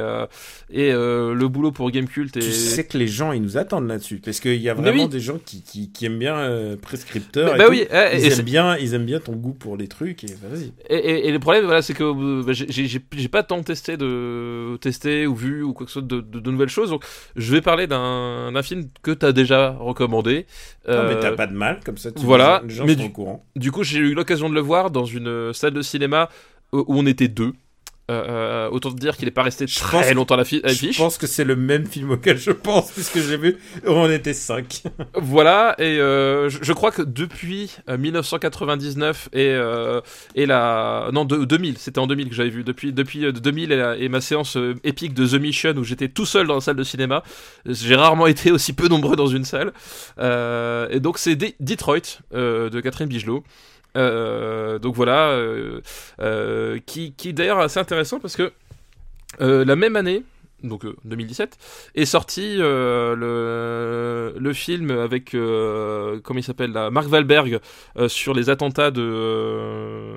Speaker 2: et le boulot pour Game Cult et
Speaker 1: Tu sais que les gens ils nous attendent là-dessus parce qu'il y a vraiment
Speaker 2: oui.
Speaker 1: des gens qui, qui, qui aiment bien euh, prescripteur.
Speaker 2: Bah,
Speaker 1: et
Speaker 2: bah
Speaker 1: tout.
Speaker 2: oui, eh,
Speaker 1: ils
Speaker 2: et
Speaker 1: aiment bien, ils aiment bien ton goût pour les trucs et bah.
Speaker 2: Et, et- et le problème, voilà, c'est que euh, bah, j'ai- pas tant testé de testé ou vu ou quoi que ce soit de, de- de nouvelles choses. Donc, je vais parler d'un film que t'as déjà recommandé.
Speaker 1: Non, mais
Speaker 2: Euh,
Speaker 1: t'as pas de mal comme ça. Tu
Speaker 2: voilà,
Speaker 1: les gens
Speaker 2: mais
Speaker 1: sont
Speaker 2: du-
Speaker 1: au courant.
Speaker 2: Du coup, j'ai eu l'occasion de le voir dans une salle de cinéma où on était deux. Euh, euh, autant te dire qu'il est pas resté
Speaker 1: Je
Speaker 2: très
Speaker 1: pense-
Speaker 2: longtemps à l'affi- à
Speaker 1: Je
Speaker 2: l'affiche.
Speaker 1: pense que c'est le même film auquel je pense puisque j'ai vu on était 5
Speaker 2: Voilà, et euh, je, je crois que depuis euh, 1999 et, euh, et la... Non, de, 2000, c'était en 2000 que j'avais vu. Depuis, depuis euh, 2000 et, la- et ma séance épique de The Mission où j'étais tout seul dans la salle de cinéma, j'ai rarement été aussi peu nombreux dans une salle. Et donc c'est Detroit de Catherine Bigelow. Euh, donc voilà, euh, euh, qui, qui d'ailleurs assez intéressant parce que la même année, donc euh, 2017, est sorti euh, le, le film avec, euh, comment il s'appelle Mark Wahlberg euh, sur les attentats de,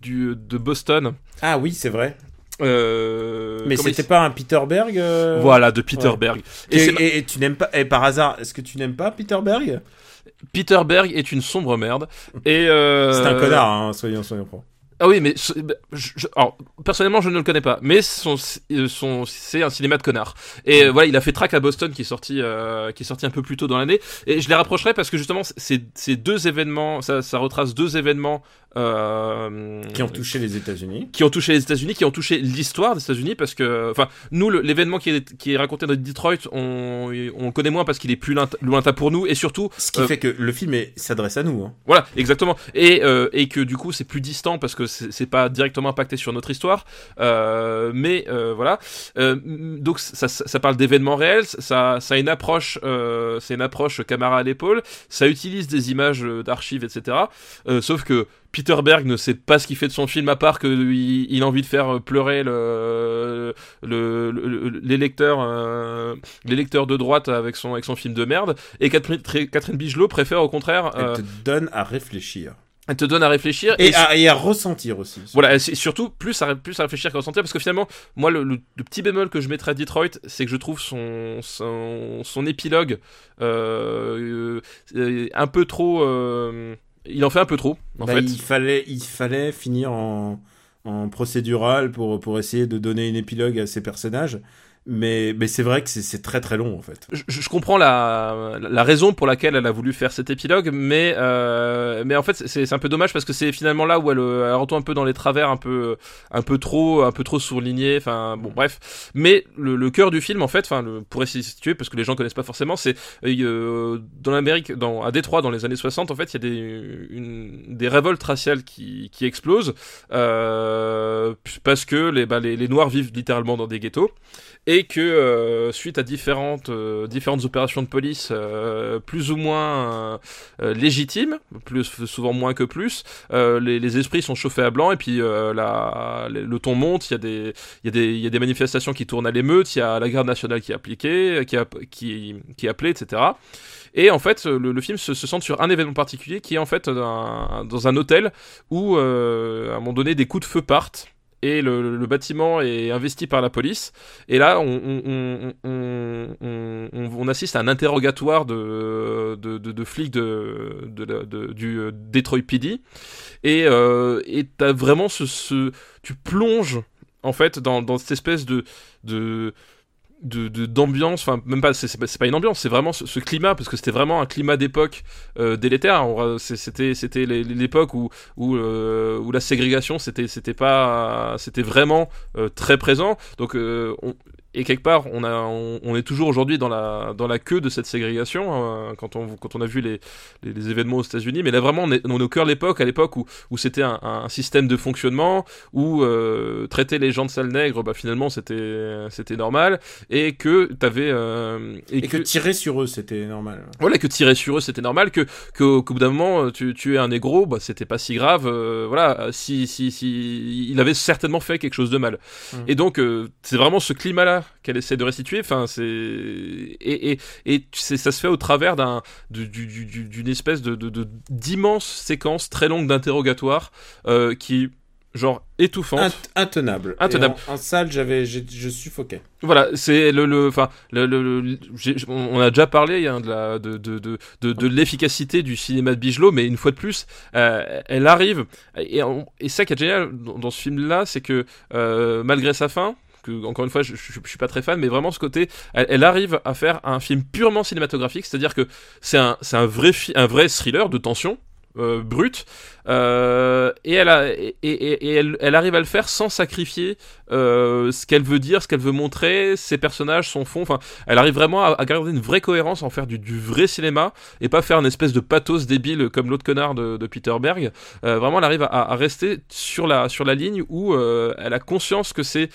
Speaker 2: du, de Boston.
Speaker 1: Ah oui, c'est vrai. Mais
Speaker 2: il
Speaker 1: c'était pas un Peter Berg
Speaker 2: Voilà, de Peter
Speaker 1: ouais.
Speaker 2: Berg.
Speaker 1: Et-
Speaker 2: et
Speaker 1: tu n'aimes pas. Et par hasard, est-ce que tu n'aimes pas Peter Berg?
Speaker 2: Peter Berg est une sombre merde. Et euh,
Speaker 1: C'est un connard, hein, soyons, soyons francs.
Speaker 2: Ah oui, mais bah, je- je- alors, personnellement, je ne le connais pas, mais son, euh, son, c'est un cinéma de connard. Et euh, voilà, il a fait Track à Boston, qui est sorti, euh, qui est sorti un peu plus tôt dans l'année. Et je les rapprocherai parce que justement, c'est ces deux événements, ça, ça retrace deux événements euh,
Speaker 1: Qui ont touché les États-Unis.
Speaker 2: qui ont touché les États-Unis, qui ont touché l'histoire des États-Unis, parce que, enfin, nous, l'événement qui est, qui est raconté dans Detroit, on, on le connaît moins parce qu'il est plus lointain- pour nous, et surtout,
Speaker 1: Ce qui
Speaker 2: Euh,
Speaker 1: fait que le film est- s'adresse à nous. hein.
Speaker 2: voilà, exactement. Et, euh, et que du coup, c'est plus distant parce que c'est pas directement impacté sur notre histoire. Euh, mais euh, voilà. Euh, donc ça, ça, parle d'événements réels. Ça, ça a une approche, euh, c'est une approche caméra à l'épaule. Ça utilise des images d'archives, etc. Euh, sauf que Peter Berg ne sait pas ce qu'il fait de son film à part qu'il il a envie de faire pleurer le, le, le- les lecteurs, euh, les lecteurs de droite avec son, avec son film de merde. Et Catherine, Catherine Bigelow préfère au contraire.
Speaker 1: Elle
Speaker 2: euh,
Speaker 1: te donne à réfléchir.
Speaker 2: elle te donne à réfléchir
Speaker 1: Et, à, et à ressentir aussi.
Speaker 2: voilà c'est surtout plus à, plus à réfléchir qu'à ressentir parce que finalement moi le, le- le petit bémol que je mettrais à Detroit c'est que je trouve son son, son épilogue euh, euh, un peu trop euh, il en fait un peu trop en
Speaker 1: Bah,
Speaker 2: fait
Speaker 1: il, fallait, il fallait finir en, en procédural pour, pour essayer de donner une épilogue à ces personnages. Mais, mais c'est vrai que c'est- très très long en fait.
Speaker 2: je, je comprends la, la raison pour laquelle elle a voulu faire cet épilogue, mais, euh, mais en fait c'est un peu dommage parce que c'est finalement là où elle, euh, elle retombe un peu dans les travers, un peu, un peu trop, un peu trop surligné. Enfin bon bref. Mais le, le cœur du film en fait, enfin pour essayer de situer parce que les gens connaissent pas forcément, c'est euh, dans l'Amérique, dans à Détroit dans les années 60 en fait il y a des, une, des révoltes raciales qui, qui explosent euh, parce que les, bah, les noirs vivent littéralement dans des ghettos et que euh, suite à différentes euh, différentes opérations de police euh, plus ou moins euh, euh, légitimes, plus souvent moins que plus, euh, les, les esprits sont chauffés à blanc et puis le le ton monte. Il y a des y a des y a des manifestations qui tournent à l'émeute. Il y a la garde nationale qui est appliquée, qui est appelée, etc. Et en fait, le, film se, centre sur un événement particulier qui est en fait dans un hôtel où, à un moment donné, des coups de feu partent et le, bâtiment est investi par la police. Et là, on, assiste à un interrogatoire de, de, de, flics de, du euh, Detroit PD. Et euh, t'as vraiment ce, Tu plonges, en fait, dans, dans cette espèce de... de d'ambiance enfin même pas c'est pas, une ambiance c'est vraiment ce, climat parce que c'était vraiment un climat d'époque euh, délétère c'était c'était l'époque où où, euh, où la ségrégation c'était c'était pas c'était vraiment euh, très présent. Donc on, et quelque part, on, a, on, est toujours aujourd'hui dans la, dans la queue de cette ségrégation hein, quand, on, quand on a vu les, les, événements aux États-Unis. Mais là, vraiment, on est, on est au cœur de l'époque, à l'époque où, où c'était un, un, système de fonctionnement, où euh, traiter les gens de sale nègre, bah, finalement, c'était, c'était normal, et que t'avais. Euh,
Speaker 1: et, que, tirer sur eux, c'était normal.
Speaker 2: Voilà, que tirer sur eux, c'était normal, que, que, qu'au bout d'un moment, tu, tu es un négro, bah, c'était pas si grave. Euh, voilà, si, si, si, il avait certainement fait quelque chose de mal. Mmh. Et donc, euh, c'est vraiment ce climat-là qu'elle essaie de restituer. Enfin, c'est et, et, et ça se fait au travers d'un d'une espèce de d'immense séquence très longue d'interrogatoire euh, qui genre étouffante.
Speaker 1: Intenable. Intenable. en, salle j'avais je suffoquais
Speaker 2: voilà c'est le enfin le, le, on a déjà parlé hein, de la de de de, de, l'efficacité du cinéma de Bigelow mais une fois de plus euh, elle arrive. Et, et ça qui est génial dans, ce film là c'est que euh, malgré sa fin encore une fois, je, je, suis pas très fan, mais vraiment ce côté, elle, arrive à faire un film purement cinématographique, c'est-à-dire que c'est un vrai thriller de tension, euh, brute euh, et elle arrive à le faire sans sacrifier euh, ce qu'elle veut dire ce qu'elle veut montrer ses personnages son fond enfin elle arrive vraiment à, garder une vraie cohérence en faire du, vrai cinéma et pas faire une espèce de pathos débile comme l'autre connard de, Peter Berg. Euh, vraiment elle arrive à, à, rester sur la sur la ligne où elle a conscience que c'est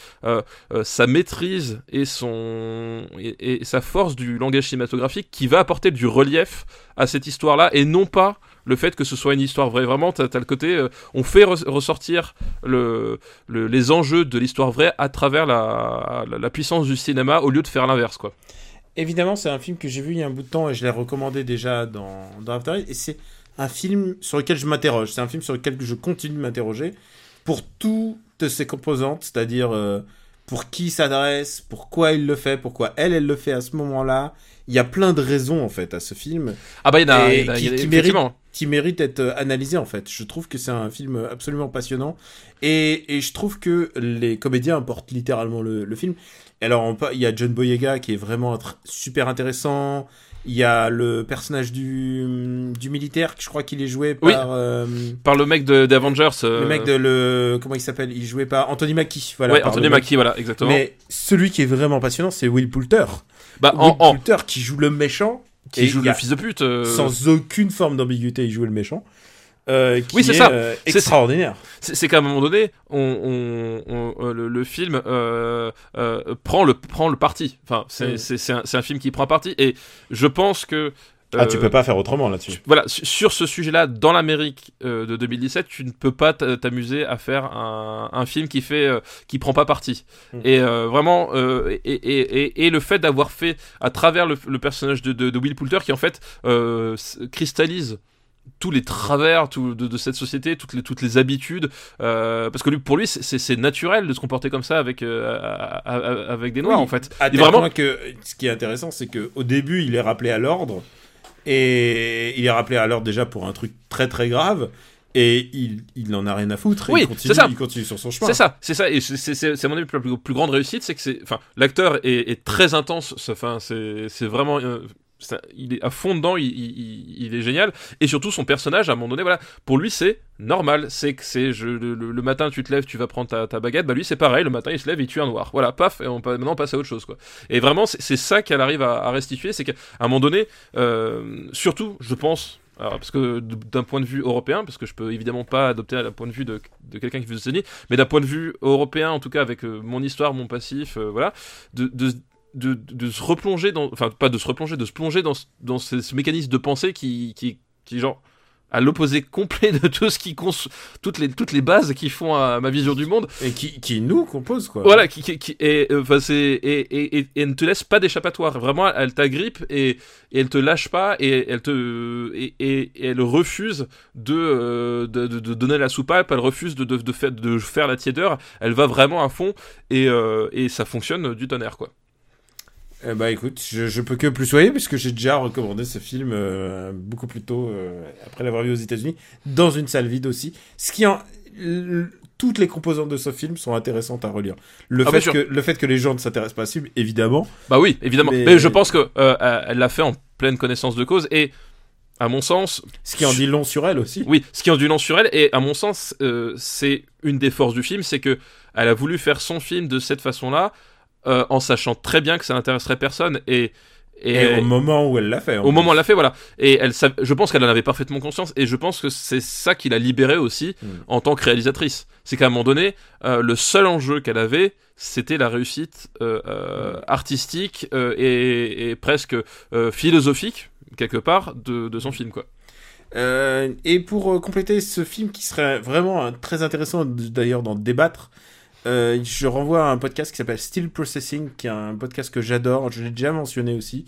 Speaker 2: sa maîtrise et son et sa force du langage cinématographique qui va apporter du relief à cette histoire là et non pas le fait que ce soit une histoire vraie. Vraiment, tu as, le côté, euh, on fait ressortir le, les enjeux de l'histoire vraie à travers la, la, puissance du cinéma au lieu de faire l'inverse, quoi.
Speaker 1: Évidemment, c'est un film que j'ai vu il y a un bout de temps et je l'ai recommandé déjà dans, dans After Et c'est un film sur lequel je m'interroge. C'est un film sur lequel je continue de m'interroger pour toutes ses composantes, c'est-à-dire euh, pour qui il s'adresse, pourquoi il le fait, pourquoi elle, elle le fait à ce moment-là. Il y a plein de raisons en fait à ce film.
Speaker 2: Ah bah il y en a, il y a, qui,
Speaker 1: qui mérite, qui mérite d'être euh, analysé en fait. Je trouve que c'est un film absolument passionnant et, et, je trouve que les comédiens apportent littéralement le, le film. Et alors il y a John Boyega qui est vraiment super intéressant. Il y a le personnage du, du militaire, je crois qu'il est joué par... Euh,
Speaker 2: par le mec d'Avengers.
Speaker 1: Euh... Le mec de le... Comment il s'appelle? Il jouait par Anthony Mackie. Voilà,
Speaker 2: ouais, Anthony Mackie, voilà, exactement.
Speaker 1: Mais celui qui est vraiment passionnant, c'est Will Poulter. Bah, Will en, Poulter qui joue le méchant
Speaker 2: qui joue le fils de pute. Euh.
Speaker 1: Sans aucune forme d'ambiguïté, il joue le méchant. Euh, oui, c'est ça. Euh, extraordinaire.
Speaker 2: C'est qu'à un moment donné, on, on, le, film prend le prend le parti. Enfin, c'est un, un, film qui prend parti. Et je pense que
Speaker 1: ah, tu peux pas faire autrement là-dessus.
Speaker 2: Voilà, sur ce sujet-là, dans l'Amérique de 2017, tu ne peux pas t'amuser à faire un, un, film qui fait, qui prend pas parti. Hmm. Et vraiment, et, et, et, le fait d'avoir fait à travers le, personnage de, de, Will Poulter, qui en fait cristallise tous les travers tout, de, cette société, toutes les, toutes les habitudes, euh, parce que lui, pour lui, c'est naturel de se comporter comme ça avec, avec des noirs, en fait.
Speaker 1: À vraiment... que ce qui est intéressant, c'est qu'au début, il est rappelé à l'ordre, et il est rappelé à l'ordre déjà pour un truc très très grave. Et il, il en a rien à foutre. Oui, il continue, ça. il continue sur son chemin.
Speaker 2: C'est ça, c'est ça. Et c'est à mon avis la plus, plus, grande réussite, c'est que c'est, enfin, l'acteur est, est, très intense. Enfin, c'est vraiment. Euh, il est à fond dedans, il, est génial. Et surtout, son personnage, à un moment donné, voilà, pour lui, c'est normal. C'est que c'est le, matin, tu te lèves, tu vas prendre ta, baguette. Bah, lui, c'est pareil. Le matin, il se lève, il tue un noir. Voilà, paf, et maintenant, on passe à autre chose, quoi. Et vraiment, c'est ça qu'elle arrive à, à, restituer. C'est qu'à un moment donné, euh, surtout, je pense, parce que d'un point de vue européen, parce que je peux évidemment pas adopter un point de vue de, quelqu'un qui veut se mais d'un point de vue européen, en tout cas avec euh, mon histoire, mon passif, euh, voilà, de, de, de, de, se replonger dans, enfin pas de se replonger, de se plonger dans, dans ce, mécanisme de pensée qui, qui, qui genre à l'opposé complet de tout ce qui cons toutes les toutes les bases qui font à ma vision du monde.
Speaker 1: Et qui, qui nous compose, quoi.
Speaker 2: voilà qui, qui, qui et euh, enfin c'est et, et, et, et ne te laisse pas d'échappatoire. Vraiment elle t'agrippe et, et elle te lâche pas et elle te et, et, et elle refuse de, euh, de, de de donner la soupape. Elle refuse de de, de faire de faire la tiédeur. Elle va vraiment à fond et euh, et ça fonctionne du tonnerre quoi
Speaker 1: Eh bah écoute, je, je peux que plus soyer puisque j'ai déjà recommandé ce film euh, beaucoup plus tôt euh, après l'avoir vu aux États-Unis dans une salle vide aussi. Ce qui en toutes les composantes de ce film sont intéressantes à relire. Le
Speaker 2: Ah,
Speaker 1: fait que le fait que les gens ne s'intéressent pas à ce film, évidemment.
Speaker 2: Bah oui, évidemment.
Speaker 1: Mais-
Speaker 2: Mais, je pense que euh, elle l'a fait en pleine connaissance de cause et à mon sens,
Speaker 1: Ce qui en dit long sur elle aussi.
Speaker 2: oui, ce qui en dit long sur elle et à mon sens, euh, c'est une des forces du film, c'est que elle a voulu faire son film de cette façon-là, euh, en sachant très bien que ça n'intéresserait personne et et,
Speaker 1: Et au moment où elle l'a fait.
Speaker 2: au
Speaker 1: plus.
Speaker 2: moment où elle l'a fait, voilà. Et elle, je pense qu'elle en avait parfaitement conscience, et je pense que c'est ça qui l'a libérée aussi
Speaker 1: Mm.
Speaker 2: en tant que réalisatrice. C'est qu'à un moment donné, euh, le seul enjeu qu'elle avait, c'était la réussite euh, euh, artistique euh, et, et presque euh, philosophique quelque part de, de son film, quoi.
Speaker 1: Euh, et pour compléter ce film qui serait vraiment très intéressant d'ailleurs d'en débattre, euh, je renvoie à un podcast qui s'appelle Still Processing, qui est un podcast que j'adore, je l'ai déjà mentionné aussi.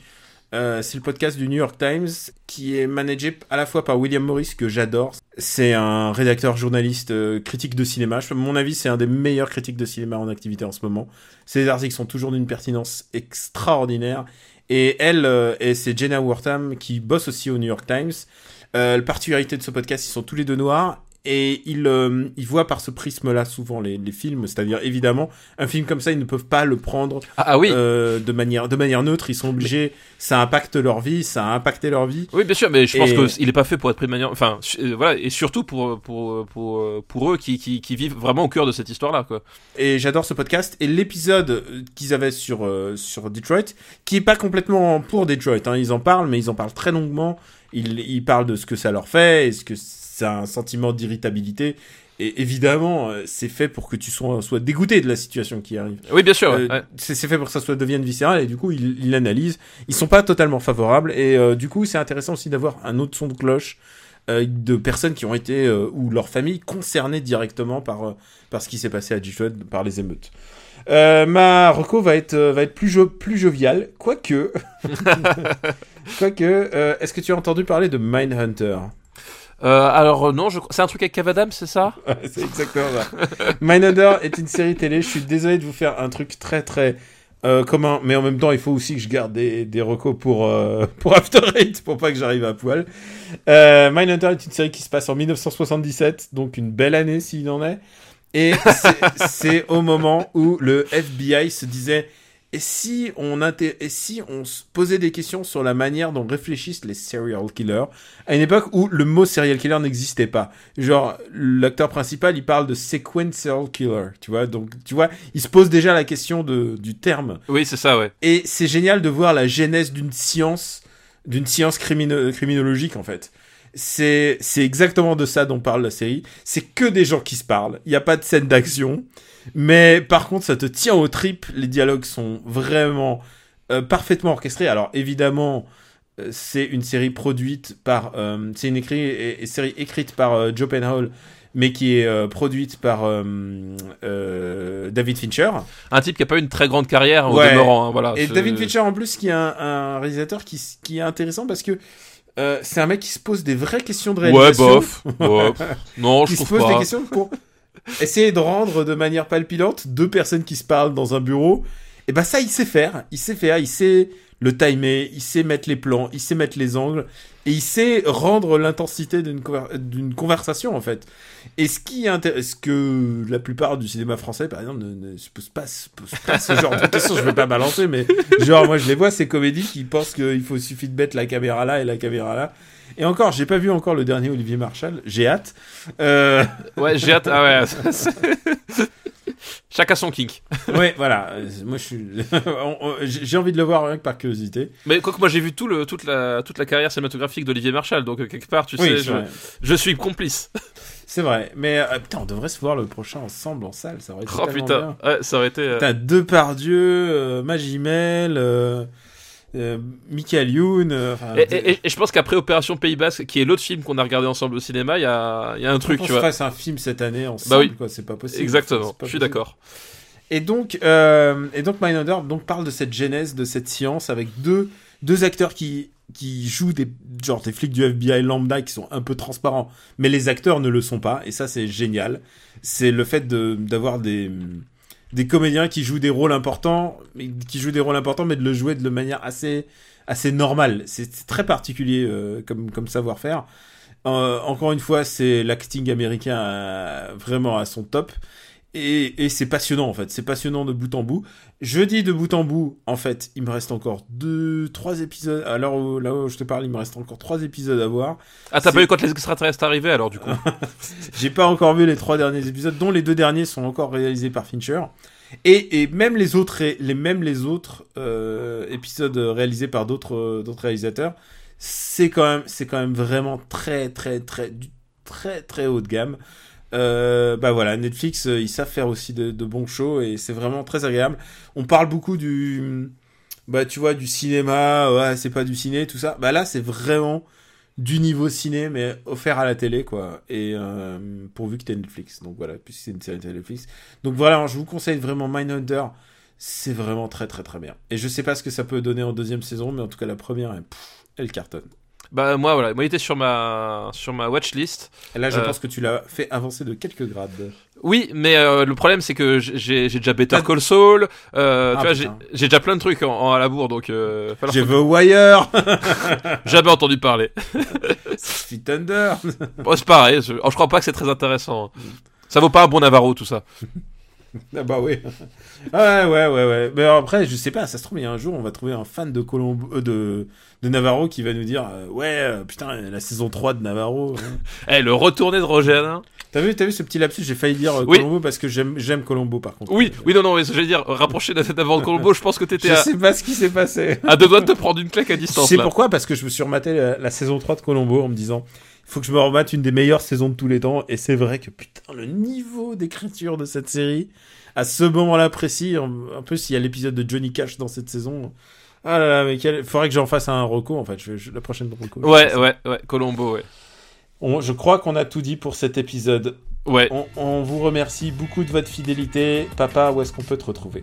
Speaker 1: Euh, c'est le podcast du New York Times qui est managé à la fois par William Morris que j'adore. C'est un rédacteur journaliste euh, critique de cinéma. À mon avis, c'est un des meilleurs critiques de cinéma en activité en ce moment. Ses articles sont toujours d'une pertinence extraordinaire. Et elle, et c'est Jenna Wortham qui bosse aussi au New York Times. La particularité de ce podcast, ils sont tous les deux noirs et ils, euh, ils voient par ce prisme-là souvent les, les films. C'est-à-dire, évidemment, un film comme ça, ils ne peuvent pas le prendre
Speaker 2: Ah, ah oui,
Speaker 1: euh, de, manière, de manière neutre. Ils sont obligés, ça impacte leur vie, ça a impacté leur vie.
Speaker 2: oui, bien sûr, mais je pense
Speaker 1: Et-
Speaker 2: qu'il n'est pas fait pour être pris de manière. Enfin, euh, voilà, et surtout pour pour pour pour eux qui, qui qui vivent vraiment au cœur de cette histoire-là, quoi.
Speaker 1: Et j'adore ce podcast. Et l'épisode euh, qu'ils avaient sur, euh, sur Detroit, qui est pas complètement pour Detroit, hein, ils en parlent, mais ils en parlent très longuement. Ils, ils parlent de ce que ça leur fait, est-ce que c'est un sentiment d'irritabilité. Et évidemment, euh, c'est fait pour que tu sois, sois dégoûté de la situation qui arrive.
Speaker 2: Oui, bien sûr.
Speaker 1: Euh,
Speaker 2: ouais,
Speaker 1: c'est fait pour que ça soit devienne viscéral et du coup ils il l'analysent. Ils sont pas totalement favorables et euh, du coup c'est intéressant aussi d'avoir un autre son de cloche euh, de personnes qui ont été ou leur famille concernées directement par par ce qui s'est passé à Detroit par les émeutes. Euh, ma reco va être va être plus jo plus joviale quoique quoique euh, est-ce que tu as entendu parler de Mindhunter?
Speaker 2: Euh, alors euh, non, c'est un truc avec Cavadam, c'est ça?
Speaker 1: C'est exactement ça. Mindhunter est une série télé. Je suis désolé de vous faire un truc très très euh, commun, mais en même temps, il faut aussi que je garde des, des recos pour pour After Eight pour pas que j'arrive à poil. Euh, Mindhunter est une série qui se passe en 1977, donc une belle année s'il en est. Et c'est au moment où le FBI se disait et si on et si on se posait des questions sur la manière dont réfléchissent les serial killers à une époque où le mot serial killer n'existait pas. Genre l'acteur principal, il parle de sequential killer, tu vois? Donc tu vois, il se pose déjà la question de du terme
Speaker 2: Oui, c'est ça, ouais.
Speaker 1: et c'est génial de voir la genèse d'une science, d'une science crimino- criminologique en fait. C'est c'est exactement de ça dont parle la série. C'est que des gens qui se parlent. Il n'y a pas de scène d'action, mais par contre ça te tient aux tripes. Les dialogues sont vraiment euh, parfaitement orchestrés. Alors évidemment. euh, C'est une série produite par, euh, c'est une écrit, série écrite par Joe Penhall, mais qui est euh, produite par euh, euh, David Fincher.
Speaker 2: Un type qui a pas eu une très grande carrière au
Speaker 1: Ouais.
Speaker 2: demeurant, hein, voilà.
Speaker 1: Et David Fincher en plus qui est un, un réalisateur qui, qui est intéressant parce que euh, c'est un mec qui se pose des vraies questions de
Speaker 2: Ouais,
Speaker 1: réalisation.
Speaker 2: bof. bof. Non, je
Speaker 1: qui se
Speaker 2: trouve
Speaker 1: pose des
Speaker 2: pas.
Speaker 1: questions pour essayer de rendre de manière palpitante deux personnes qui se parlent dans un bureau. Et ben ça il sait faire, il sait faire, il sait le timer, il sait mettre les plans, il sait mettre les angles et il sait rendre l'intensité d'une conver- d'une conversation en fait. Et ce qui intéresse que la plupart du cinéma français par exemple ne, ne se pose pas, se pose pas ce genre de questions, je vais pas balancer mais genre moi je les vois ces comédies qui pensent qu'il faut suffit de mettre la caméra là et la caméra là. Et encore, j'ai pas vu encore le dernier Olivier Marshall, j'ai hâte. Euh,
Speaker 2: Ouais, j'ai hâte. Ah ouais. Chacun son kink.
Speaker 1: ouais, voilà. Moi, je suis. j'ai envie de le voir rien que par curiosité.
Speaker 2: Mais quoique moi j'ai vu tout le, toute, la, toute la carrière cinématographique d'Olivier Marshall, donc euh, quelque part, tu
Speaker 1: Oui,
Speaker 2: sais, je, je suis complice.
Speaker 1: C'est vrai. Mais euh, putain, on devrait se voir le prochain ensemble en salle. Ça aurait été
Speaker 2: Oh putain,
Speaker 1: bien.
Speaker 2: ouais, ça aurait été. euh,
Speaker 1: Putain, Depardieu, euh, Magimel, euh, Michael Youn. euh,
Speaker 2: Et, et- et- et je pense qu'après Opération Pays Basque, qui est l'autre film qu'on a regardé ensemble au cinéma, il y a, il y a un truc,
Speaker 1: on
Speaker 2: tu vois.
Speaker 1: fasse un film cette année ensemble,
Speaker 2: Bah oui.
Speaker 1: quoi. C'est pas possible.
Speaker 2: Exactement,
Speaker 1: pas
Speaker 2: je suis d'accord.
Speaker 1: Et donc, euh, et donc Mindhunter donc parle de cette genèse, de cette science avec deux deux acteurs qui qui jouent des genre des flics du FBI lambda qui sont un peu transparents, mais les acteurs ne le sont pas. Et ça, c'est génial. C'est le fait de d'avoir des des comédiens qui jouent des rôles importants, mais qui jouent des rôles importants, mais de le jouer de manière assez assez normale. C'est très particulier euh, comme comme savoir-faire. Euh, encore une fois, c'est l'acting américain à- vraiment à son top. Et, et c'est passionnant en fait, c'est passionnant de bout en bout. Je dis de bout en bout, en fait, il me reste encore deux, trois épisodes. Alors là où je te parle, il me reste encore trois épisodes à voir.
Speaker 2: Ah, t'as pas eu quand les extraterrestres arrivaient alors, du coup
Speaker 1: J'ai pas encore vu les trois derniers épisodes, dont les deux derniers sont encore réalisés par Fincher. Et, et même les autres, les même les autres euh, épisodes réalisés par d'autres euh, d'autres réalisateurs, c'est quand même c'est quand même vraiment très très très très très haut de gamme. Euh, bah voilà, Netflix, euh, ils savent faire aussi de, de bons shows et c'est vraiment très agréable. On parle beaucoup du, bah tu vois, du cinéma, ouais, c'est pas du ciné, tout ça. Bah là, c'est vraiment du niveau ciné, mais offert à la télé, quoi. Et euh, pourvu que t'aies Netflix. Donc voilà, puisque c'est une série de Netflix. Donc voilà, je vous conseille vraiment Mindhunter. C'est vraiment très très très bien. Et je sais pas ce que ça peut donner en deuxième saison, mais en tout cas la première, elle cartonne.
Speaker 2: Bah, moi, voilà, moi, il était sur ma, sur ma watchlist.
Speaker 1: Et là, je
Speaker 2: Euh.
Speaker 1: pense que tu l'as fait avancer de quelques grades.
Speaker 2: Oui, mais euh, le problème, c'est que j'ai j'ai déjà Better
Speaker 1: Ah.
Speaker 2: Call Saul, euh,
Speaker 1: Ah,
Speaker 2: tu vois, j'ai déjà plein de trucs en, en à la bourre, donc euh,
Speaker 1: J'ai The Wire,
Speaker 2: jamais entendu parler.
Speaker 1: Six Thunder.
Speaker 2: Bon, c'est pareil, je, oh, je crois pas que c'est très intéressant. hein. Ça vaut pas un bon Navarro, tout ça.
Speaker 1: Ah bah oui. Ah ouais, ouais, ouais, ouais. Mais après, je sais pas, ça se trouve, il y a un jour, on va trouver un fan de Colombo, euh, de, de Navarro qui va nous dire, euh, ouais, euh, putain, la saison 3 de Navarro. hein.
Speaker 2: Eh, le retourné de Roger.
Speaker 1: T'as vu, t'as vu ce petit lapsus, j'ai failli dire euh,
Speaker 2: Oui.
Speaker 1: Colombo parce que j'aime, j'aime Colombo par contre.
Speaker 2: Oui, oui, non, non, mais j'allais dire, rapprocher la tête d'avant de Colombo, je pense que
Speaker 1: Je
Speaker 2: t'étais à,
Speaker 1: sais pas ce qui s'est passé.
Speaker 2: à deux doigts de te prendre une claque à distance, là.
Speaker 1: pourquoi? Parce que je me suis rematé la, la saison 3 de Colombo en me disant, faut que je me remette une des meilleures saisons de tous les temps. Et c'est vrai que putain, le niveau d'écriture de cette série, à ce moment-là précis, en, en plus il y a l'épisode de Johnny Cash dans cette saison. Ah là là, mais quel... faudrait que j'en fasse un reco en fait. Je, je- la prochaine reco.
Speaker 2: Ouais, ouais, ouais, Colombo, ouais.
Speaker 1: On- je crois qu'on a tout dit pour cet épisode.
Speaker 2: Ouais.
Speaker 1: On, on vous remercie beaucoup de votre fidélité. Papa, où est-ce qu'on peut te retrouver?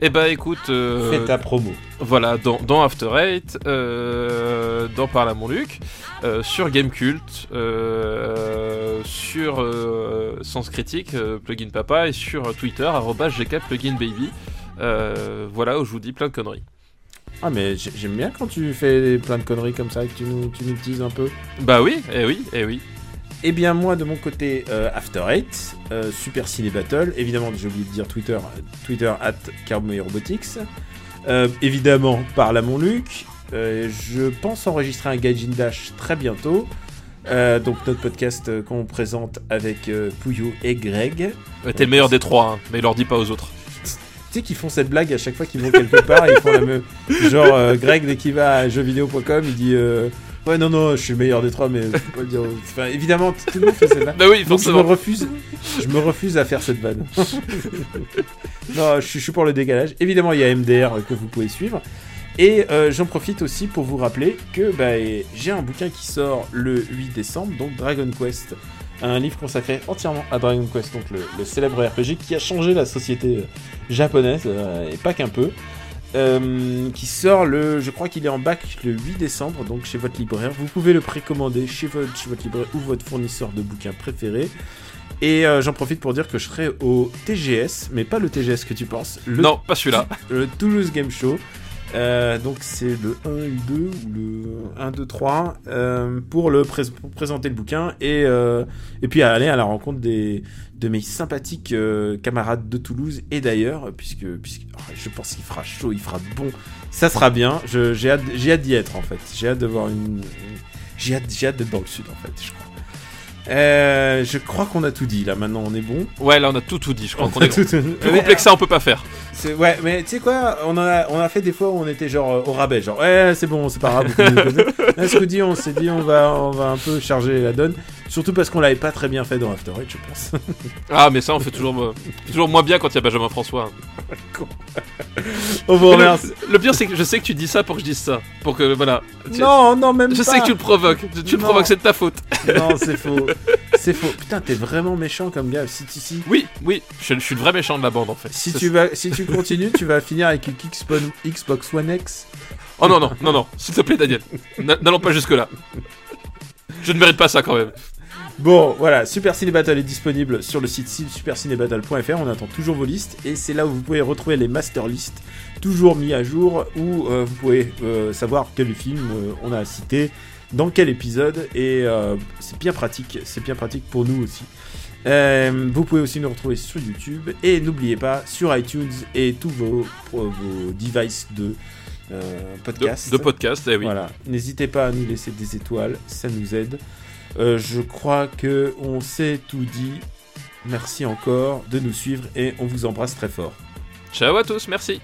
Speaker 2: Eh ben, écoute, euh,
Speaker 1: Fais ta promo.
Speaker 2: voilà, dans, dans After Eight, euh, dans Parle à mon Luc, euh, sur Gamecult, sur Sens Critique, Plugin Papa, et sur Twitter, arrobas GK Plugin Baby. Euh, voilà, où je vous dis plein de conneries.
Speaker 1: Ah mais j'ai- j'aime bien quand tu fais plein de conneries comme ça et que tu nous, tu nous teases un peu.
Speaker 2: Bah oui, eh oui, eh oui.
Speaker 1: Eh bien moi de mon côté euh, After Eight, euh, Super Ciné Battle, évidemment j'ai oublié de dire Twitter, euh, Twitter at Robotics, Euh, évidemment par à mon Luc, je pense enregistrer un Gaijin Dash très bientôt, donc notre podcast qu'on présente avec Pouillot et Greg.
Speaker 2: T'es le meilleur des trois, hein, mais leur dis pas aux autres.
Speaker 1: Tu sais qu'ils font cette blague à chaque fois qu'ils vont quelque part, ils font la même... Genre euh, Greg dès qu'il va à jeuxvideo.com, il dit... euh, Ouais, non, non, je suis le meilleur des trois, mais je peux pas le dire. aux- Enfin, évidemment, tout le monde fait cette vanne.
Speaker 2: Bah oui,
Speaker 1: Donc je me
Speaker 2: forcément.
Speaker 1: refuse, je me refuse à faire cette vanne. non, je suis, je suis pour le décalage. Évidemment, il y a MDR que vous pouvez suivre. Et euh, j'en profite aussi pour vous rappeler que bah, j'ai un bouquin qui sort le 8 décembre, donc Dragon Quest, un livre consacré entièrement à Dragon Quest, donc le, le célèbre RPG qui a changé la société euh, japonaise, euh, et pas qu'un peu. Euh, qui sort le, je crois qu'il est en bac le 8 décembre, donc chez votre libraire. Vous pouvez le précommander chez votre, chez votre libraire ou votre fournisseur de bouquins préféré. Et euh, j'en profite pour dire que je serai au TGS, mais pas le TGS que tu penses, le,
Speaker 2: Non, pas celui-là.
Speaker 1: le Toulouse Game Show. Euh, donc c'est le 1 et le 2 ou le 1, 2, 3 euh, pour, le pré- pour présenter le bouquin et, et puis aller à la rencontre des, de mes sympathiques euh, camarades de Toulouse et d'ailleurs puisque, puisque oh, je pense qu'il fera chaud, il fera bon, ça sera bien. Je- J'ai hâte, j'ai hâte d'y être en fait. J'ai hâte de voir une, j'ai hâte, j'ai hâte d'être dans le sud en fait. Je crois. Euh, je crois qu'on a tout dit là. Maintenant on est bon.
Speaker 2: Ouais, là on a tout tout dit. Je crois qu'on est
Speaker 1: tout-
Speaker 2: plus complexe que ça, on peut pas faire.
Speaker 1: Ouais, mais tu sais quoi, on a on a fait des fois où on était genre euh, au rabais, genre ouais c'est bon, c'est pas grave. Là, ce dit, on s'est dit on va on va un peu charger la donne, surtout parce qu'on l'avait pas très bien fait dans After Eight, je pense.
Speaker 2: Ah, mais ça, on fait toujours, toujours moins bien quand il y a Benjamin François.
Speaker 1: on vous
Speaker 2: Mais le,
Speaker 1: remercie.
Speaker 2: le pire, c'est que je sais que tu dis ça pour que je dise ça. Pour que, voilà.
Speaker 1: Non, non même
Speaker 2: Je
Speaker 1: pas.
Speaker 2: sais que tu le provoques. Tu, le provoques, c'est de ta faute.
Speaker 1: Non, c'est faux. C'est faux. Putain, t'es vraiment méchant comme gars. Si si si.
Speaker 2: Oui, oui. Je, je suis le vrai méchant de la bande, en fait.
Speaker 1: Si tu vas, si tu continues, tu vas finir avec une Xbox, One X.
Speaker 2: Oh non, non, non, non. S'il te plaît, Daniel. N'allons pas jusque-là. Je ne mérite pas ça, quand même.
Speaker 1: Bon, voilà, Super Ciné Battle est disponible sur le site supercinébattle.fr. On attend toujours vos listes et c'est là où vous pouvez retrouver les master lists, toujours mis à jour, où euh, vous pouvez euh, savoir quel film euh, on a cité, dans quel épisode et c'est bien pratique. C'est bien pratique pour nous aussi. Euh, vous pouvez aussi nous retrouver sur YouTube et n'oubliez pas sur iTunes et tous vos, vos devices de euh,
Speaker 2: De,
Speaker 1: podcast.
Speaker 2: de podcast, eh oui.
Speaker 1: Voilà, n'hésitez pas à nous laisser des étoiles, ça nous aide. Euh, je crois que on s'est tout dit. Merci encore de nous suivre et on vous embrasse très fort.
Speaker 2: Ciao à tous, merci.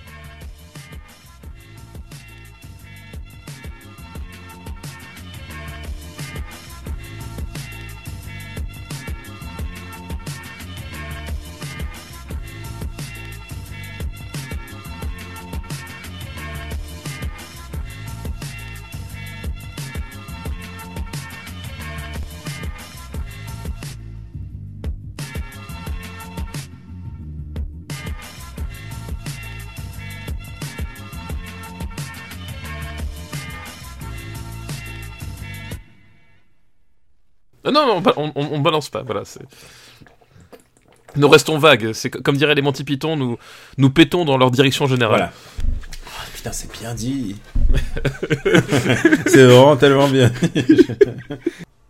Speaker 2: Non, non, on, on- balance pas, voilà. c'est- Nous restons vagues. C'est co- comme dirait les Monty Python, nous, nous pétons dans leur direction générale.
Speaker 1: Voilà. Ah, putain, c'est bien dit. c'est vraiment tellement bien.